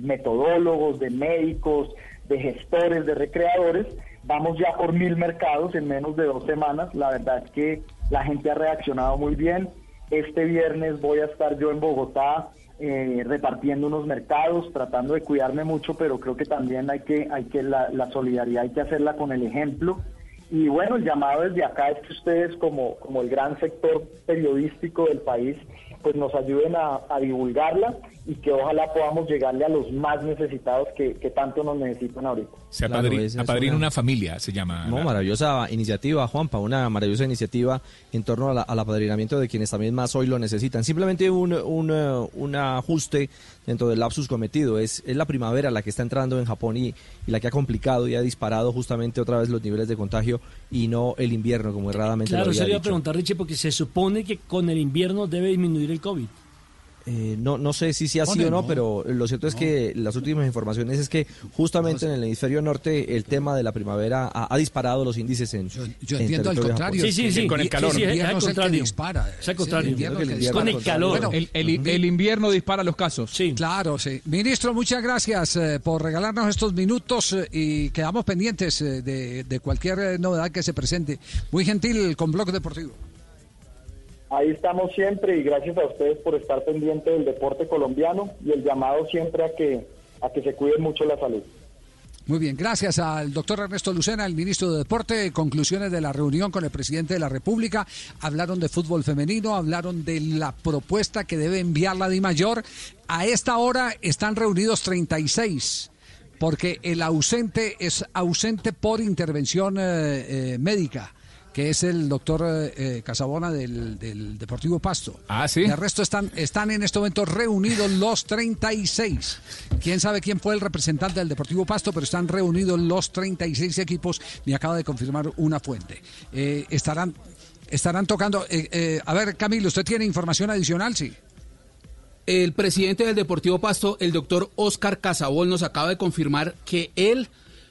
metodólogos, de médicos, de gestores, de recreadores. Vamos ya por mil mercados en menos de dos semanas. La verdad es que la gente ha reaccionado muy bien. Este viernes voy a estar yo en Bogotá eh, repartiendo unos mercados, tratando de cuidarme mucho, pero creo que también hay que, hay que la, la solidaridad hay que hacerla con el ejemplo. Y bueno, el llamado desde acá es que ustedes como, como el gran sector periodístico del país, pues nos ayuden a, a divulgarla y que ojalá podamos llegarle a los más necesitados que, que tanto nos necesitan ahorita. Se Claro, es apadrina una- una familia, se llama. No, la- maravillosa iniciativa, Juanpa, una maravillosa iniciativa en torno a la- al apadrinamiento de quienes también más hoy lo necesitan. Simplemente un, un, eh, un ajuste dentro del lapsus cometido. Es, es la primavera la que está entrando en Japón y, y la que ha complicado y ha disparado justamente otra vez los niveles de contagio y no el invierno, como erradamente Claro, lo se le iba a preguntar, Richie, porque se supone que con el invierno debe disminuir el COVID. Eh, no, no sé si sí ha sido o no, no. pero lo cierto es que las últimas informaciones es que justamente en el hemisferio norte el tema de la primavera ha, ha disparado los índices en Yo en entiendo al contrario. Sí, sí, sí. Con el Sí, calor. sí, es invierno al contrario. dispara. Es al contrario. Sí, el el Con el calor. Bueno, El, el- el invierno dispara los casos. Sí. Claro, sí. Ministro, muchas gracias eh, por regalarnos estos minutos eh, y quedamos pendientes eh, de, de cualquier eh, novedad que se presente. Muy gentil con Blog Deportivo. Ahí estamos siempre y gracias a ustedes por estar pendientes del deporte colombiano y el llamado siempre a que, a que se cuide mucho la salud. Muy bien, gracias al doctor Ernesto Lucena, el ministro de Deporte. Conclusiones de la reunión con el presidente de la República. Hablaron de fútbol femenino, hablaron de la propuesta que debe enviar la Di Mayor. A esta hora están reunidos 36, porque el ausente es ausente por intervención eh, eh, médica que es el doctor eh, eh, Casabona del, del Deportivo Pasto. Ah, sí. Y el resto están, están en este momento reunidos los 36. Quién sabe quién fue el representante del Deportivo Pasto, pero están reunidos los 36 equipos, me acaba de confirmar una fuente. Eh, estarán, estarán tocando. eh, eh, a ver, Camilo, ¿usted tiene información adicional? Sí. El presidente del Deportivo Pasto, el doctor Oscar Casabol, nos acaba de confirmar que él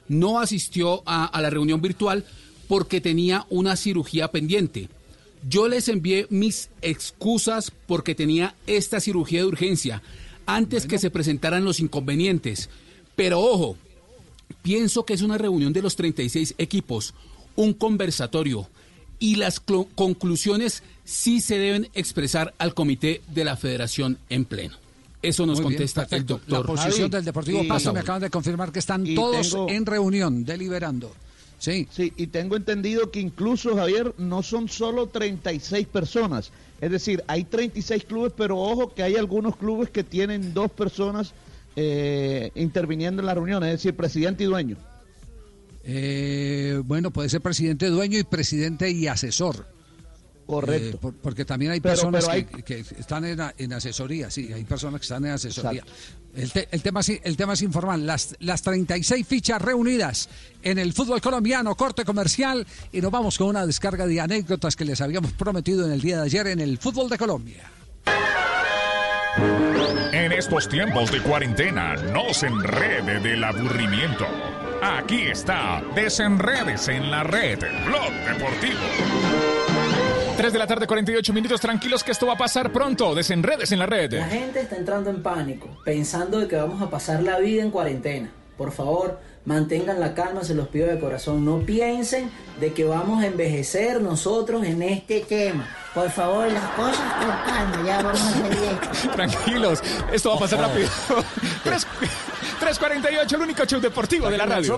no asistió a, a la reunión virtual porque tenía una cirugía pendiente. Yo les envié mis excusas porque tenía esta cirugía de urgencia antes que se presentaran los inconvenientes. Pero ojo, pienso que es una reunión de los 36 equipos, un conversatorio y las conclusiones sí se deben expresar al comité de la federación en pleno. Eso nos Muy bien, contesta el doctor. La posición Javi. del Deportivo Y- Pasto me acaban de confirmar que están todos tengo- en reunión, deliberando. Sí. Sí, y tengo entendido que incluso, Javier, no son solo 36 personas. Es decir, hay 36 clubes, pero ojo que hay algunos clubes que tienen dos personas eh, interviniendo en la reunión, es decir, presidente y dueño. Eh, bueno, puede ser presidente dueño y presidente y asesor. Correcto. Eh, por- porque también hay Pero- personas pero hay- que, que están en, asesoría, sí, hay personas que están en asesoría. El, te- el tema, es- el tema es informal. Las, las 36 fichas reunidas en el fútbol colombiano, corte comercial, y nos vamos con una descarga de anécdotas que les habíamos prometido en el día de ayer en el fútbol de Colombia. En estos tiempos de cuarentena, no se enrede del aburrimiento. Aquí está, desenredes en la red, Blog Deportivo. 3 de la tarde, 48 minutos. Tranquilos que esto va a pasar pronto. Desenredes en la red. La gente está entrando en pánico, pensando de que vamos a pasar la vida en cuarentena. Por favor, mantengan la calma, se los pido de corazón. No piensen de que vamos a envejecer nosotros en este tema. Por favor, las cosas con calma, ya vamos a salir de esto. (laughs) Tranquilos, esto va a pasar rápido. (laughs) 3 348, el único show deportivo de la radio.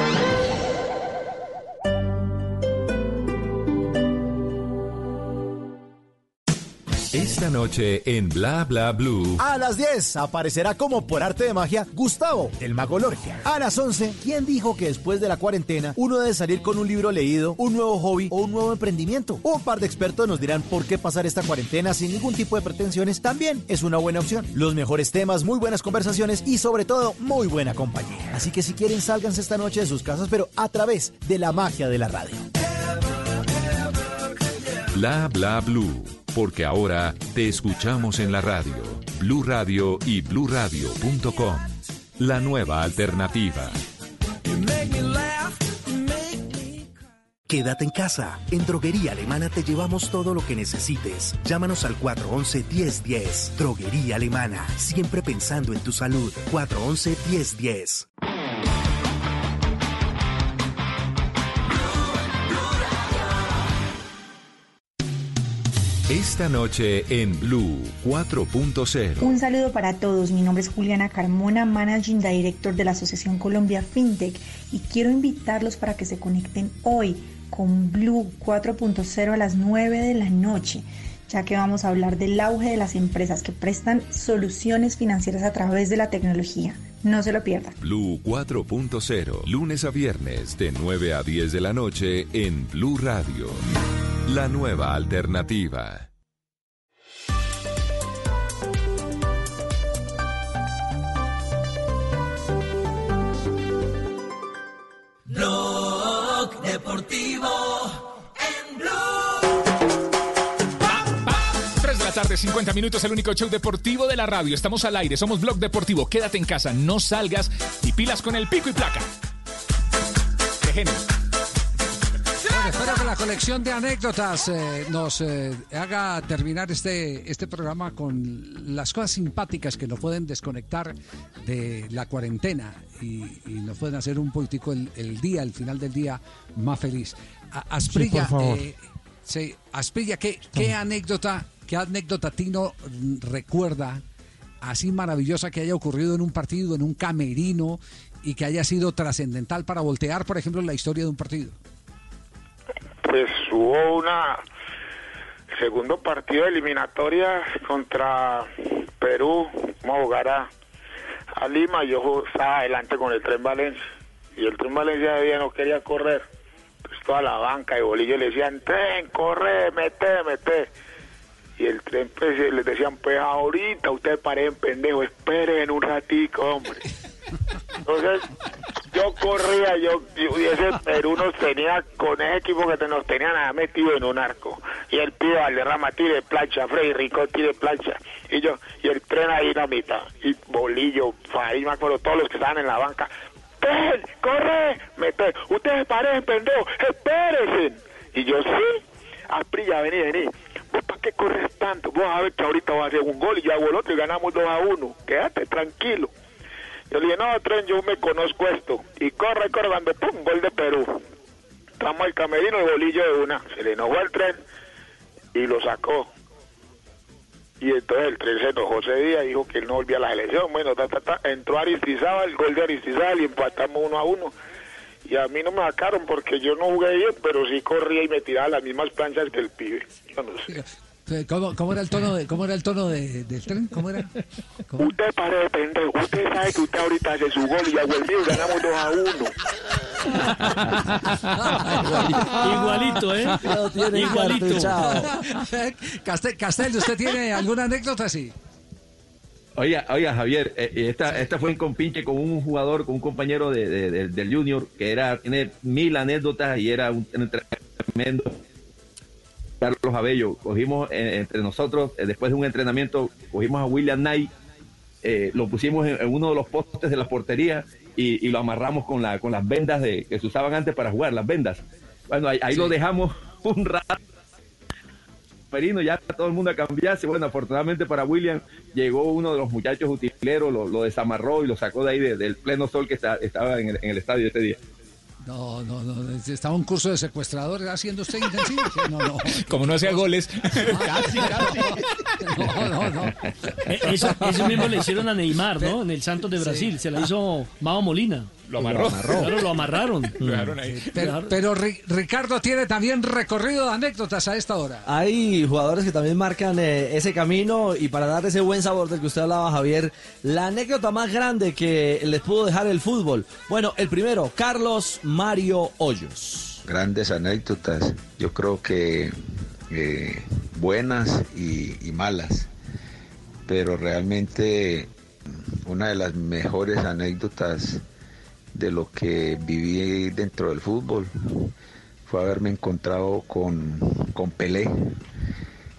Esta noche en Bla Bla Blue. A las 10 aparecerá como por arte de magia Gustavo, el mago Lorgia. A las 11, ¿quién dijo que después de la cuarentena uno debe salir con un libro leído, un nuevo hobby o un nuevo emprendimiento? Un par de expertos nos dirán por qué pasar esta cuarentena sin ningún tipo de pretensiones también es una buena opción. Los mejores temas, muy buenas conversaciones y sobre todo muy buena compañía. Así que si quieren sálganse esta noche de sus casas pero a través de la magia de la radio. Bla Bla Blue. Porque ahora te escuchamos en la radio. Blue Radio y bluradio.com. La nueva alternativa. Quédate en casa. En Droguería Alemana te llevamos todo lo que necesites. Llámanos al 411-1010. Droguería Alemana. Siempre pensando en tu salud. 411-1010. Esta noche en Blue 4.0. Un saludo para todos. Mi nombre es Juliana Carmona, Managing Director de la Asociación Colombia FinTech y quiero invitarlos para que se conecten hoy con Blue 4.0 a las 9 de la noche, ya que vamos a hablar del auge de las empresas que prestan soluciones financieras a través de la tecnología. No se lo pierdan. Blue 4.0, lunes a viernes de 9 a 10 de la noche en Blue Radio. La nueva alternativa. Blog tarde, 50 minutos, el único show deportivo de la radio. Estamos al aire, somos Blog Deportivo. Quédate en casa, no salgas y pilas con el pico y placa. Qué genio. Bueno, espero que la colección de anécdotas eh, nos eh, haga terminar este, este programa con las cosas simpáticas que nos pueden desconectar de la cuarentena y, y nos pueden hacer un poquitico el, el día, el final del día, más feliz. A- Asprilla, Sí, por favor. eh, sí, Asprilla, ¿qué, qué anécdota, qué anécdota Tino recuerda así maravillosa que haya ocurrido en un partido, en un camerino y que haya sido trascendental para voltear, por ejemplo, la historia de un partido? Pues hubo una segundo partido eliminatoria contra Perú, vamos a jugar a, a Lima, yo estaba adelante con el Tren Valencia y el Tren Valencia de día no quería correr, pues toda la banca y bolillo le decían, Tren, corre, mete, mete. Y el tren pues les decían, pues ahorita ustedes paren pendejo, esperen un ratico, hombre. Entonces, yo corría, yo, yo- y ese Perú tenía, con ese equipo que nos tenían metido en un arco. Y el pibe Valderrama tire plancha, Freddy Rico tire plancha. Y yo, y el tren ahí la mitad. Y Bolillo, Farid, me acuerdo, todos los que estaban en la banca. ¡Ven, corre! Mete, ustedes paren, pendejo, espérense. Y yo, sí, Asprilla, vení, vení. ¿Vos para qué corres tanto? Vos a ver que ahorita vas a hacer un gol y yo hago el otro y ganamos 2 a 1. Quédate tranquilo. Yo le dije, no, tren, yo me conozco esto. Y corre, corre, cuando pum, gol de Perú. Entramos al camerino y bolillo de una. Se le enojó el tren y lo sacó. Y entonces el tren se enojó ese día, dijo que él no volvía a la selección. Bueno, ta, ta, ta. entró Aristizábal, gol de Aristizábal y empatamos uno a uno. Y a mí no me sacaron porque yo no jugué bien, pero sí corría y me tiraba las mismas planchas que el pibe. Yo no sé. Eh, ¿Cómo, cómo era el tono, de, cómo era el tono de- del tren? ¿Cómo era? Usted pare de pendejo. Usted sabe que usted ahorita hace su gol y el mío y ganamos 2 a 1. (laughs) Igualito, ¿eh? Igualito. Castel, Castel, ¿usted tiene alguna anécdota así? Oiga, oiga, Javier, eh, eh, esta, esta fue un compinche con un jugador, con un compañero de, de- de- del Junior, que era, tiene mil anécdotas y era un, tremendo. Carlos Abello, cogimos eh, entre nosotros, eh, después de un entrenamiento, cogimos a William Knight, eh, lo pusimos en, en uno de los postes de la portería y, y lo amarramos con, la, con las vendas de, que se usaban antes para jugar, las vendas. Bueno, ahí, ahí lo dejamos (laughs) un rato. Perino, ya todo el mundo a cambiarse. Bueno, afortunadamente para William llegó uno de los muchachos utileros, lo, lo desamarró y lo sacó de ahí de- del pleno sol que está- estaba en el, en el estadio ese día. No, no, no. Estaba un curso de secuestrador haciendo usted intensivo. No, no. (laughs) Como no hacía goles. Casi, casi. No, no, no. Eh, Eso, eso mismo le hicieron a Neymar, ¿no? En el Santos de Brasil. Se la hizo Mao Molina. Lo amarró. Claro, lo amarraron. Lo (laughs) dejaron ahí. Pero, pero Ri- Ricardo tiene también recorrido de anécdotas a esta hora. Hay jugadores que también marcan eh, ese camino y para dar ese buen sabor del que usted hablaba, Javier, la anécdota más grande que les pudo dejar el fútbol. Bueno, el primero, Carlos Mario Hoyos. grandes anécdotas, yo creo que eh, buenas y, y malas, pero realmente una de las mejores anécdotas de lo que viví dentro del fútbol fue haberme encontrado con, con Pelé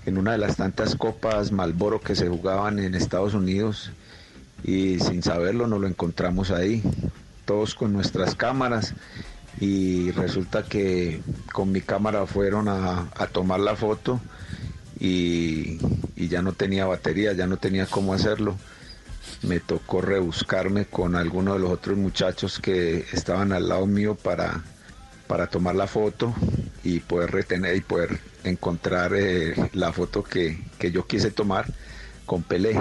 en una de las tantas copas Malboro que se jugaban en Estados Unidos y sin saberlo nos lo encontramos ahí, todos con nuestras cámaras y resulta que con mi cámara fueron a, tomar la foto y ya no tenía batería, ya no tenía cómo hacerlo. Me tocó rebuscarme con algunos de los otros muchachos que estaban al lado mío para, para tomar la foto y poder retener y poder encontrar eh, la foto que, que yo quise tomar con Pelé.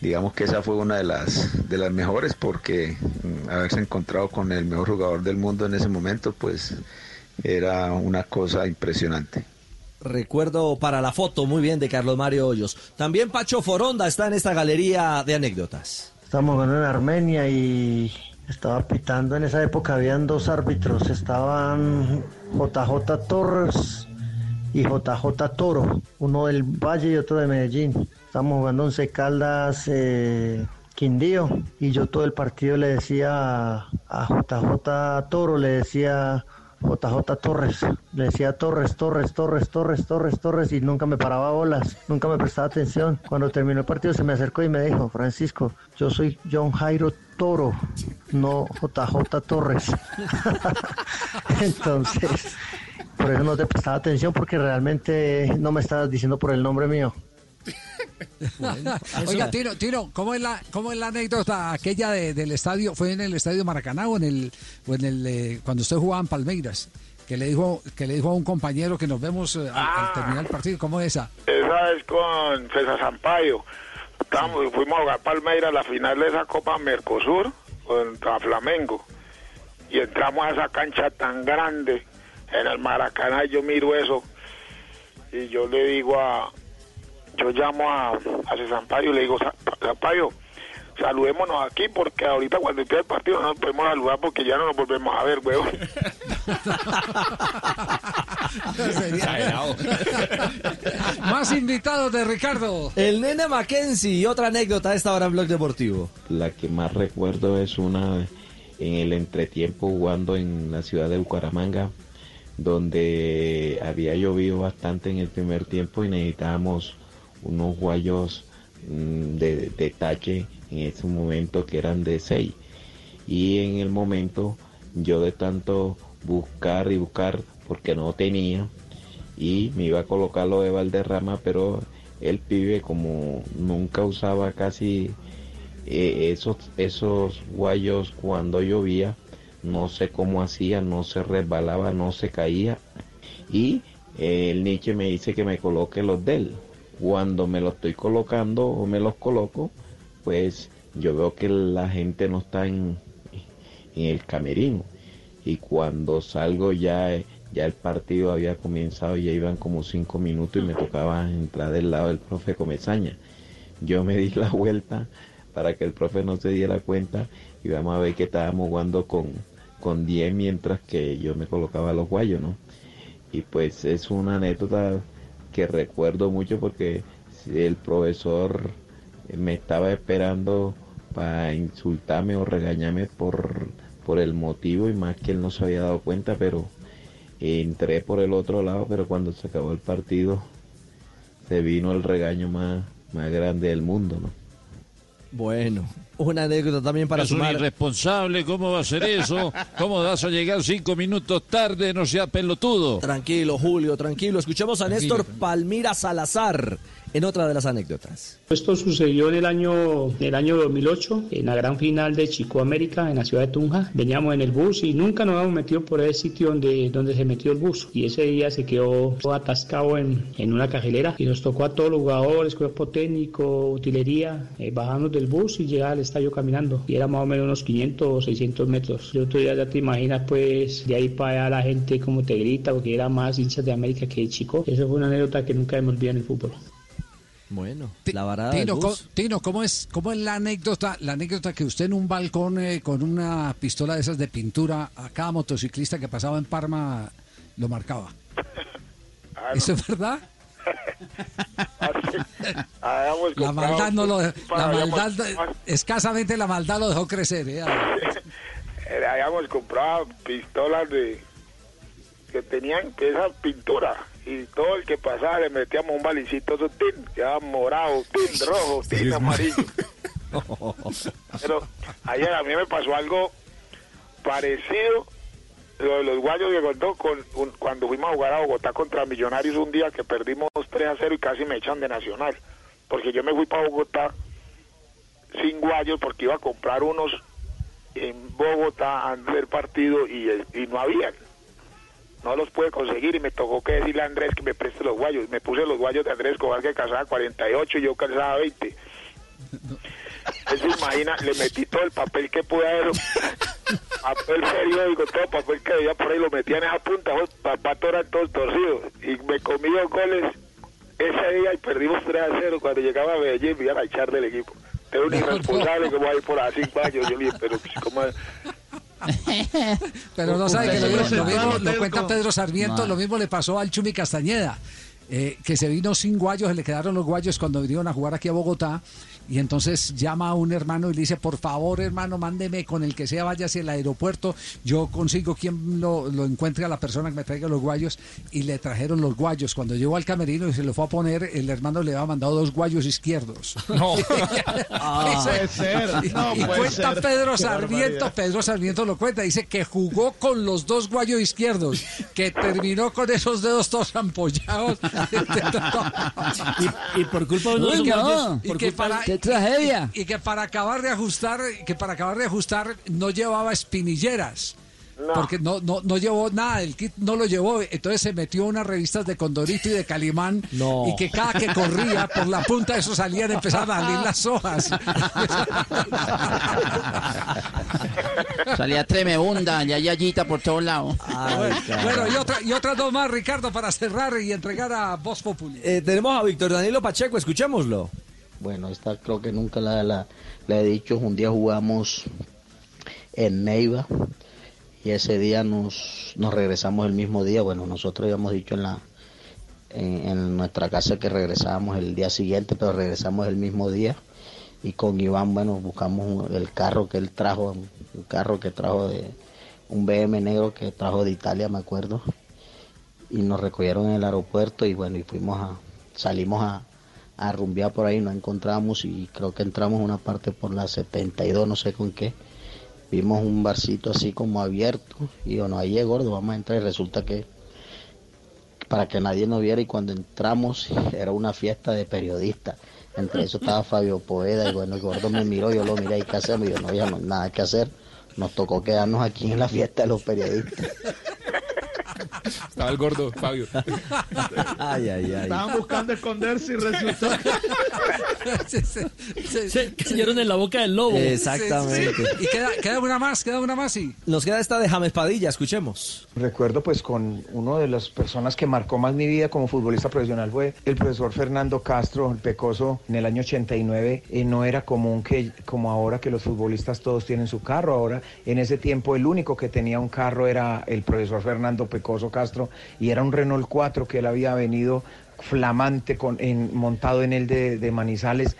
Digamos que esa fue una de las, de las mejores porque mm, haberse encontrado con el mejor jugador del mundo en ese momento, pues era una cosa impresionante. Recuerdo para la foto muy bien de Carlos Mario Hoyos. También Pacho Foronda está en esta galería de anécdotas. Estamos jugando en Armenia y estaba pitando. En esa época habían dos árbitros. Estaban JJ Torres y JJ Toro. Uno del Valle y otro de Medellín. Estamos jugando Once Caldas eh, Quindío. Y yo todo el partido le decía a JJ Toro, le decía JJ Torres. Le decía Torres, Torres, Torres, Torres, Torres, Torres y nunca me paraba bolas, nunca me prestaba atención. Cuando terminó el partido se me acercó y me dijo, Francisco, yo soy John Jairo Toro, no JJ Torres. (laughs) Entonces, por eso no te prestaba atención porque realmente no me estabas diciendo por el nombre mío. Oiga, Tino, Tino, ¿cómo es la, cómo es la anécdota aquella de- del estadio? ¿Fue en el estadio Maracaná o en el, o en el eh, cuando usted jugaba en Palmeiras? Que le dijo, que le dijo a un compañero que nos vemos eh, al, al terminar el partido. ¿Cómo es esa? Esa es con César Sampaio. Estábamos, fuimos a jugar Palmeiras la final de esa Copa Mercosur contra Flamengo. Y entramos a esa cancha tan grande en el Maracaná y yo miro eso. Y yo le digo a. Yo llamo a, a César Sampaio y le digo, "Sa- Sampaio, saludémonos aquí porque ahorita cuando empiece el partido no nos podemos saludar porque ya no nos volvemos a ver, huevón. (laughs) (laughs) Más invitados de Ricardo. El nene Mackenzie y otra anécdota a esta hora en Blog Deportivo. La que más recuerdo es una en el entretiempo jugando en la ciudad de Bucaramanga, donde había llovido bastante en el primer tiempo y necesitábamos unos guayos mm, de, de tache en ese momento que eran de 6. Y en el momento yo de tanto buscar y buscar porque no tenía y me iba a colocar lo de Valderrama, pero el pibe como nunca usaba casi eh, esos, esos guayos cuando llovía, no sé cómo hacía, no se resbalaba, no se caía. Y eh, el Nietzsche me dice que me coloque los de él. Cuando me los estoy colocando o me los coloco, pues yo veo que la gente no está en, el camerino. Y cuando salgo ya, ya el partido había comenzado, ya iban como cinco minutos y me tocaba entrar del lado del profe Comezaña. Yo me di la vuelta para que el profe no se diera cuenta y vamos a ver que estábamos jugando con, con 10 mientras que yo me colocaba los guayos, ¿no? Y pues es una anécdota que recuerdo mucho porque el profesor me estaba esperando para insultarme o regañarme por, por el motivo y más que él no se había dado cuenta, pero entré por el otro lado, pero cuando se acabó el partido se vino el regaño más, más grande del mundo, ¿no? Bueno, una anécdota también para es un sumar. irresponsable, ¿cómo va a ser eso? ¿Cómo vas a llegar cinco minutos tarde? No sea pelotudo. Tranquilo, Julio, tranquilo. Escuchemos a Néstor Palmira Salazar en otra de las anécdotas. Esto sucedió en el año, en el año 2008, en la gran final de Chico América en la ciudad de Tunja. Veníamos en el bus y nunca nos habíamos metido por ese sitio donde, donde se metió el bus. Y ese día se quedó atascado en, en una cajelera y nos tocó a todos los jugadores, cuerpo técnico, utilería, eh, del bus y llegar al estadio caminando. Y era más o menos unos 500 o 600 metros. Y otro día ya te imaginas, pues, de ahí para allá la gente como te grita, porque era más hinchas de América que de Chico. Eso fue una anécdota que nunca hemos olvidado en el fútbol. Bueno, la varada del Tino, bus. co- Tino, ¿cómo es, ¿cómo es la anécdota? La anécdota que usted en un balcón eh, con una pistola de esas de pintura a cada motociclista que pasaba en Parma lo marcaba. (laughs) ¿Eso es verdad? Habíamos La comprado maldad no lo, la maldad, escasamente la maldad lo dejó crecer. ¿eh? (laughs) eh, habíamos comprado pistolas de que tenían esa pintura y todo el que pasaba le metíamos un balicito de tin, ya morado, tin rojo, tin amarillo. (laughs) Pero ayer a mí me pasó algo parecido lo de los guayos que contó con un- cuando fuimos a jugar a Bogotá contra Millonarios un día que perdimos 3 a 0 y casi me echan de Nacional. Porque yo me fui para Bogotá sin guayos porque iba a comprar unos en Bogotá antes del partido y, y no habían. No los pude conseguir y me tocó que decirle a Andrés que me preste los guayos. Me puse los guayos de Andrés Escobar que calzaba 48 y yo calzaba 20. (laughs) Eso imagina, le metí todo el papel que pude haber, papel periódico, todo papel que veía por ahí, lo metía en esa punta, los zapatos eran todos torcidos. Y me comí dos goles ese día y perdimos 3 a 0. Cuando llegaba a Medellín me iban a echar del equipo. Era un irresponsable que va a ir por así cinco años. Yo le dije, pero pues, ¿cómo? (laughs) Pero no sabe que lo, mismo- lo mismo lo cuenta Pedro Sarmiento, lo mismo le pasó al Chumi Castañeda, eh, que se vino sin guayos, se le quedaron los guayos cuando vinieron a jugar aquí a Bogotá. Y entonces llama a un hermano y le dice, por favor hermano, mándeme con el que sea, vaya hacia el aeropuerto, yo consigo quien lo, lo encuentre a la persona que me traiga los guayos y le trajeron los guayos. Cuando llegó al camerino y se lo fue a poner, el hermano le había mandado dos guayos izquierdos. (laughs) No. (laughs) Ah, puede ser, no y puede cuenta ser. Pedro Sarmiento. Pedro Sarmiento lo cuenta, dice que jugó con los dos guayos izquierdos, que terminó con esos dedos todos ampollados. (laughs) y, y por culpa de Uy, guayos, y que para, ¡Qué tragedia! Y, y que para acabar de ajustar, que para acabar de ajustar no llevaba espinilleras. Porque no, no, no llevó nada, el kit no lo llevó, entonces se metió unas revistas de Condorito y de Calimán No. y que cada que corría por la punta de eso salían empezaban a salir las hojas. (laughs) Salía tremenda, ya yayita por todos lados. bueno, y, otra, y otras dos más, Ricardo, para cerrar y entregar a Voz Populi. Eh, tenemos a Víctor Danilo Pacheco, escuchémoslo. Bueno, esta creo que nunca la, he dicho. Un día jugamos en Neiva y ese día nos, regresamos el mismo día. Bueno, nosotros habíamos dicho en, la, en, en nuestra casa que regresábamos el día siguiente, pero regresamos el mismo día. Y con Iván, bueno, buscamos el carro que él trajo, un carro que trajo de un BM negro que trajo de Italia, me acuerdo. Y nos recogieron en el aeropuerto y bueno, y fuimos a, salimos a, a por ahí, no encontramos y creo que entramos una parte por la 72, no sé con qué. Vimos un barcito así como abierto y bueno, ahí es gordo, vamos a entrar y resulta que para que nadie nos viera y cuando entramos (laughs) era una fiesta de periodistas. Entre eso estaba Fabio Poeda y bueno, el gordo me miró, yo lo miré y qué hacemos, y yo no había no- nada que hacer. Nos tocó quedarnos aquí en la fiesta de los periodistas. Estaba el gordo, Fabio. Ay, ay, ay. Estaban buscando esconderse y resultó. (laughs) Se cayeron en la boca del lobo. Exactamente. Y queda, queda una más, queda una más y. Nos queda esta de James Padilla, escuchemos. Recuerdo pues con uno de las personas que marcó más mi vida como futbolista profesional fue el profesor Fernando Castro, el Pecoso, en el año 89. Y no era común que como ahora que los futbolistas todos tienen su carro. Ahora en ese tiempo el único que tenía un carro era el profesor Fernando Pecoso Castro y era un Renault 4 que él había venido flamante con, en- montado en el de, Manizales.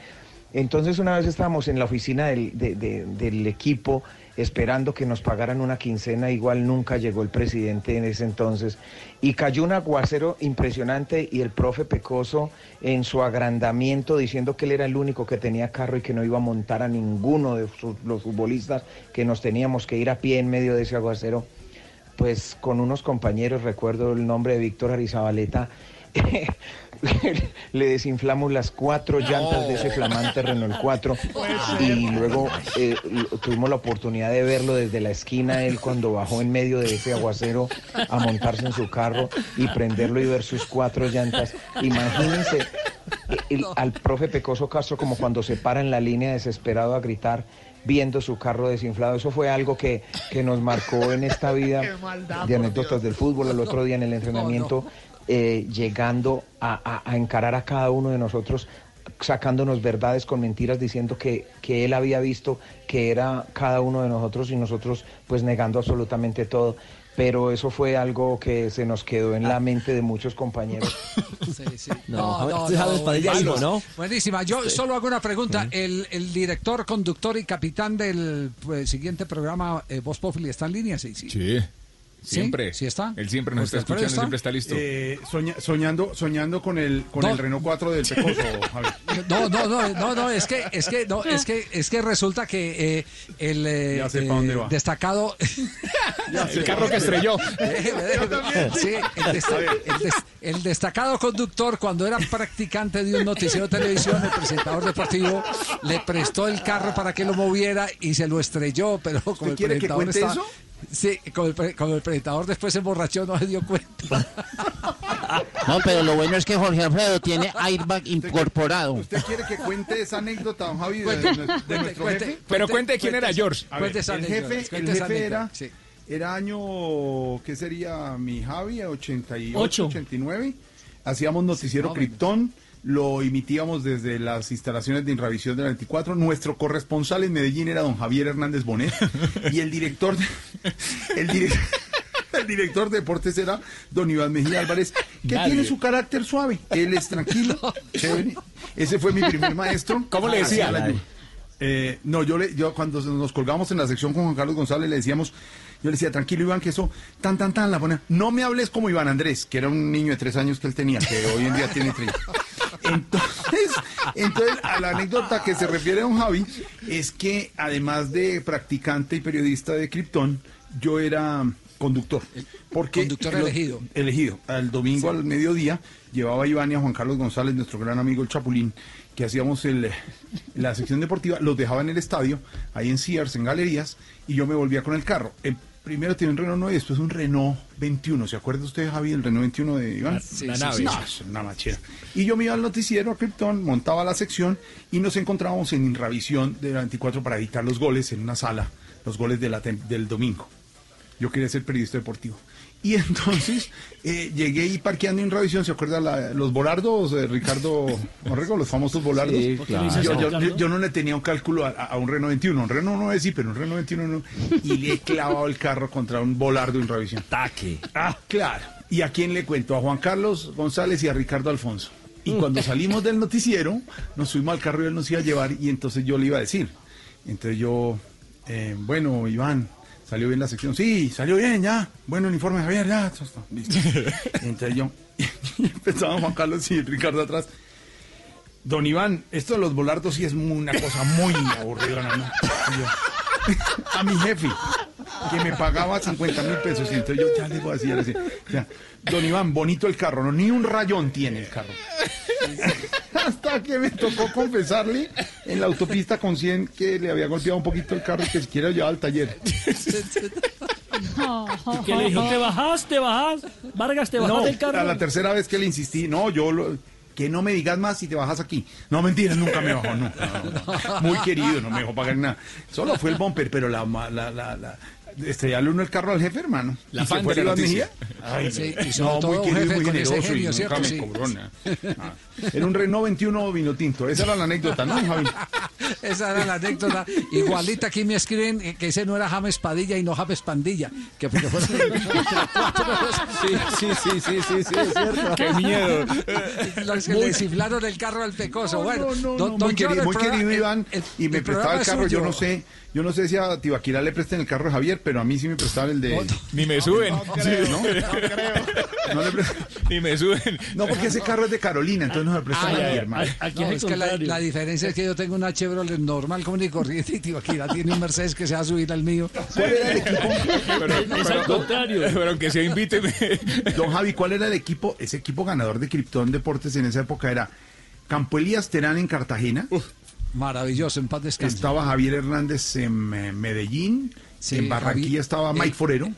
Entonces una vez estábamos en la oficina del, de- de- del equipo esperando que nos pagaran una quincena, igual nunca llegó el presidente en ese entonces. Y cayó un aguacero impresionante y el profe Pecoso en su agrandamiento diciendo que él era el único que tenía carro y que no iba a montar a ninguno de los futbolistas, que nos teníamos que ir a pie en medio de ese aguacero pues con unos compañeros, recuerdo el nombre de Víctor Arizabaleta, (laughs) le desinflamos las cuatro llantas de ese flamante Renault 4 y luego eh, tuvimos la oportunidad de verlo desde la esquina, él cuando bajó en medio de ese aguacero a montarse en su carro y prenderlo y ver sus cuatro llantas. Imagínense el- al profe Pecoso Castro como cuando se para en la línea desesperado a gritar viendo su carro desinflado. Eso fue algo que, que nos marcó en esta (laughs) vida de anécdotas del fútbol. El otro día en el entrenamiento, eh, llegando a, a- a encarar a cada uno de nosotros, sacándonos verdades con mentiras, diciendo que, que él había visto que era cada uno de nosotros y nosotros pues negando absolutamente todo. Pero eso fue algo que se nos quedó en la mente de muchos compañeros. (laughs) Sí, sí. No, Padilla buenísima. dijo, ¿no? Buenísima. Yo Sí. solo hago una pregunta. El, el director, conductor y capitán del pues, siguiente programa, eh, Voz Populi, ¿está en línea? Sí, sí. Sí. Siempre. ¿Sí está? Él siempre nos está ¿Usted por ahí escuchando, está? siempre está listo. Eh, soña- soñando, soñando con el con No. el Renault 4 del Pecoso, (laughs) Javier. No, no, no, no, no, es que, es que, no, es que, es que resulta que eh, el eh, Ya sé pa' eh, dónde va. destacado, (laughs) El carro que estrelló. (laughs) Sí, el, desta- el des- el destacado conductor, cuando era practicante de un noticiero de televisión, el presentador deportivo le prestó el carro para que lo moviera y se lo estrelló, pero como el quiere que presentador cuente estaba- eso? Sí, como el, pre- como el presentador después se emborrachó, no se dio cuenta. (laughs) No, pero lo bueno es que Jorge Alfredo tiene airbag incorporado. ¿Usted quiere que cuente esa anécdota, don Javi, de, Cuente, de- de nuestro cuente, jefe? Pero cuente quién era George. A ver, el jefe, el jefe era, sí. era año, ¿qué sería? Mi Javi, 88, Ocho. 89. Hacíamos noticiero menos. Krypton, lo emitíamos desde las instalaciones de Inravisión de la 24. Nuestro corresponsal en Medellín era don Javier Hernández Bonet (laughs) y el director, de- el director, (laughs) el director de deportes era don Iván Mejía Álvarez, que Nadie. tiene su carácter suave. Él es tranquilo, (laughs) chévere. Ese fue mi primer maestro. ¿Cómo le decía? Eh, no, yo le, yo cuando nos colgamos en la sección con Juan Carlos González le decíamos, yo le decía, tranquilo Iván, que eso, tan, tan, tan, la ponía. No me hables como Iván Andrés, que era un niño de tres años que él tenía, que hoy en día tiene tres. Entonces, entonces, a la anécdota que se refiere don Javi, es que además de practicante y periodista de Krypton, yo era conductor. Porque conductor lo- elegido. Elegido. Al domingo al mediodía llevaba a Iván y a Juan Carlos González, nuestro gran amigo el Chapulín, que hacíamos el, la sección deportiva, los dejaba en el estadio, ahí en Sears, en galerías, y yo me volvía con el carro. El primero tenía un Renault 9 y después un Renault 21. ¿Se acuerda usted, Javi, el Renault 21 de Iván? La- la nave. No, es una machera. Y yo me iba al noticiero a Krypton, montaba la sección y nos encontrábamos en Inravisión de la 24 para editar los goles en una sala, los goles de la del domingo. Yo quería ser periodista deportivo. Y entonces eh, llegué ahí parqueando en Revisión, ¿se acuerda la- los volardos de Ricardo Orrego, los famosos volardos? Sí, claro. yo, yo- yo- yo no le tenía un cálculo a, a un Renault 21, un Renault 9 sí, pero un Renault 21 no. Y le he clavado el carro contra un volardo en Revisión. Taque. Ah, claro. ¿Y a quién le cuento? A Juan Carlos González y a Ricardo Alfonso. Y cuando salimos del noticiero, nos subimos al carro y él nos iba a llevar y entonces yo le iba a decir. Entonces yo, eh, bueno, Iván, ¿salió bien la sección? Sí, salió bien, ya. Bueno, uniforme, Javier, ya. listo. (laughs) Entonces yo, y empezaba Juan Carlos y Ricardo atrás. Don Iván, esto de los volardos sí es una cosa muy (laughs) aburrida, ¿no? A mi jefe, que me pagaba 50 mil pesos. Y entonces yo ya le voy a decir así. sea, Don Iván, bonito el carro, no, ni un rayón tiene el carro. Hasta que me tocó confesarle en la autopista con 100 que le había golpeado un poquito el carro y que siquiera llevaba al taller. ¿Y qué le dijo? ¿Te bajás? ¿Te bajás? Vargas, ¿te bajás No, del carro? a la tercera vez que le insistí, no, yo lo- que no me digas más si te bajas aquí. No, mentiras, nunca me bajó, no. no, no. Muy querido, no me dejó pagar nada. Solo fue el bumper, pero la, ma- la, la, la estrellarle uno el carro al jefe, hermano. La ¿Y se fan fue de la. Mejía? Ay, Sí, no, y sobre (laughs) no, todo muy querido, jefe muy con ese generoso genio, y ¿cierto? nunca me Sí. cobró nada. Ah, Era un Renault 21 vino tinto. Esa era la anécdota, ¿no, Javi? (laughs) Esa era la anécdota. Igualita aquí me escriben eh, que ese no era James Padilla y no James Pandilla. Que porque fueron Sí, sí, sí, sí, sí, sí, es cierto. Qué miedo. los que le desinflaron el carro al pecoso. bueno, no, no, don, no, don muy querido, muy querido Iván, el- y me prestaba el carro, yo no sé, Yo no sé si a Tibaquirá le presten el carro de Javier, pero a mí sí me prestaban el de... Ni me suben. No, creo, ¿no? (laughs) No le prestan- (laughs) Ni me suben. No, porque ese carro es de Carolina, entonces no me prestan Ay, a mi hermano. No, es que la, la diferencia es que yo tengo una Chevrolet normal, común y corriente, y Tibaquira tiene un Mercedes que se va a subir al mío. ¿Cuál era el equipo? Pero, Es al contrario. pero aunque sea, invíteme. (laughs) Don Javi, ¿cuál era el equipo? Ese equipo ganador de Krypton Deportes en esa época era Campo Elías Terán en Cartagena. Maravilloso, en paz descanse. Estaba Javier Hernández en eh, Medellín. Sí, en Barranquilla Javi- estaba eh, Mike Forero.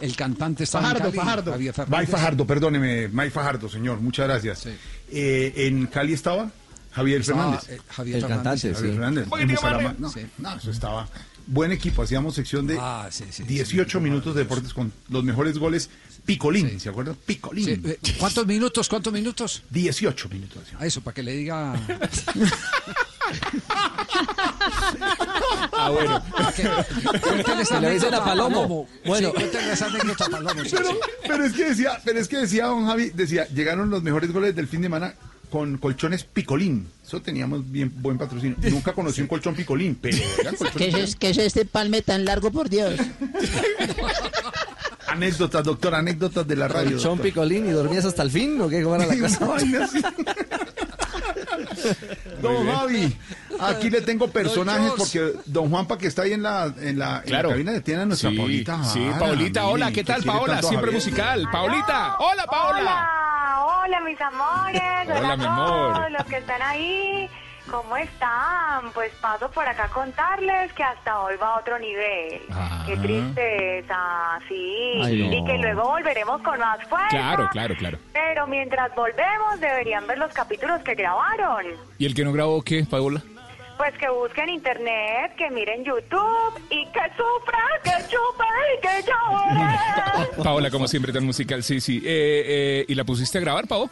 El cantante estaba Fajardo, en Cali, Fajardo. Javier Fernández. Mike Fajardo, perdóneme, Mike Fajardo, señor, muchas gracias. Eh, en Cali estaba Javier Estaba, Fernández. eh, Javier El Fernández, cantante, Javier sí. Fernández. No, eso estaba. Buen equipo, hacíamos sección de Ah, sí, sí, 18 minutos de deportes con los mejores goles. Picolín, ¿se acuerdan? Picolín. Sí, eh, ¿Cuántos minutos? ¿Cuántos minutos? 18 minutos. A eso, para que le diga. (laughs) Ah, bueno. Cuéntale esa Que le dicen anécdota a Palomo. Bueno. Sí, cuéntale esa anécdota a Palomo. Pero, es que decía, pero es que decía don Javi, decía, llegaron los mejores goles del fin de semana con colchones picolín. Eso teníamos bien buen patrocinio. Nunca conocí un colchón picolín, pero eran ¿Qué es, qué es este palme tan largo, por Dios? anécdotas, doctor, anécdotas de la radio. Colchón doctor. picolín y dormías hasta el fin o qué? ¿Cómo era la. (laughs) (laughs) Don Javi, aquí le tengo personajes porque don Juanpa que está ahí en la, en la, en Claro. la cabina tiene a nuestra Sí, Paulita. sí, Paulita, hola, ¿qué tal, Paola? Siempre Javier. musical. Paulita, hola, Paola. Hola, hola mis amores, Hola, hola, mi amor. todos los que están ahí. ¿Cómo están? Pues paso por acá a contarles que hasta hoy va a otro nivel. Ah. Qué tristeza, sí. Ay, no. Y que luego volveremos con más fuerza. Claro, claro, claro. Pero mientras volvemos deberían ver los capítulos que grabaron. ¿Y el que no grabó qué, Paola? Pues que busquen internet, que miren YouTube y que sufra, que chupe y que llore. (laughs) Paola, como siempre, tan musical. Sí, sí. Eh, eh, ¿Y la pusiste a grabar, Pao?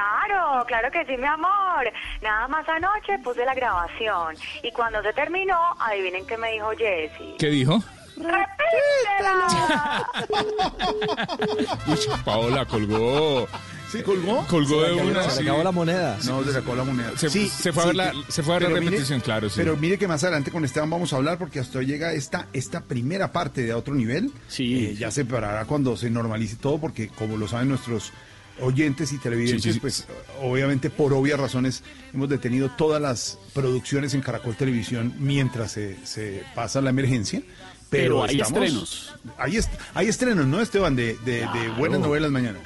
Claro, claro que sí, mi amor. Nada más anoche puse la grabación y cuando se terminó, adivinen qué me dijo Jessy. ¿Qué dijo? ¡Repítela! (laughs) Uy, Paola colgó. ¿Sí colgó? Colgó de una. se le sí. acabó la moneda. No, se le acabó la moneda. Se, Sí, se fue a ver la, se fue a ver la mire- repetición, claro, sí. Pero mire que más adelante con Esteban vamos a hablar porque hasta hoy llega esta, esta primera parte de otro nivel. Sí. ya se parará cuando se normalice todo porque como lo saben nuestros oyentes y televidentes, Sí, sí, sí. pues obviamente por obvias razones hemos detenido todas las producciones en Caracol Televisión mientras se, se pasa la emergencia. Pero, Pero hay estamos- estrenos. Hay, est- hay estrenos, ¿no, Esteban? De, de, buenas novelas mañana.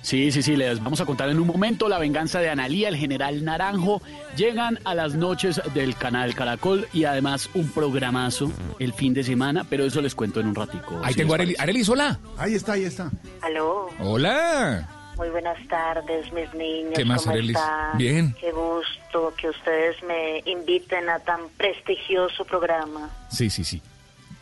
Sí, sí, sí, les vamos a contar en un momento la venganza de Analía, el general Naranjo. Llegan a las noches del canal Caracol y además un programazo el fin de semana, pero eso les cuento en un ratico. Ahí si tengo a. Arelis, hola. Ahí está, ahí está. Aló, Hola. Muy buenas tardes, mis niños. ¿Qué más, ¿Cómo están? Bien. Qué gusto que ustedes me inviten a tan prestigioso programa. Sí, sí, sí.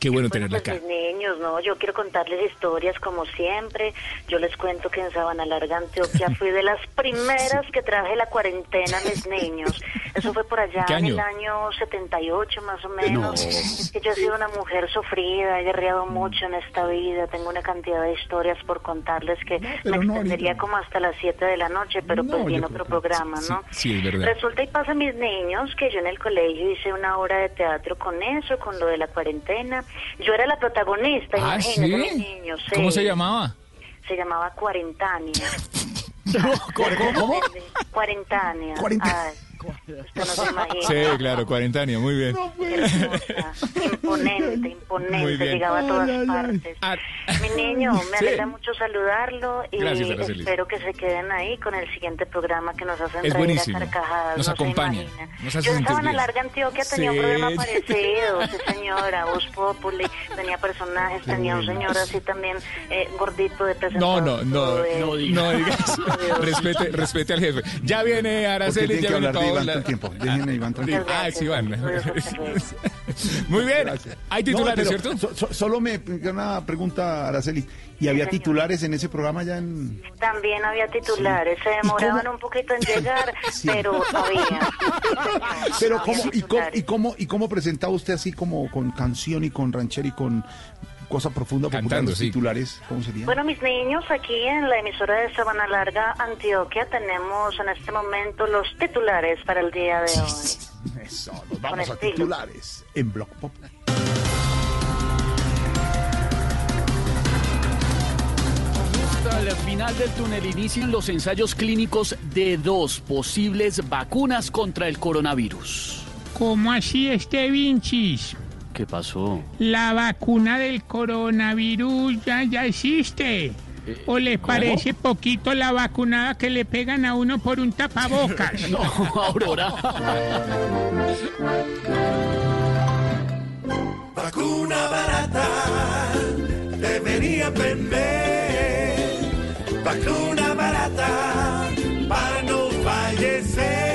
Qué bueno tenerla Pues acá. mis niños, ¿no? Yo quiero contarles historias como siempre. Yo les cuento que en Sabana Larga, Antioquia, (laughs) fui de las primeras que traje la cuarentena a mis niños. Eso fue por allá ¿Qué en el año? año 78 más o menos. No. Es que yo he sido una mujer sufrida, he guerreado mucho en esta vida. Tengo una cantidad de historias por contarles que pero me no extendería ahorita. como hasta las 7 de la noche, pero No, pues viene otro que programa, ¿no? Sí, es verdad. Resulta y pasa, mis niños, que yo en el colegio hice una obra de teatro con eso, con lo de la cuarentena. Yo era la protagonista, Ah, imagínate, ¿sí? niños. ¿Cómo sí. se llamaba? Se llamaba Cuarentania. (laughs) ¿Cómo? (laughs) Cuarentania. Cuarenta- Ay, usted no se imagina. Sí, claro, cuarentánea, muy bien. Hermosa, imponente, Muy imponente, bien. llegaba a todas partes. Ah, Mi niño, me Sí. alegra mucho saludarlo y Gracias, Araceli. espero que se queden ahí con el siguiente programa que nos hacen Es reír buenísimo. a carcajadas. Nos no se acompaña. imagina. Nos hace Yo en sentir Sabana bien. Larga, Antioquia, tenía un Sí. programa parecido, sí señora, Voz Populi, tenía personajes, tenía un señor así también eh, gordito de No, presentador. no, no, todo de- no, digas. respete, respete al jefe. Ya viene Araceli, ya viene de Iván el tiempo. Déjenme a Iván tranquilo. Ah, sí, Iván. Muy (laughs) bien. Hay titulares, No, ¿cierto? so- so- solo me una pregunta, Araceli. ¿Y había titulares en ese programa ya en...? También había titulares, se demoraban un poquito en llegar, (laughs) Sí. pero (laughs) había. Pero cómo y, cómo y cómo y cómo presentaba usted así como con canción y con ranchera y con cosa profunda Cantando, titulares, ¿cómo sería? Bueno, mis niños, aquí en la emisora de Sabana Larga, Antioquia, tenemos en este momento los titulares para el día de hoy. Eso, nos vamos a titulares en Block Pop. Al final del túnel inician los ensayos clínicos de dos posibles vacunas contra el coronavirus. ¿Cómo así, este Vinchis? ¿Qué pasó? La vacuna del coronavirus ya, ya existe. ¿O les ¿cómo? parece poquito la vacunada que le pegan a uno por un tapabocas? (laughs) no, Aurora. Vacuna barata, debería aprender. Vacuna barata, para no fallecer.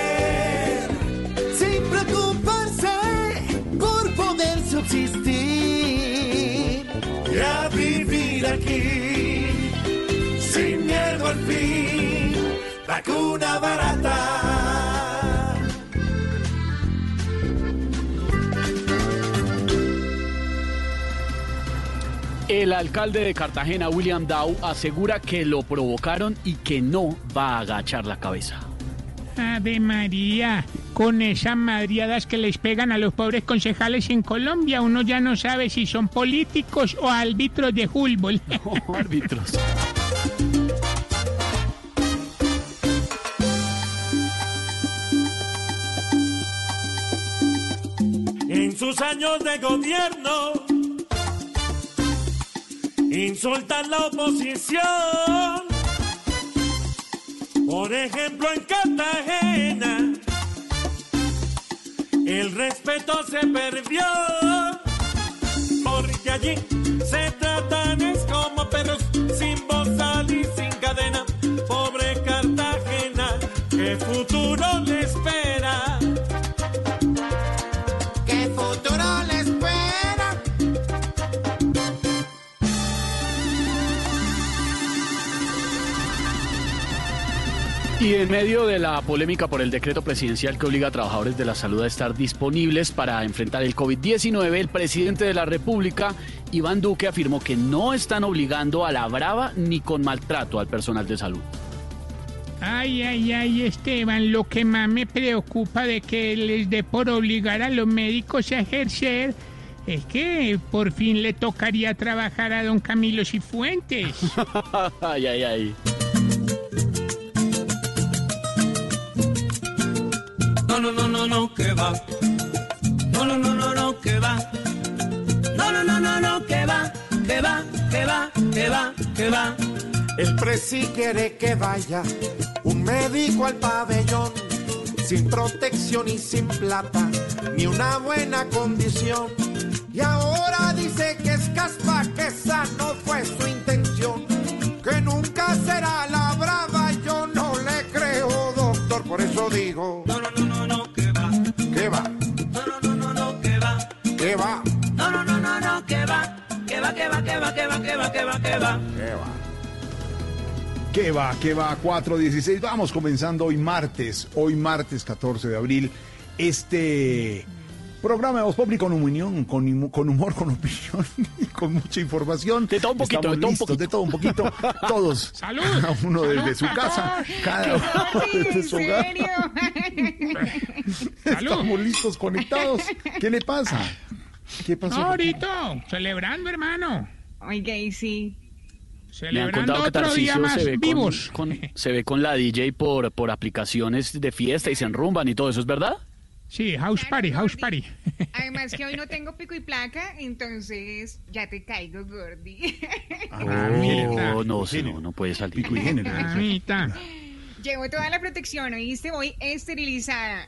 Subsistir. Y a vivir aquí, sin miedo al fin. Vacuna barata. El alcalde de Cartagena, William Dow, asegura que lo provocaron y que no va a agachar la cabeza. Ave María, con esas madriadas que les pegan a los pobres concejales en Colombia, uno ya no sabe si son políticos o árbitros de fútbol. (laughs) árbitros. en sus años de gobierno insultan la oposición. Por ejemplo, en Cartagena el respeto se perdió. Porque allí se tratan es como perros sin bozal y sin cadena. Pobre Cartagena, ¿qué futuro Y en medio de la polémica por el decreto presidencial que obliga a trabajadores de la salud a estar disponibles para enfrentar el COVID-19, el presidente de la República, Iván Duque, afirmó que no están obligando a la brava ni con maltrato al personal de salud. Ay, ay, ay, Esteban, lo que más me preocupa de que les dé por obligar a los médicos a ejercer es que por fin le tocaría trabajar a don Camilo Cifuentes. (laughs) ay, ay, ay. No, no, no, no, no, que va. No, no, no, no, no, que va. No, no, no, no, no, que va, que va, que va, que va, que va. El presi quiere que vaya un médico al pabellón, sin protección y sin plata, ni una buena condición. Y ahora dice que es caspa, que esa no fue su intención, que nunca será la brava, yo no le creo, doctor, por eso digo. No, no, que va, que va, que va, que va. ¿Qué va? ¿Qué va? ¿Qué va? 416. Vamos comenzando hoy martes, hoy martes 14 de abril, este programa de Voz Populi con opinión, con, humor, con opinión (laughs) y con mucha información. De todo un poquito, de todo un poquito. De todo un poquito, (laughs) todos. ¡Salud! Cada uno ¡Salud desde su casa, todos! cada uno desde su hogar. (laughs) Estamos listos, conectados. ¿Qué le pasa? ¿Qué pasó? No, ahorita, celebrando, hermano. Oiga, y sí. Me han contado que día más se ve, con, vivos. con- (laughs) se ve con la DJ por, por aplicaciones de fiesta y se enrumban y todo eso, ¿es verdad? Sí, house party, house party. Además que hoy no (laughs) tengo pico y placa, entonces ya te caigo, Gordy. Oh, no, sí, no, no puede salir. Mamita. Llevo toda la protección, ¿oíste? Voy esterilizada.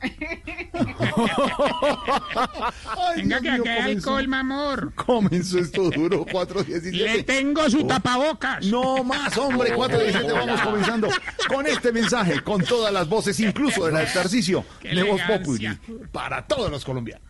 Venga, que mío, aquí hay comenzó. alcohol, mamor. Comenzó esto duro, 417. Le tengo su tapabocas. No más, hombre, 417, vamos comenzando con este mensaje, con todas las voces, incluso de la de Tarcisio, Qué de Voz Populi, para todos los colombianos.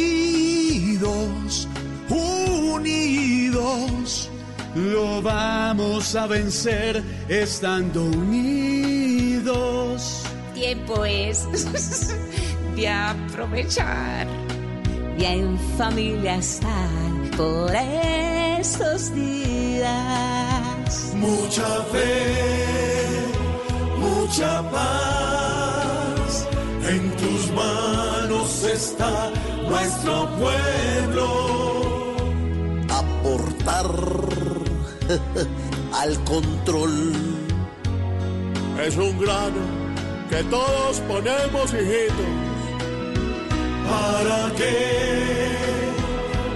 lo vamos a vencer estando unidos. Tiempo es (laughs) de aprovechar y en familia estar por estos días. Mucha fe, mucha paz, en tus manos está nuestro pueblo. Aportar (laughs) al control. Es un grano que todos ponemos, hijitos, para que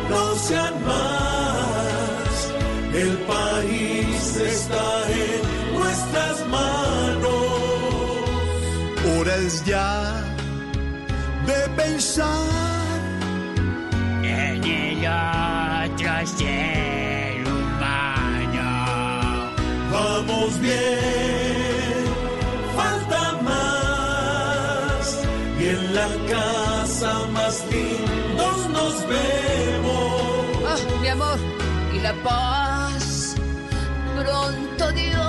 no sean más. El país está en nuestras manos. Hora es ya de pensar En el otro ser. Vamos bien, falta más. Y en la casa más lindos nos vemos. Ah, mi amor, y la paz. Pronto Dios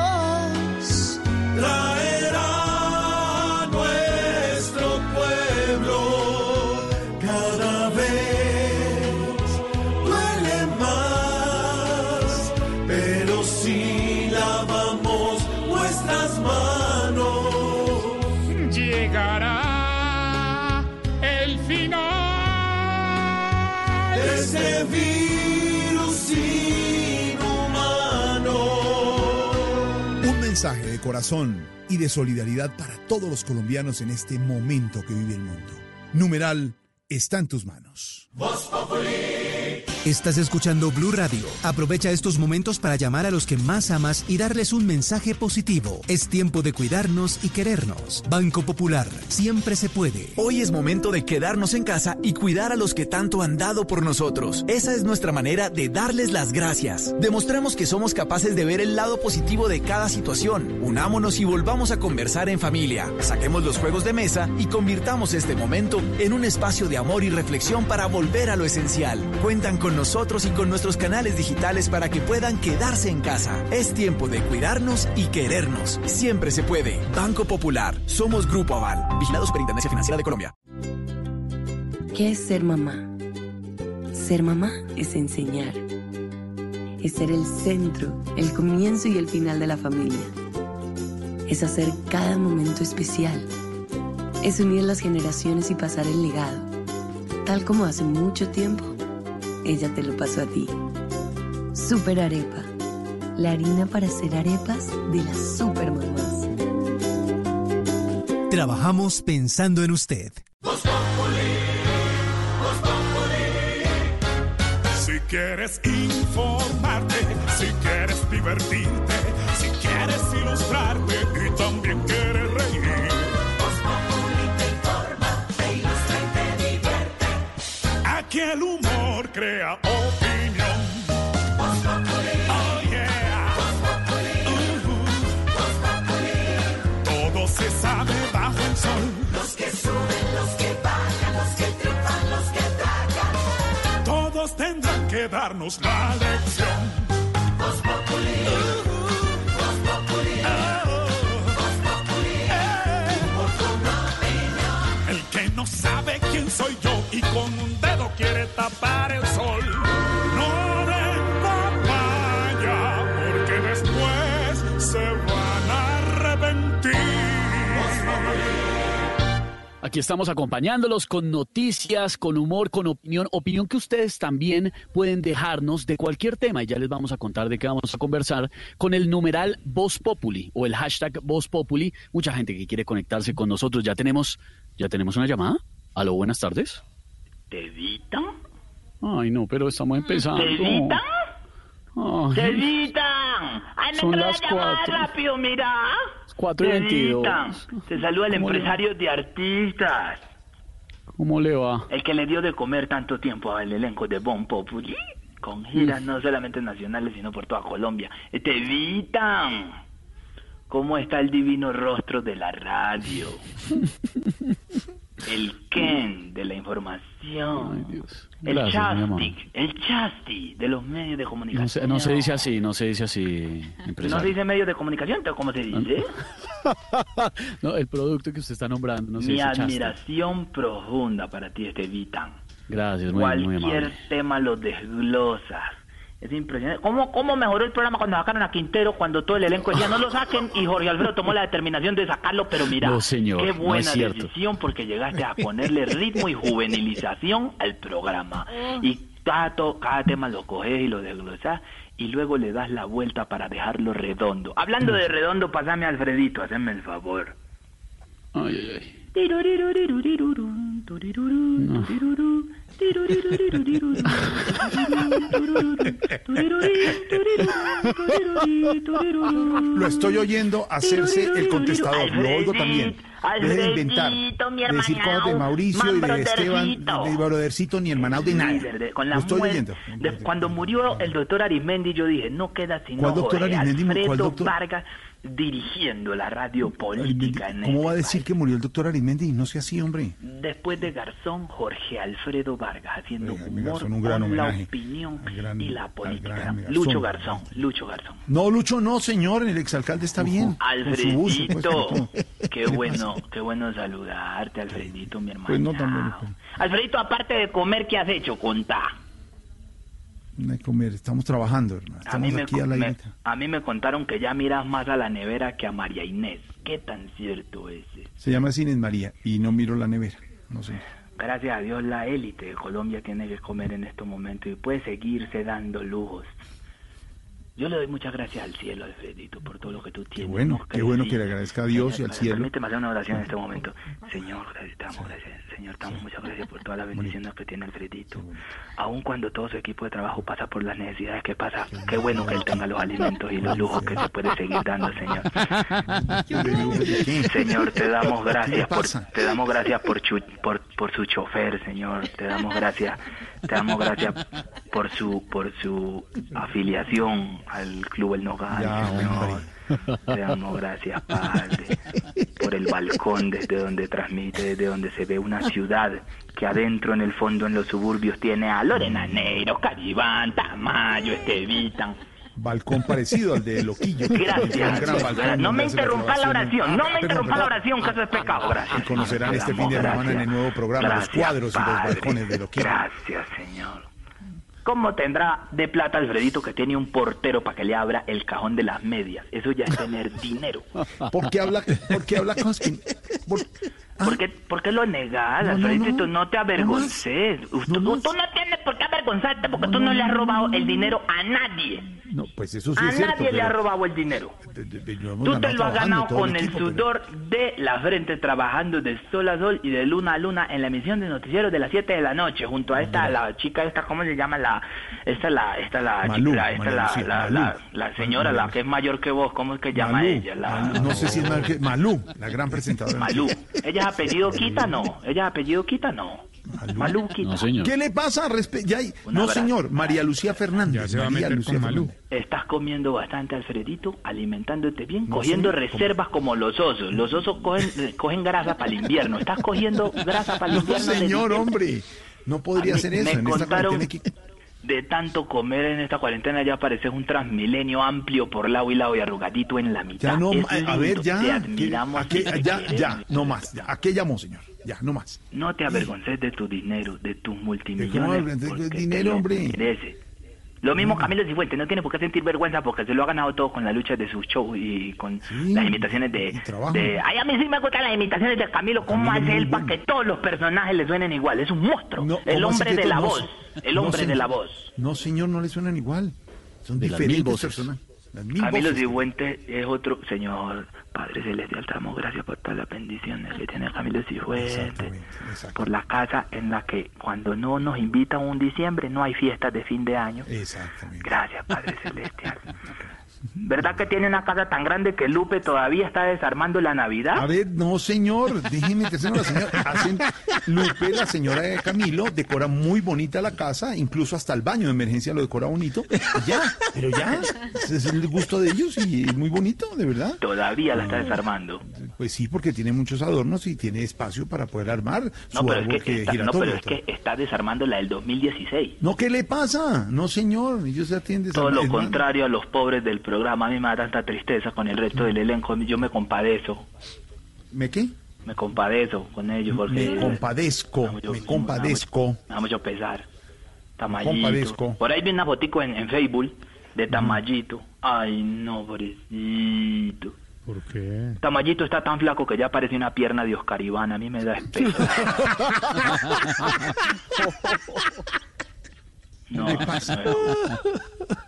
de corazón y de solidaridad para todos los colombianos en este momento que vive el mundo. Numeral está en tus manos. Estás escuchando Blue Radio. Aprovecha estos momentos para llamar a los que más amas y darles un mensaje positivo. Es tiempo de cuidarnos y querernos. Banco Popular, siempre se puede. Hoy es momento de quedarnos en casa y cuidar a los que tanto han dado por nosotros. Esa es nuestra manera de darles las gracias. Demostremos que somos capaces de ver el lado positivo de cada situación. Unámonos y volvamos a conversar en familia. Saquemos los juegos de mesa y convirtamos este momento en un espacio de amor y reflexión para volver a lo esencial. Cuentan con nosotros y con nuestros canales digitales para que puedan quedarse en casa. Es tiempo de cuidarnos y querernos. Siempre se puede. Banco Popular. Somos Grupo Aval. Vigilados por Intendencia Financiera de Colombia. ¿Qué es ser mamá? Ser mamá es enseñar. Es ser el centro, el comienzo y el final de la familia. Es hacer cada momento especial. Es unir las generaciones y pasar el legado. Tal como hace mucho tiempo, ella te lo pasó a ti. Super Arepa. La harina para hacer arepas de las super mamás. Trabajamos pensando en usted. Si quieres informarte, si quieres divertirte, si quieres ilustrarte y también quieres reír. te informa, te ilustra y te divierte. Aquí el humor crea opinión. Oh yeah. Ujú. Todo se sabe bajo el sol. Los que suben, los que bajan, los que triunfan, los que tragan. Todos tendrán que darnos la lección. El que no sabe quién soy yo y con un quiere tapar el sol. No den papaya, porque después se van a arrepentir. Aquí estamos acompañándolos con noticias, con humor, con opinión, opinión que ustedes también pueden dejarnos de cualquier tema y ya les vamos a contar de qué vamos a conversar con el numeral Voz Populi o el hashtag Voz Populi. Mucha gente que quiere conectarse con nosotros. Ya tenemos, ya tenemos una llamada. Aló, buenas tardes. ¿Tevita? Ay, no, pero estamos empezando. ¿Tevita? Ay. ¡Ay, me Son entró la las llamada cuatro. rápido, mira! cuatro y Tevita, veintidós. Te saluda el ¿Cómo le- empresario de artistas. ¿Cómo le va? El que le dio de comer tanto tiempo al elenco de Bon Populi. Con giras no solamente nacionales, sino por toda Colombia. Eh, Tevita, ¿cómo está el divino rostro de la radio? (laughs) el Ken de la información, el Gracias, mi amor. chastic, el chasti de los medios de No comunicación. se, no se dice así, no se dice así, ¿No se empresario. dice medios de comunicación? ¿Pero ¿Cómo se dice? (laughs) No, el producto que usted está nombrando no se Mi dice admiración profunda para ti, Estevitan. Gracias, muy, muy Cualquier amable. tema lo desglosas. Es impresionante. ¿Cómo, ¿Cómo mejoró el programa cuando sacaron a Quintero, cuando todo el elenco decía no lo saquen y Jorge Alfredo tomó la determinación de sacarlo? Pero mira, No, señor, qué no buena decisión porque llegaste a ponerle ritmo y juvenilización al programa. Y cada, to- cada tema lo coges y lo desglosas y luego le das la vuelta para dejarlo redondo. Hablando de redondo, pasame a Alfredito, haceme el favor. Ay, ay, ay. Lo estoy oyendo hacerse el contestador. Lo oigo también. Deje de inventar. De decir cosas de Mauricio y de Esteban, de Brodercito, ni hermanado de nada. Lo estoy oyendo. cuando murió el doctor Arismendi, yo dije, no queda sino ¿Cuál doctor Jorge Arismendi? ¿Cuál doctor? Vargas dirigiendo la radio política en ¿Cómo va a este decir que murió el doctor Arismendi? No sea así, hombre. Después de Garzón, Jorge Alfredo Vargas haciendo humor Garzón, un gran con la opinión gran- y la política. gran. Lucho Garzón, Lucho Garzón. No, Lucho, no, señor. El exalcalde está bien. Pues, Alfredito, qué ¿Qué le bueno, qué bueno saludarte, Alfredito, mi hermano. Pues no también. Alfredito, aparte de comer, ¿qué has hecho? Contá. No hay que comer. Estamos trabajando, hermano. A mí, me, aquí a la me- guita. a mí me contaron que ya miras más a la nevera que a María Inés. ¿Qué tan cierto es? Se llama Cines María y no miro la nevera. No sé. Gracias a Dios la élite de Colombia tiene que comer en estos momentos y puede seguirse dando lujos. Yo le doy muchas gracias al cielo, Alfredito, por todo lo que tú Qué tienes. qué bueno que le agradezca a Dios y al cielo. Permíteme hacer una oración en este momento. Señor, damos gracias. Señor, damos muchas gracias por todas las bendiciones que tiene Alfredito. Aun cuando todo su equipo de trabajo pasa por las necesidades que pasa, qué bueno que él tenga los alimentos y los lujos que se puede seguir dando, Señor. Señor, te damos gracias por, te damos gracias por, chu- por por su chofer, Señor. Te damos gracias, te damos gracias por su por su afiliación al Club El Nogal, Ya, Señor. Te damos gracias, Padre, por el balcón desde donde transmite, desde donde se ve una ciudad que adentro en el fondo en los suburbios tiene a Lorena Neiro, Caribán, Tamayo, Estevitan. Balcón parecido al de Loquillo. (laughs) Gracias. Un gran balcón no me interrumpa la oración, no me interrumpa la oración, que eso es pecado. Gracias. Y conocerán Te este fin de semana en el nuevo programa Gracias, los cuadros y los balcones de Loquillo. Gracias, Señor. ¿Cómo tendrá de plata Alfredito que tiene un portero para que le abra el cajón de las medias? Eso ya es tener (laughs) dinero. ¿Por qué habla, por qué habla por- ¿Por qué, por qué lo negas, No, no, Alfredito? no. No, te avergonces. Tú no tienes por qué avergonzarte porque tú no le has robado el dinero a nadie. No, pues eso sí a es cierto. nadie le has robado el dinero. de- Tú te lo has ganado con el equipo, sudor de la frente, trabajando de sol a sol y de luna a luna en la emisión de noticieros de las 7 de la noche, junto a esta, la chica esta, ¿cómo se llama? La, esta, la, esta, la, Malú, chica, esta, la, la, la, la señora, la que es mayor que vos, ¿cómo es que llama ella? La, no sé si es que- Malú, la gran presentadora. Malú. (laughs) ¿Ella apellido Quita? No. ¿Ella es apellido Quita? No. Malú Quita. ¿Qué le pasa? Respe- ya hay- No, señor. María Lucía Fernández. Ya se va a María meter Lucía con Malú. Fernández. Estás comiendo bastante, Alfredito, alimentándote bien, No, cogiendo señor, reservas como los osos. Los osos cogen, eh, cogen grasa para el invierno. Estás cogiendo grasa para el No, invierno. de señor, hombre. No podría mí ser me eso. En esta contaron- que- De tanto comer en esta cuarentena ya pareces un transmilenio amplio por lado y lado y arrugadito en la mitad. Ya no, Es a, a ver, ya. Te ¿qué- admiramos. te ya, queremos. ya, no más. Ya, ¿A qué llamó, señor? Ya, no más. No te avergonces de tu dinero, de tus ¿Cómo multimillones. te dinero, hombre? mereces. Lo mismo Camilo Cifuentes, no tiene por qué sentir vergüenza porque se lo ha ganado todo con la lucha de sus shows y con las imitaciones de, de... Ay, a mí sí me gustan las imitaciones de Camilo. ¿Cómo hace él para que todos los personajes le suenen igual? Es un monstruo. el ¿Cómo así hombre de la no, voz. El no, hombre de la voz. No, señor, no le suenan igual. Son De las mil diferentes voces. personas. Las mil Camilo voces. Cifuentes es otro... Señor Padre Celestial, te damos gracias por todas las bendiciones que tiene Camilo Cifuentes. Por la casa en la que cuando no nos invitan un diciembre no hay fiestas de fin de año. Exactamente. Gracias, Padre Celestial. (laughs) ¿Verdad que tiene una casa tan grande que Lupe todavía está desarmando la Navidad? A ver, no, señor, déjeme la señora. Hacen, Lupe, la señora de Camilo, decora muy bonita la casa, incluso hasta el baño de emergencia lo decora bonito. Y ya, pero ya, ese es el gusto de ellos y es muy bonito, de verdad. Todavía la está desarmando. Pues sí, porque tiene muchos adornos y tiene espacio para poder armar su No, pero es que, está, no, pero es que está desarmando la del 2016. No, ¿qué le pasa? No, señor, ellos ya tienen Todo lo contrario a los pobres del programa. A mí me da tanta tristeza con el resto del elenco. Yo me compadezco. ¿Me qué? Me compadezco con ellos porque... Me compadezco, me compadezco. Me da mucho pesar. Tamayito. Compadezco. Por ahí vi una fotico en, en Facebook de Tamayito. Ay, no, pobrecito. ¿Por qué? Tamayito está tan flaco que ya parece una pierna de Oscar Iván. A mí me da (laughs) espeso. (laughs) No.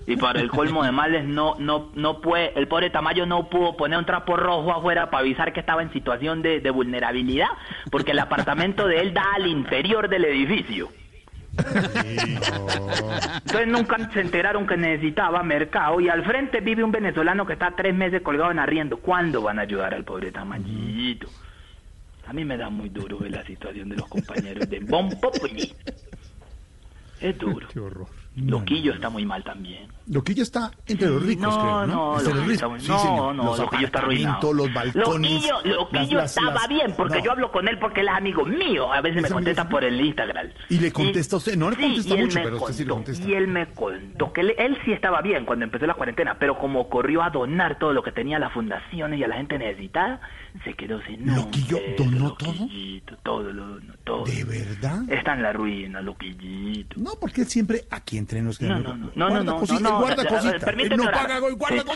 Y para el colmo de males, no, no, no puede, el pobre Tamayo no pudo poner un trapo rojo afuera para avisar que estaba en situación de, de vulnerabilidad, porque el apartamento de él da al interior del edificio. Entonces nunca se enteraron que necesitaba mercado y al frente vive un venezolano que está tres meses colgado en arriendo. ¿Cuándo van a ayudar al pobre Tamayito? A mí me da muy duro ver la situación de los compañeros de Bon Populi. Es (laughs) duro. Qué horror. Loquillo está muy mal también. Loquillo está entre los ricos, No, creo, ¿no? no, los está muy- Sí, no, no, los Loquillo está arruinado. los balcones. Loquillo, Loquillo las- estaba las- bien, porque yo hablo con él porque él es amigo mío. A veces me contesta por el Instagram. Y le contesta usted, no le contesta mucho, pero usted sí le contó, contesta. Y él me contó que él, él sí estaba bien cuando empezó la cuarentena, pero como corrió a donar todo lo que tenía a las fundaciones y a la gente necesitada, se quedó sin nada. ¿Loquillo donó todo? Todo lo donó, todo. ¿De verdad? Está en la ruina, Loquillito. No, porque él siempre aquí entre nos No, no, no, no, no, guarda no, no, no, no.